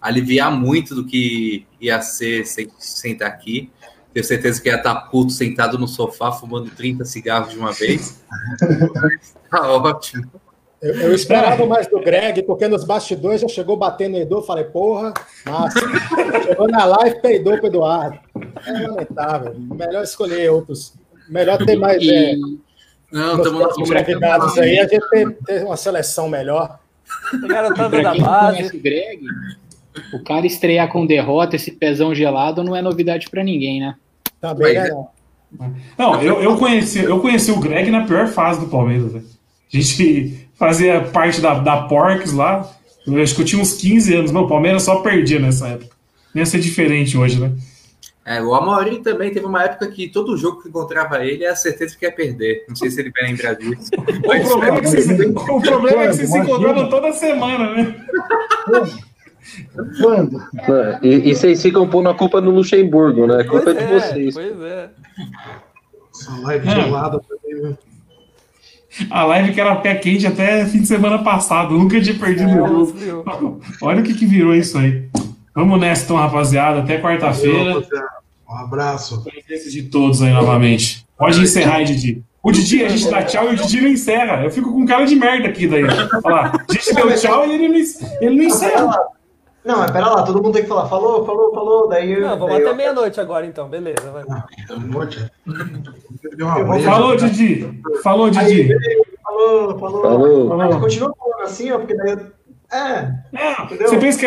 aliviar muito do que ia ser sem, sem estar aqui. Tenho certeza que ia estar puto sentado no sofá fumando 30 cigarros de uma vez. Tá ótimo. Eu, eu esperava mais do Greg, porque nos bastidores já chegou batendo no Edu, falei, porra, massa. Chegou na live, peidou pro Eduardo. É lamentável. Melhor escolher outros. Melhor ter mais. É, E Não, nos estamos convidados aí, a gente ter, ter uma seleção melhor. O cara tá da não base. conhece o Greg, o cara estrear com derrota, esse pezão gelado, não é novidade pra ninguém, né? Também, Mas né? é- Não. Não, eu, eu, conheci, eu conheci o Greg na pior fase do Palmeiras. né? A gente fazia parte da, da Porks lá. Eu acho que eu tinha uns 15 anos. Meu, o Palmeiras só perdia nessa época. Ia ser diferente hoje, né? É, o Amorim também teve uma época que todo jogo que encontrava ele era certeza que ia perder. Não sei se ele vai lembrar disso. O problema é que vocês, o problema é que vocês se encontravam toda semana, né? Quando? É, E, e vocês ficam pondo a culpa no Luxemburgo, né? A culpa Pois é de é, vocês. pois é. Essa live É. gelada também, viu? A live que era pé quente até fim de semana passado. Nunca tinha perdido o jogo. Viu? Olha o que, que virou isso aí. Vamos nessa, então, rapaziada. Até quarta-feira. Um abraço. Presença de todos aí novamente. Pode encerrar aí, Didi. O Didi, a gente dá tchau e o Didi não encerra. Eu fico com cara de merda aqui daí. Olha lá, a gente deu tchau e ele não, ele não encerra. Não, mas pera lá, todo mundo tem que falar, falou, falou, falou, daí eu. Não, vamos daí até eu- meia-noite agora então, beleza. Vai. Breja. Falou, Didi. Falou, Aí, Didi. beleza, falou, falou. Falou. Mas continua falando assim, ó, porque daí eu. É, Não, Entendeu? você pensa que